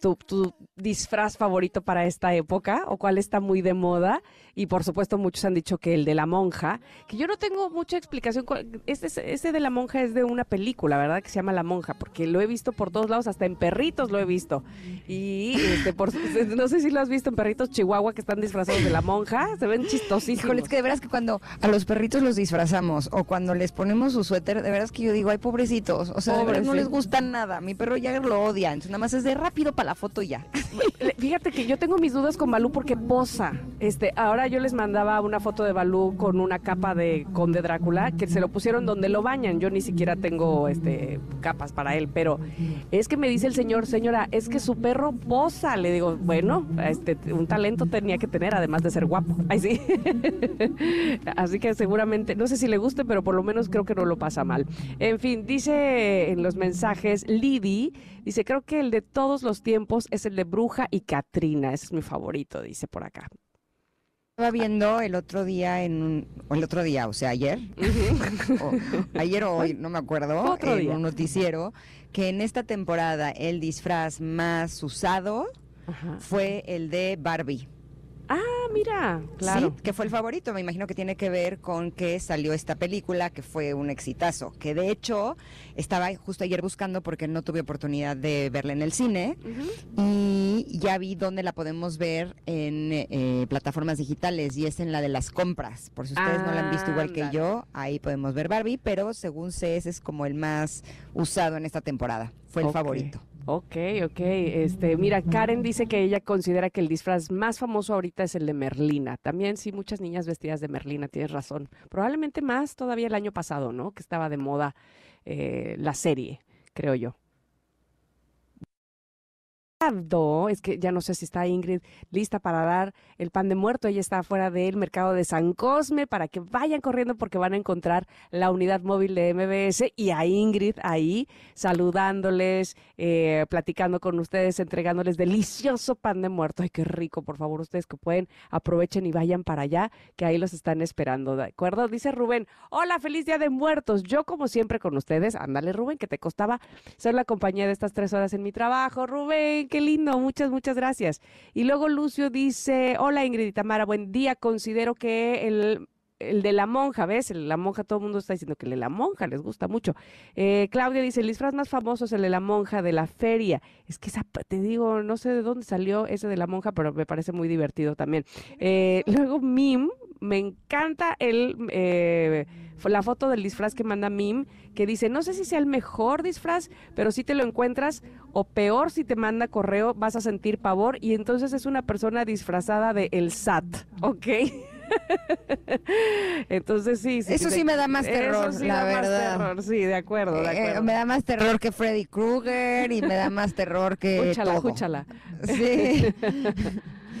tu disfraz favorito para esta época o cuál está muy de moda? Y por supuesto muchos han dicho que el de la monja, que yo no tengo mucha explicación. Este, es- este de la monja es de una película, ¿verdad? Que se llama La Monja, porque lo he visto por todos lados, hasta en perritos lo he visto. Y este, por, no sé si lo has visto en perritos chihuahua que están disfrazados de la monja, se ven chistosísimos. Híjole, es que de veras que cuando a los perritos los disfrazamos o cuando les ponemos su suéter, de veras que yo digo, ay, pobrecitos. O sea, de no sí. les gusta nada. Mi perro ya lo odia. Entonces nada más es de rápido para la foto y ya. Fíjate que yo tengo mis dudas con Balú porque posa. Este, ahora yo les mandaba una foto de Balú con una capa de Conde Drácula que se lo pusieron donde lo bañan. Yo ni siquiera tengo este capas para él, pero es que me dice el señor, señora, es que su perro posa. Le digo, bueno, este, un talento tenía que tener además de ser guapo. Ay, sí. Así que seguramente, no sé si le guste, pero por lo menos creo que no lo pasa mal. En fin, dice en los mensajes Lidi, dice, creo que el de todos los tiempos es el de Bruja y Katrina. Ese es mi favorito, dice por acá. Estaba viendo el otro día en un, o el otro día, o sea, ayer, o ayer o hoy, no me acuerdo, Otro en día. un noticiero, que en esta temporada el disfraz más usado fue el de Barbie. Ah, mira, claro. Sí, que fue el favorito. Me imagino que tiene que ver con que salió esta película, que fue un exitazo. Que de hecho estaba justo ayer buscando porque no tuve oportunidad de verla en el cine. Y ya vi dónde la podemos ver en eh, plataformas digitales y es en la de las compras. Por si ustedes no la han visto igual que yo, ahí podemos ver Barbie, pero según sé, ese es como el más usado en esta temporada. Fue el favorito. Ok, ok. Este, mira, Karen dice que ella considera que el disfraz más famoso ahorita es el de Merlina. También sí, muchas niñas vestidas de Merlina, tienes razón. Probablemente más todavía el año pasado, ¿no? Que estaba de moda eh, la serie, creo yo. Es que ya no sé si está Ingrid lista para dar el pan de muerto. Ella está afuera del mercado de San Cosme para que vayan corriendo porque van a encontrar la unidad móvil de MBS y a Ingrid ahí saludándoles, eh, platicando con ustedes, entregándoles delicioso pan de muerto. Ay, qué rico, por favor, ustedes que pueden, aprovechen y vayan para allá, que ahí los están esperando, ¿de acuerdo? Dice Rubén, hola, feliz día de muertos. Yo como siempre con ustedes, ándale Rubén, que te costaba ser la compañía de estas tres horas en mi trabajo. Rubén, qué lindo, muchas, muchas gracias. Y luego Lucio dice, hola Ingrid y Tamara, buen día. Considero que el el de la monja, ¿ves? El- la monja, todo el mundo está diciendo que el de la monja les gusta mucho. Eh, Claudia dice, el disfraz más famoso es el de la monja de la feria. Es que esa, te digo, no sé de dónde salió ese de la monja, pero me parece muy divertido también. Eh, luego Mim, me encanta el, eh, la foto del disfraz que manda Mim, que dice, no sé si sea el mejor disfraz, pero si te lo encuentras, o peor si te manda correo, vas a sentir pavor, y entonces es una persona disfrazada de el SAT, ¿ok? Entonces sí, Eso sí me da más terror, eso sí la da más verdad. terror, sí, de acuerdo, de Eh, acuerdo. me da más terror que Freddy Krueger y me da más terror que Júchala, júchala. Sí.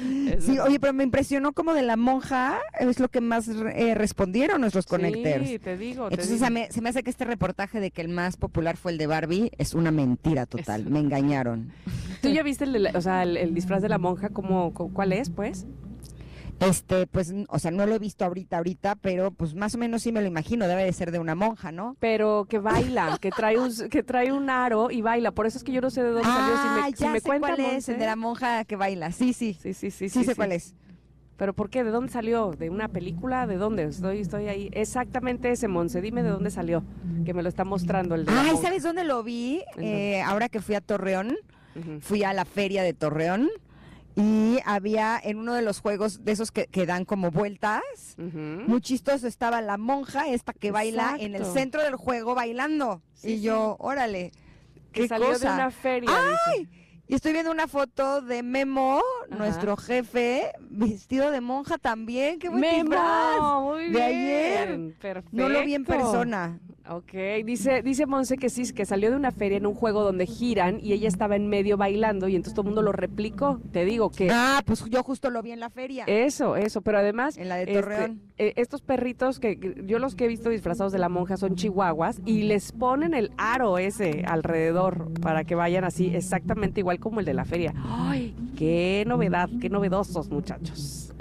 Sí, oye, pero me impresionó como de la monja es lo que más eh, respondieron nuestros connectors. Sí, te digo, te Entonces digo. se me hace que este reportaje de que el más popular fue el de Barbie es una mentira total. Me engañaron. ¿Tú ya viste el, de la- o sea, el, el disfraz de la monja? ¿Cómo, cu- ¿Cuál es, pues? Este, pues, o sea, no lo he visto ahorita, ahorita, pero pues más o menos sí me lo imagino. Debe de ser de una monja, ¿no? Pero que baila, que trae un, que trae un aro y baila. Por eso es que yo no sé de dónde salió. Si Ah, me, si ya me sé cuenta, cuál es, el de la monja que baila. Sí, sí. Sí, sí, sí. Sí, sé cuál es. ¿Pero por qué? ¿De dónde salió? ¿De una película? ¿De dónde? Estoy, estoy ahí. Exactamente ese, Monse. Dime de dónde salió, que me lo está mostrando el de Ay. ¿sabes dónde lo vi? ¿En Eh, ahora que fui a Torreón, fui a la feria de Torreón y había en uno de los juegos de esos que, que dan como vueltas, muy chistoso, estaba la monja esta que baila en el centro del juego bailando. y yo, órale, Que qué salió de cosa. una feria, ¡Ay! Y estoy viendo una foto de Memo, nuestro jefe, vestido de monja también. ¡Qué buen Memo, muy de bien, ayer. No lo vi en perfecto. persona. Ok, dice, dice Monse que sí, que salió de una feria en un juego donde giran y ella estaba en medio bailando y entonces todo el mundo lo replicó. Te digo que... Ah, pues yo justo lo vi en la feria. Eso, eso, pero además... En la de este, Torreón. eh, estos perritos que que yo los que he visto disfrazados de la monja son chihuahuas y les ponen el aro ese alrededor para que vayan así exactamente igual como el de la feria. ¡Ay, qué novedad, qué novedosos muchachos!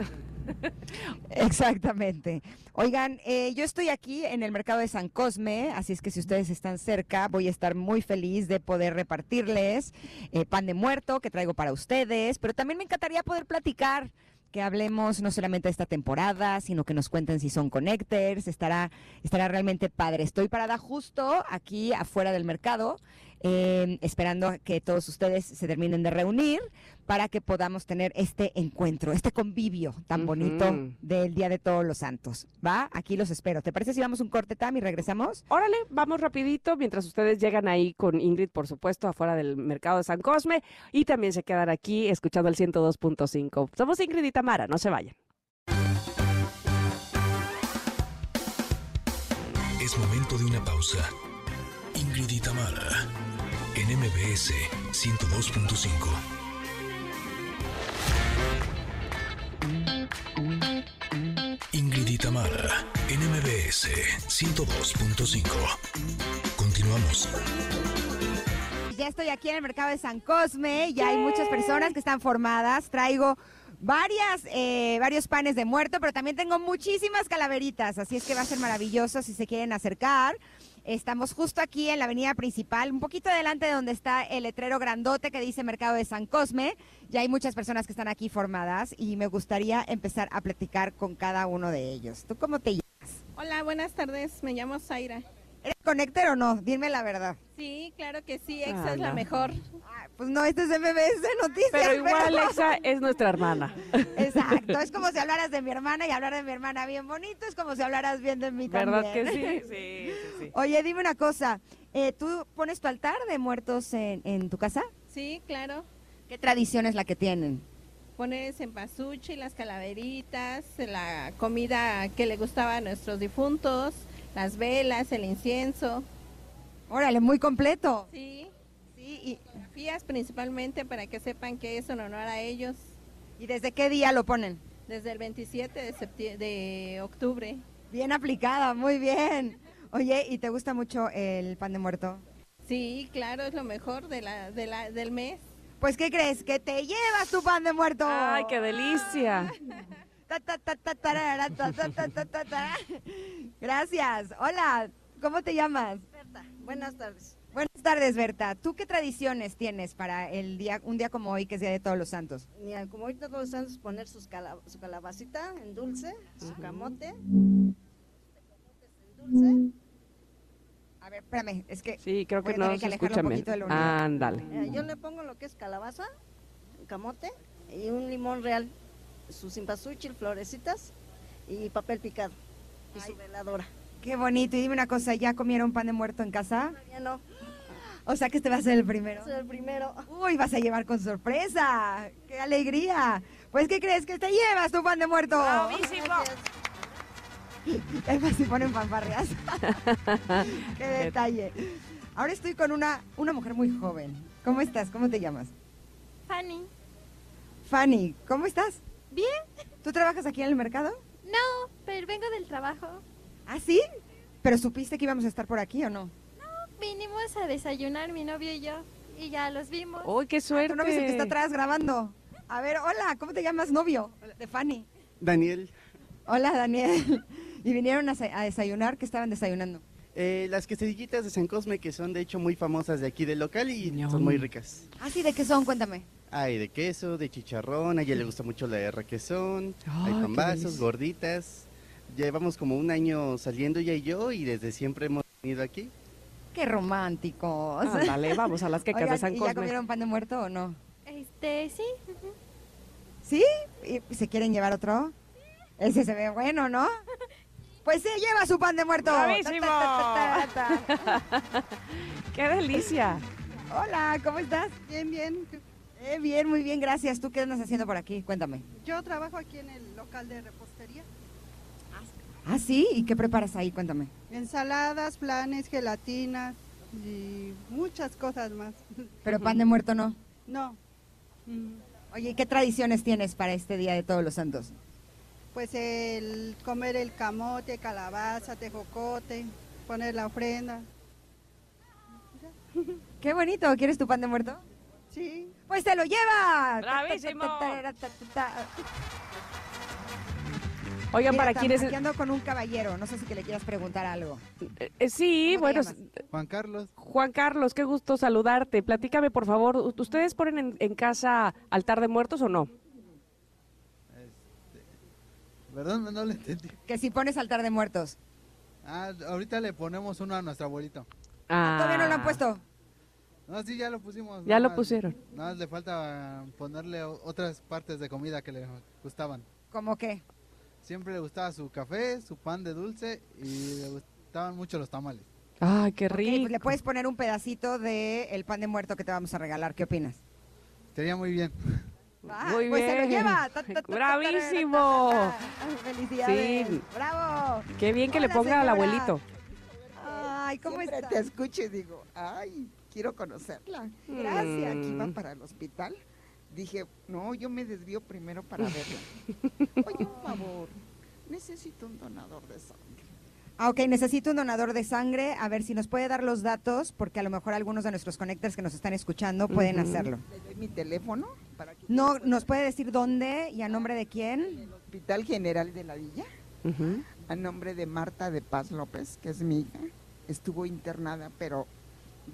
Exactamente. Oigan, eh, yo estoy aquí en el mercado de San Cosme, así es que si ustedes están cerca, voy a estar muy feliz de poder repartirles eh, pan de muerto que traigo para ustedes, pero también me encantaría poder platicar que hablemos no solamente de esta temporada, sino que nos cuenten si son connectors, estará, estará realmente padre. Estoy parada justo aquí afuera del mercado, eh, esperando que todos ustedes se terminen de reunir para que podamos tener este encuentro, este convivio tan bonito del Día de Todos los Santos. ¿Va? Aquí los espero. ¿Te parece si vamos un corte, Tam, y regresamos? Órale, vamos rapidito mientras ustedes llegan ahí con Ingrid, por supuesto, afuera del mercado de San Cosme y también se quedan aquí escuchando el 102.5. Somos Ingrid y Tamara, no se vayan. Es momento de una pausa. Ingrid y Tamara, en MBS 102.5. Ingrid y Tamara, en MBS 102.5. Continuamos. Ya estoy aquí en el mercado de San Cosme, ya hay muchas personas que están formadas. Traigo varias, eh, varios panes de muerto, pero también tengo muchísimas calaveritas, así es que va a ser maravilloso si se quieren acercar. Estamos justo aquí en la avenida principal, un poquito adelante de donde está el letrero grandote que dice Mercado de San Cosme. Ya hay muchas personas que están aquí formadas y me gustaría empezar a platicar con cada uno de ellos. ¿Tú cómo te llamas? Hola, buenas tardes. Me llamo Zaira. ¿Eres conector o no? Dime la verdad. Sí, claro que sí. Exa Ah, es la no. mejor. Pues no, este es MBS Noticias. Pero igual pero- Alexa es nuestra hermana. Exacto, es como si hablaras de mi hermana y hablar de mi hermana bien bonito, es como si hablaras bien de mí ¿Verdad también. que sí? Sí, sí, sí. Oye, dime una cosa, eh, ¿tú pones tu altar de muertos en, en tu casa? Sí, claro. ¿Qué tradición es la que tienen? Pones en pasuchi las calaveritas, la comida que le gustaba a nuestros difuntos, las velas, el incienso. Órale, muy completo. Sí. Sí, y fotografías principalmente para que sepan que es en honor a ellos. ¿Y desde qué día lo ponen? Desde el 27 de, septie- de octubre. Bien aplicada, muy bien. Oye, ¿y te gusta mucho el pan de muerto? Sí, claro, es lo mejor de la, de la, del mes. Pues, ¿qué crees? Que te llevas tu pan de muerto. ¡Ay, qué delicia! Gracias. Hola, ¿cómo te llamas? Berta, buenas tardes. Buenas tardes, Berta. ¿Tú qué tradiciones tienes para el día, un día como hoy, que es Día de Todos los Santos? Mira, como ahorita todos los santos poner sus cala- su calabacita en dulce, su camote. Dulce. A ver, espérame, es que Sí, creo voy que a no tener se que escucha unidad. Ándale. Yo le pongo lo que es calabaza, camote y un limón real, su cempasúchil, florecitas y papel picado y su veladora. Qué bonito. Y dime una cosa, ¿ya comieron pan de muerto en casa? Ya no, O sea que este va a ser el primero. es el primero. Uy, vas a llevar con sorpresa. ¡Qué alegría! Pues, ¿qué crees? Que te llevas tu pan de muerto. Es más, si ponen fanfarrias. ¡Qué detalle! Ahora estoy con una, una mujer muy joven. ¿Cómo estás? ¿Cómo te llamas? Fanny. Fanny, ¿cómo estás? Bien. ¿Tú trabajas aquí en el mercado? No, pero vengo del trabajo. ¿Ah, sí? ¿Pero supiste que íbamos a estar por aquí o no? Vinimos a desayunar mi novio y yo. Y ya los vimos. ¡Uy, qué suerte! Tu novio es el que está atrás grabando. A ver, hola, ¿cómo te llamas, novio? De Fanny. Daniel, Hola, Daniel. Y vinieron a desayunar, ¿qué estaban desayunando? eh, las quesadillitas de San Cosme que son de hecho muy famosas de aquí del local y son muy ricas. Ah, sí, ¿de qué son? Cuéntame. Hay de queso, de chicharrón, a ella le gusta mucho la de requesón, hay pambazos, gorditas. Llevamos como un año saliendo ella y yo y desde siempre hemos venido aquí. Qué románticos. Ándale, vamos a las quecas de Oigan, San ¿y ya comieron pan de muerto o no? Este, sí. ¿Sí? ¿Y se quieren llevar otro? Ese se ve bueno, ¿no? Pues se lleva su pan de muerto. ¡Bravísimo! Ta, ta, ta, ta, ta. ¡Qué delicia! Hola, ¿cómo estás? Bien, bien. Eh, bien, muy bien, gracias. ¿Tú qué andas haciendo por aquí? Cuéntame. Yo trabajo aquí en el local de repostería. Ah, sí, ¿y qué preparas ahí? Cuéntame. Ensaladas, planes, gelatinas y muchas cosas más. Pero pan de muerto no. No, Oye, ¿y ¿qué tradiciones tienes para este Día de Todos los Santos? pues el comer el camote, calabaza, tejocote, poner la ofrenda. Qué bonito, ¿quieres tu pan de muerto? Sí. Pues te lo llevas. ¡Bravísimo! Oigan, Mira, para quienes... aquí ando con un caballero, no sé si que le quieras preguntar algo. Eh, sí, ¿Cómo te bueno. Juan Carlos. Juan Carlos, qué gusto saludarte. Platícame, por favor, ¿u- ¿ustedes ponen en, en casa altar de muertos o no? Perdón, no lo entendí. Que si pones altar de muertos. Ah, ahorita le ponemos uno a nuestro abuelito. Ah, ¿Todavía no lo han puesto? No, sí, ya lo pusimos. Ya nada lo más- pusieron. Nada más le falta ponerle otras partes de comida que le gustaban. ¿Cómo qué? Siempre le gustaba su café, su pan de dulce y le gustaban mucho los tamales. Ay, qué Ok, rico. pues le puedes poner un pedacito del el pan de muerto que te vamos a regalar. ¿Qué opinas? Sería muy bien. Ah, Muy pues se lo bien. lleva. Ta, ta, ta, ta, ¡Bravísimo! Felicidades. Sí. Bravo. Qué bien que le ponga al abuelito. Ay, ¿cómo Siempre estás? te escucho y digo, ay, quiero conocerla. Gracias. Aquí va Mm. para el hospital. Dije, no, yo me desvío primero para verla. Oye, un favor, necesito un donador de sangre. Ah, ok, necesito un donador de sangre. A ver si nos puede dar los datos, porque a lo mejor algunos de nuestros connectors que nos están escuchando pueden hacerlo. Le doy mi teléfono para que No, ¿nos puede decir dónde y a nombre de quién? Hospital General de la Villa, a nombre de Marta de Paz López, que es mi hija. Estuvo internada, pero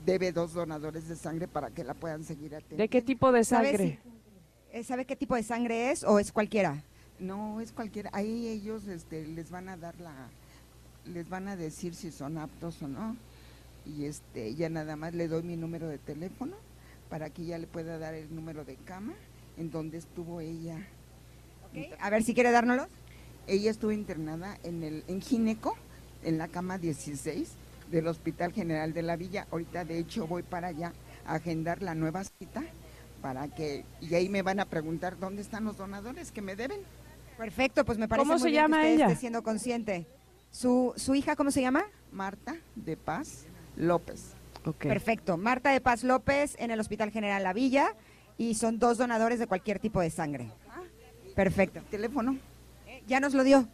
debe dos donadores de sangre para que la puedan seguir atendiendo. ¿De qué tipo de ¿Sabe sangre? si- eh, ¿Sabe qué tipo de sangre es o es cualquiera? No, es cualquiera. Ahí ellos este, les van a dar la, les van a decir si son aptos o no. Y este, ya nada más le doy mi número de teléfono para que ella le pueda dar el número de cama en donde estuvo ella. A ver si quiere dárnoslos. Ella estuvo internada en el en Gineco, en la cama 16 del Hospital General de la Villa. Ahorita de hecho voy para allá a agendar la nueva cita para que y ahí me van a preguntar dónde están los donadores que me deben. Perfecto, pues me parece ¿Cómo muy se bien llama que usted ella? esté siendo consciente. ¿Su, ¿Su hija cómo se llama? Marta de Paz López. Perfecto. Marta de Paz López en el Hospital General La Villa y son dos donadores de cualquier tipo de sangre. Perfecto. Teléfono. Ya nos lo dio.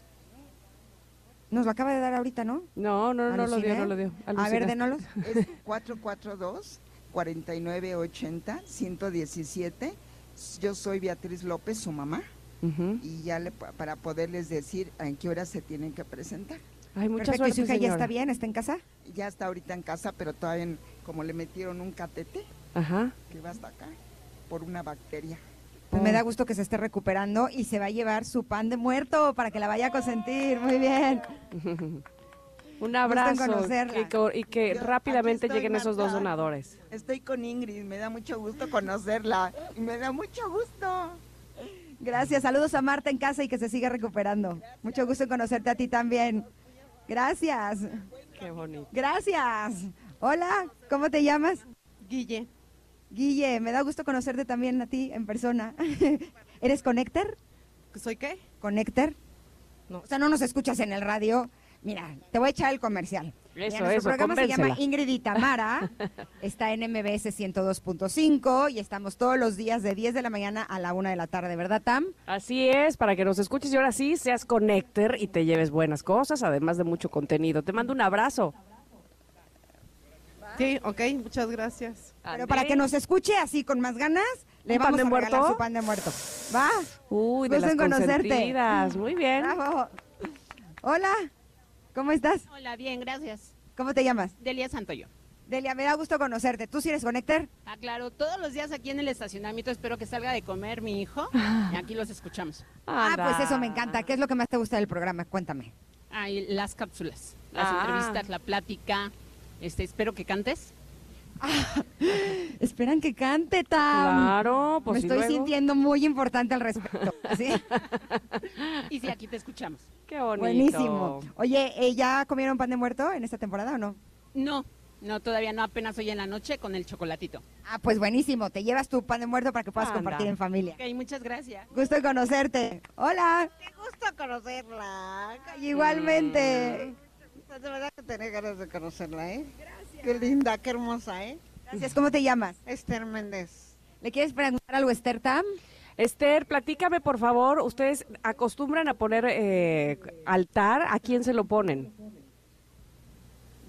Nos lo acaba de dar ahorita, ¿no? No, no, no lo dio, no lo dio. A ver, dénoslos. Es 442 4980 117. Yo soy Beatriz López, su mamá, Ujú. y ya le, para poderles decir en qué hora se tienen que presentar. Ay, mucha Perfecto. ¿Y suerte, su hija ya está bien? ¿Está en casa? Ya está ahorita en casa, pero todavía en- como le metieron un catete Ajá. que va hasta acá por una bacteria. Pues me da gusto que se esté recuperando y se va a llevar su pan de muerto para que la vaya a consentir. Muy bien. Un abrazo y que, y que Yo rápidamente estoy, lleguen esos dos donadores. Estoy con Ingrid, me da mucho gusto conocerla y me da mucho gusto. Gracias. Saludos a Marta en casa y que se siga recuperando. Mucho gusto en conocerte a ti también. Gracias. Qué bonito. Gracias. Hola, ¿cómo te llamas? Guille. Guille, me da gusto conocerte también a ti en persona. ¿Eres Connector? ¿Soy qué? ¿Connector? No. O sea, no nos escuchas en el radio. Mira, te voy a echar el comercial. Mira, Eso, nuestro eso, programa se llama. Ingrid y Tamara. está en MBS 102.5 y estamos todos los días de 10 de la mañana a la 1 de la tarde, ¿verdad, Tam? Así es, para que nos escuches y ahora sí seas connector y te lleves buenas cosas, además de mucho contenido. Te mando un abrazo. Sí, ok, muchas gracias. Pero para que nos escuche así con más ganas, le ¿Un pan vamos de a regalar muerto? su pan de muerto. ¿Va? Uy, de Gusto las en conocerte. consentidas. Muy bien. Bravo. Hola, ¿cómo estás? Hola, bien, gracias. ¿Cómo te llamas? Delia Santoyo. Delia, me da gusto conocerte. ¿Tú sí eres Connector? Ah, claro, todos los días aquí en el estacionamiento espero que salga de comer mi hijo y aquí los escuchamos. Ah, pues eso me encanta. ¿Qué es lo que más te gusta del programa? Cuéntame. Ah, y las cápsulas, las Ah. entrevistas, la plática. Este, espero que cantes. Esperan que cante, Tam. Claro, pues, Me ¿y estoy luego? sintiendo muy importante al respecto. ¿sí? Y sí, aquí te escuchamos. Qué bonito. Buenísimo. Oye, ¿eh, ¿ya comieron pan de muerto en esta temporada o no? No, no, todavía no, apenas hoy en la noche con el chocolatito. Ah, pues buenísimo. Te llevas tu pan de muerto para que puedas Anda. compartir en familia. Ok, muchas gracias. Gusto en conocerte. Hola. Qué gusto conocerla. Igualmente. Pues de verdad que tenía ganas de conocerla, ¿eh? Gracias. Qué linda, qué hermosa, ¿eh? Gracias. ¿Cómo te llamas? Esther Méndez. ¿Le quieres preguntar algo Esther Tam? Esther, platícame por favor, ¿ustedes acostumbran a poner eh, altar? ¿A quién se lo ponen?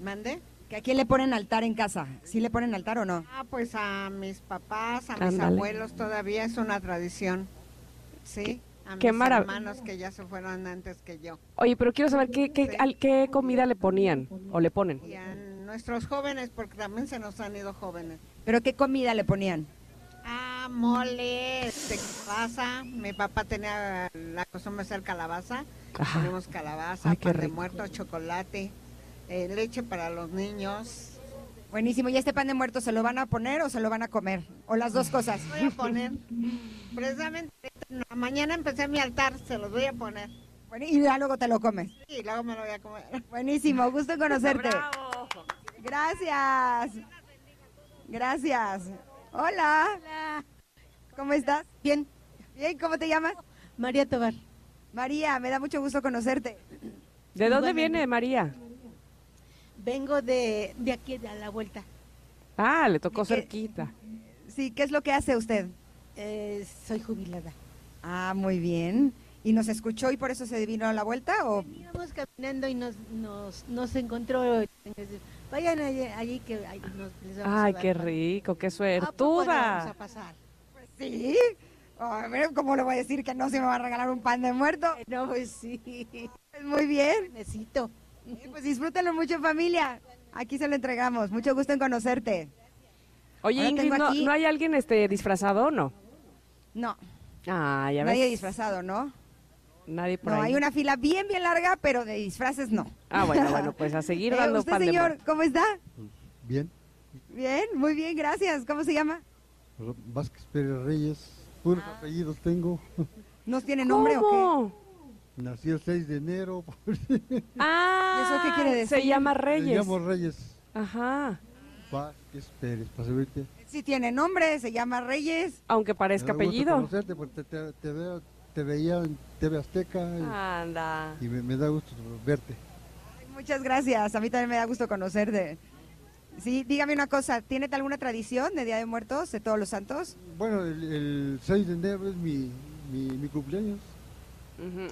¿Mande? ¿Que ¿A quién le ponen altar en casa? ¿Sí le ponen altar o no? Ah, pues a mis papás, a mis Ándale. abuelos todavía es una tradición. Sí, a Qué mis marav- hermanos que ya se fueron antes que yo. Oye, pero quiero saber qué, qué, al- qué comida le ponían o le ponen. Y a nuestros jóvenes, porque también se nos han ido jóvenes. ¿Pero qué comida le ponían? Ah, mole, este, calabaza. Mi papá tenía la costumbre de hacer calabaza. Ajá. Tenemos calabaza, Ay, pan de muerto, chocolate, eh, leche para los niños. Buenísimo. ¿Y este pan de muerto se lo van a poner o se lo van a comer? ¿O las dos cosas? Voy a poner. Precisamente mañana empecé mi altar, se los voy a poner. Bueno, y ya luego te lo comes. Y luego me lo voy a comer. Buenísimo, gusto en conocerte. Bravo. Gracias. Gracias. Hola. ¿Cómo estás? Bien. Bien, ¿cómo te llamas? María Tobar. María, me da mucho gusto conocerte. ¿De dónde Igualmente. viene María? Vengo de, de aquí, de a la vuelta. Ah, le tocó ¿Y qué- cerquita. Sí, ¿qué es lo que hace usted? Eh, soy jubilada. Ah, muy bien. ¿Y nos escuchó y por eso se vino a la vuelta? ¿O Íbamos caminando y nos, nos, nos encontró. Vayan allí, allí que nos, les vamos a Ay, dar qué rico, qué ¿A poco le vamos a suertuda. pasar? sí? A ¿cómo le voy a decir que no se me va a regalar un pan de muerto? No, pues sí. Pues muy bien. Necesito. Eh, Pues disfrútenlo mucho familia. Aquí se lo entregamos. Mucho gusto en conocerte. Oye, Ahora Ingrid, tengo ¿no, aquí- ¿no hay alguien este disfrazado o no? No, Ah, ya nadie ves. disfrazado, ¿no? Nadie por No, ahí. hay una fila bien, bien larga, pero de disfraces no. Ah, bueno, bueno, pues a seguir Eh, dando ¿Usted, pan de señor, muerto. cómo está? Bien, Bien, muy bien, gracias. ¿Cómo se llama? Vázquez Pérez Reyes, puros Ah. apellidos tengo. ¿No tiene nombre o ¿Cómo? Nací el 6 de enero. Ah, ¿Y eso qué quiere decir? Se llama Reyes. llamo Reyes. Ajá. Vázquez Pérez, para servirte. qué? Sí tiene nombre, se llama Reyes. Aunque parezca apellido. conocerte porque te, te- te veo- te veía en TV Azteca y, Anda. y me, me da gusto verte. Ay, Muchas gracias, a mí también me da gusto conocerte. Sí, dígame una cosa, ¿tiene alguna tradición de Día de Muertos, de todos los santos? Bueno, el, el 6 de enero es mi, mi, mi cumpleaños.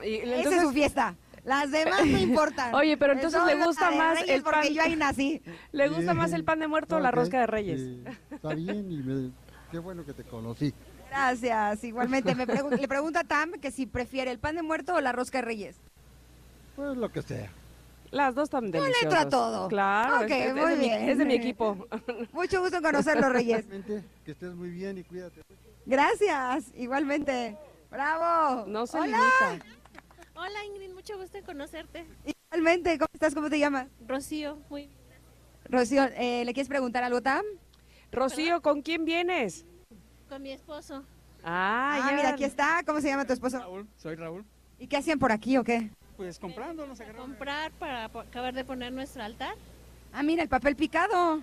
Y Esa es su fiesta. Las demás no importan. Oye, pero entonces le gusta más Reyes el porque pan. yo ahí nací. ¿Le gusta más el pan de muerto o la rosca de Reyes? eh, está bien y me- qué bueno que te conocí. Gracias, igualmente. Me pregun- le pregunta a Tam que si prefiere el pan de muerto o la rosca de Reyes. Pues lo que sea. Las dos tan Yo deliciosas. le entro a todo. Claro, Ok, es, es- es muy de mi, bien. es de mi equipo. Mucho gusto en conocerlo, Reyes. Igualmente, Que estés muy bien y cuídate. Gracias, igualmente. Bravo. No se Hola. limita. Hola Ingrid, mucho gusto en conocerte. Igualmente, ¿cómo estás? ¿Cómo te llamas? Rocío, muy Rocío, eh, ¿le quieres preguntar algo, Tam? Rocío, ¿con quién vienes? Con mi esposo. Ah, Ah, ya. mira, aquí está. ¿Cómo se llama tu esposo? Raúl, soy Raúl. ¿Y qué hacían por aquí o qué? Pues comprando, nos agarramos. Comprar para acabar de poner nuestro altar. Ah, mira, el papel picado.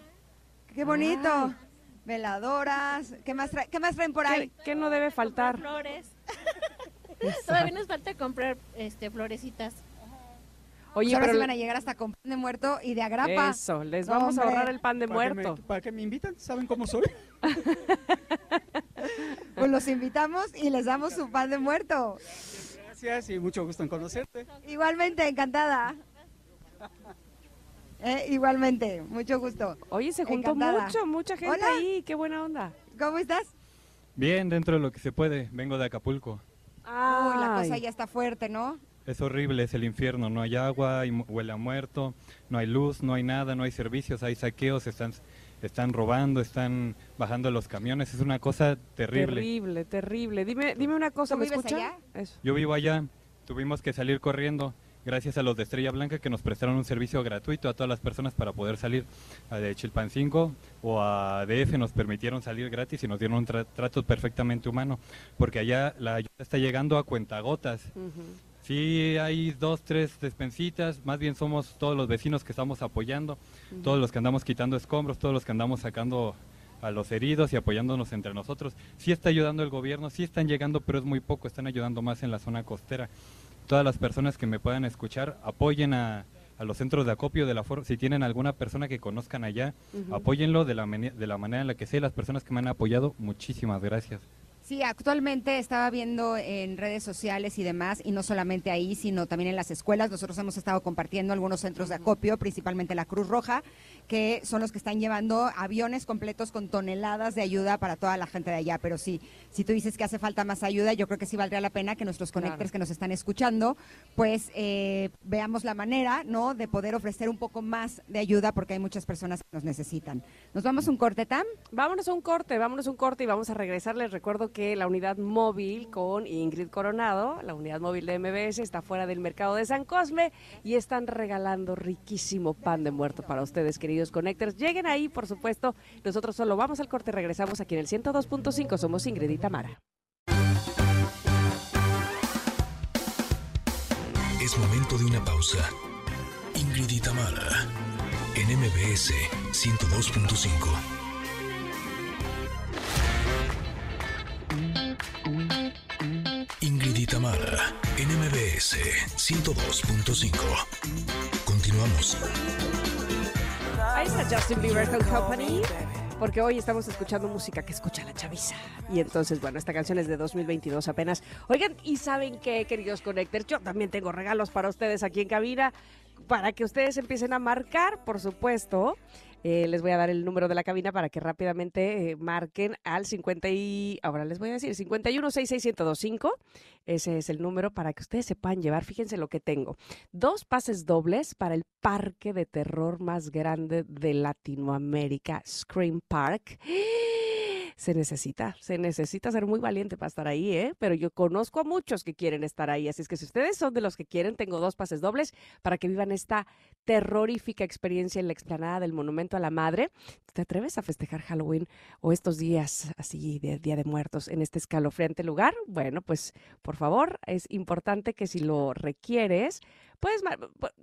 Qué bonito. Ay. Veladoras. ¿Qué más, trae- ¿Qué más traen por ahí? ¿Qué, qué no debe faltar? Flores. Todavía nos falta comprar este florecitas. Oye, Pues ahora pero sí van a llegar hasta con pan de muerto y de agrapa. eso, les vamos a ahorrar el pan de ¿Para que me- muerto. ¿Para que me invitan? ¿Saben cómo soy? Pues los invitamos y les damos su pan de muerto. Gracias y mucho gusto en conocerte. Igualmente, encantada. Eh, igualmente, mucho gusto. Oye, se juntó Encantada. mucho, mucha gente Hola. ahí, qué buena onda. ¿Cómo estás? Bien, dentro de lo que se puede. Vengo de Acapulco. Uy, la cosa ya está fuerte, ¿no? Es horrible, es el infierno. No hay agua, hay huele a muerto, no hay luz, no hay nada, no hay servicios, hay saqueos, están, están robando, están bajando los camiones. Es una cosa terrible. Terrible, terrible. Dime, dime una cosa, ¿Tú ¿me vives escuchan? allá? Eso. Yo vivo allá, tuvimos que salir corriendo gracias a los de Estrella Blanca que nos prestaron un servicio gratuito a todas las personas para poder salir a de Chilpancingo o a DF nos permitieron salir gratis y nos dieron un tra- trato perfectamente humano porque allá la ayuda está llegando a cuentagotas. Sí, hay dos, tres despensitas, más bien somos todos los vecinos que estamos apoyando, todos los que andamos quitando escombros, todos los que andamos sacando a los heridos y apoyándonos entre nosotros. Sí está ayudando el gobierno, sí están llegando, pero es muy poco, están ayudando más en la zona costera. Todas las personas que me puedan escuchar, apoyen a, a los centros de acopio de la for si tienen alguna persona que conozcan allá, Ujú. apóyenlo de la, de la manera en la que sea. Las personas que me han apoyado, muchísimas gracias. Sí, actualmente estaba viendo en redes sociales y demás, y no solamente ahí, sino también en las escuelas. Nosotros hemos estado compartiendo algunos centros de acopio, principalmente la Cruz Roja, que son los que están llevando aviones completos con toneladas de ayuda para toda la gente de allá. Pero sí, si tú dices que hace falta más ayuda, yo creo que sí valdría la pena que nuestros Claro. conectores que nos están escuchando, pues eh, veamos la manera, ¿no?, de poder ofrecer un poco más de ayuda, porque hay muchas personas que nos necesitan. ¿Nos vamos a un corte, Tam? Vámonos a un corte, vámonos a un corte y vamos a regresar. Les recuerdo que la unidad móvil con Ingrid Coronado, la unidad móvil de MBS, está fuera del mercado de San Cosme y están regalando riquísimo pan de muerto para ustedes, queridos connectors. Lleguen ahí, por supuesto. Nosotros solo vamos al corte, regresamos aquí en el 102.5. Somos Ingrid y Tamara. Es momento de una pausa. Ingrid y Tamara, en MBS 102.5. Ingrid y Tamara, en MBS 102.5. Continuamos. Ahí está Justin Bieber con Company. Porque hoy estamos escuchando música que escucha la chaviza. Y entonces, bueno, esta canción es de 2022 apenas. Oigan, ¿y saben qué, queridos connectors? Yo también tengo regalos para ustedes aquí en cabina. Para que ustedes empiecen a marcar, por supuesto. Eh, les voy a dar el número de la cabina para que rápidamente eh, marquen al 50 y... Ahora les voy a decir, 5166125. Ese es el número para que ustedes se puedan llevar. Fíjense lo que tengo. Dos pases dobles para el parque de terror más grande de Latinoamérica, Scream Park. Se necesita, se necesita ser muy valiente para estar ahí, ¿eh? Pero yo conozco a muchos que quieren estar ahí, así es que si ustedes son de los que quieren, tengo dos pases dobles para que vivan esta terrorífica experiencia en la explanada del Monumento a la Madre. ¿Te atreves a festejar Halloween o estos días así de Día de Muertos en este escalofriante lugar? Bueno, pues por favor, es importante que si lo requieres, puedes,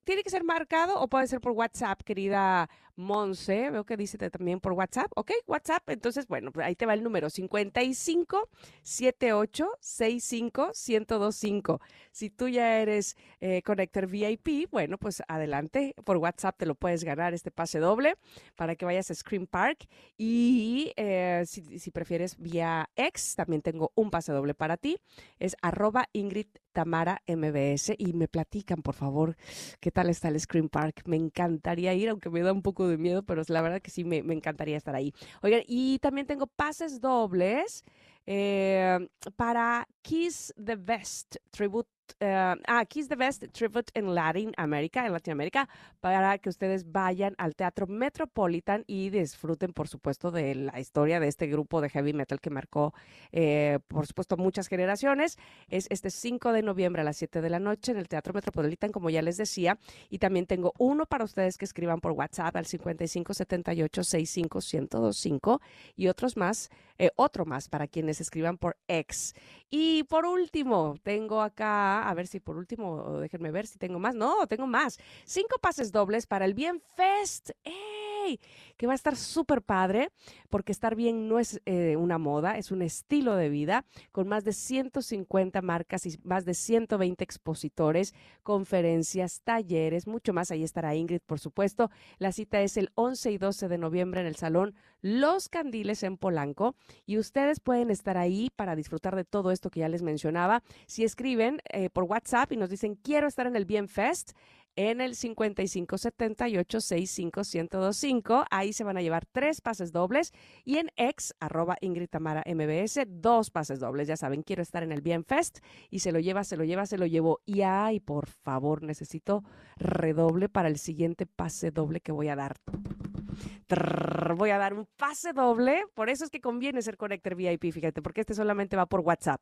tiene que ser marcado o puede ser por WhatsApp, querida Monse. Veo que dice también por WhatsApp. Ok, WhatsApp. Entonces, bueno, ahí te va el número 55 78 65 1025. Si tú ya eres eh, Connector VIP, bueno, pues adelante. Por WhatsApp te lo puedes ganar este pase doble para que vayas a Scream Park. Y eh, si, si prefieres vía X, también tengo un pase doble para ti. Es arroba Ingrid Tamara MBS y me platican, por favor, qué tal está el Scream Park. Me encantaría ir, aunque me da un poco de miedo, pero la verdad que sí me, me encantaría estar ahí. Oigan, y también tengo pases dobles eh, para Kiss the Best Tribute. Eh, ah, Kiss the Best Tribute en Latin America, en Latinoamérica, para que ustedes vayan al Teatro Metropolitan y disfruten, por supuesto, de la historia de este grupo de heavy metal que marcó, eh, por supuesto, muchas generaciones. Es este 5 de noviembre a las 7 de la noche en el Teatro Metropolitan, como ya les decía. Y también tengo uno para ustedes que escriban por WhatsApp al 5578-65-1025 y otros más, eh, otro más para quienes escriban por X. Y por último, tengo acá, a ver si por último, déjenme ver si tengo más. No, tengo más. Cinco pases dobles para el Bien Fest. Que va a estar súper padre, porque estar bien no es eh, una moda, es un estilo de vida, con más de 150 marcas y más de 120 expositores, conferencias, talleres, mucho más. Ahí estará Ingrid, por supuesto. La cita es el 11 y 12 de noviembre en el Salón Los Candiles en Polanco y ustedes pueden estar ahí para disfrutar de todo esto que ya les mencionaba. Si escriben eh, por WhatsApp y nos dicen quiero estar en el Bien Fest, en el 5578-65125. Ahí se van a llevar tres pases dobles y en ex, arroba Ingrid Tamara MBS, dos pases dobles. Ya saben, quiero estar en el Bien Fest y se lo lleva, se lo lleva, se lo llevo. Y ay, por favor, necesito redoble para el siguiente pase doble que voy a dar. Voy a dar un pase doble. Por eso es que conviene ser Connector VIP, fíjate, porque este solamente va por WhatsApp.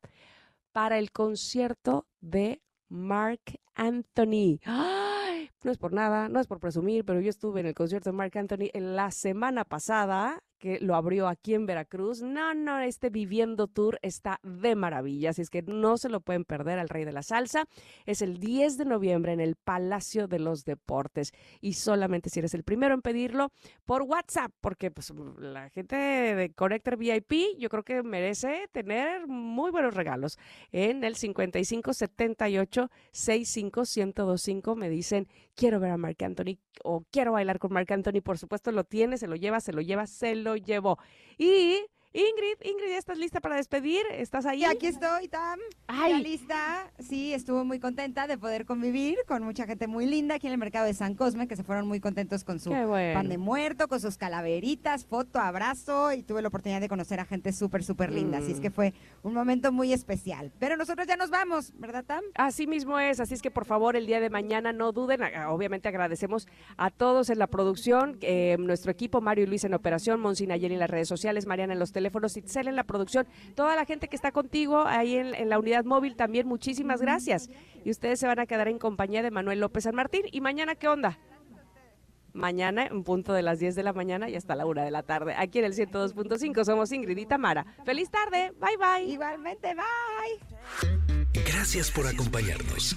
Para el concierto de Mark Anthony. Ay, no es por nada, no es por presumir, pero yo estuve en el concierto de Mark Anthony en la semana pasada que lo abrió aquí en Veracruz. No, no, este Viviendo Tour está de maravilla, así es que no se lo pueden perder al Rey de la Salsa. Es el 10 de noviembre en el Palacio de los Deportes y solamente si eres el primero en pedirlo por WhatsApp, porque pues la gente de Connector VIP yo creo que merece tener muy buenos regalos. En el 55 78 65 1025 me dicen, quiero ver a Marc Anthony o quiero bailar con Marc Anthony, por supuesto lo tiene, se lo lleva, se lo lleva, se lo llevó. Y Ingrid, Ingrid, ¿ya estás lista para despedir? ¿Estás ahí? Y aquí estoy, Tam. Ya lista. Sí, estuvo muy contenta de poder convivir con mucha gente muy linda aquí en el mercado de San Cosme, que se fueron muy contentos con su bueno. pan de muerto, con sus calaveritas, foto, abrazo, y tuve la oportunidad de conocer a gente súper, súper linda. Así es Mm. que fue un momento muy especial. Pero nosotros ya nos vamos, ¿verdad, Tam? Así mismo es, así es que por favor el día de mañana no duden, obviamente agradecemos a todos en la producción, eh, nuestro equipo, Mario y Luis en operación, Monsina Ayer en las redes sociales, Mariana en los teléfonos, Itzel en la producción, toda la gente que está contigo ahí en, en la unidad móvil también, muchísimas gracias. Y ustedes se van a quedar en compañía de Manuel López San Martín. ¿Y mañana qué onda? Mañana en punto de las 10 de la mañana y hasta la 1 de la tarde, aquí en el 102.5 somos Ingrid y Tamara. Feliz tarde, bye bye. Igualmente, bye. Gracias por acompañarnos.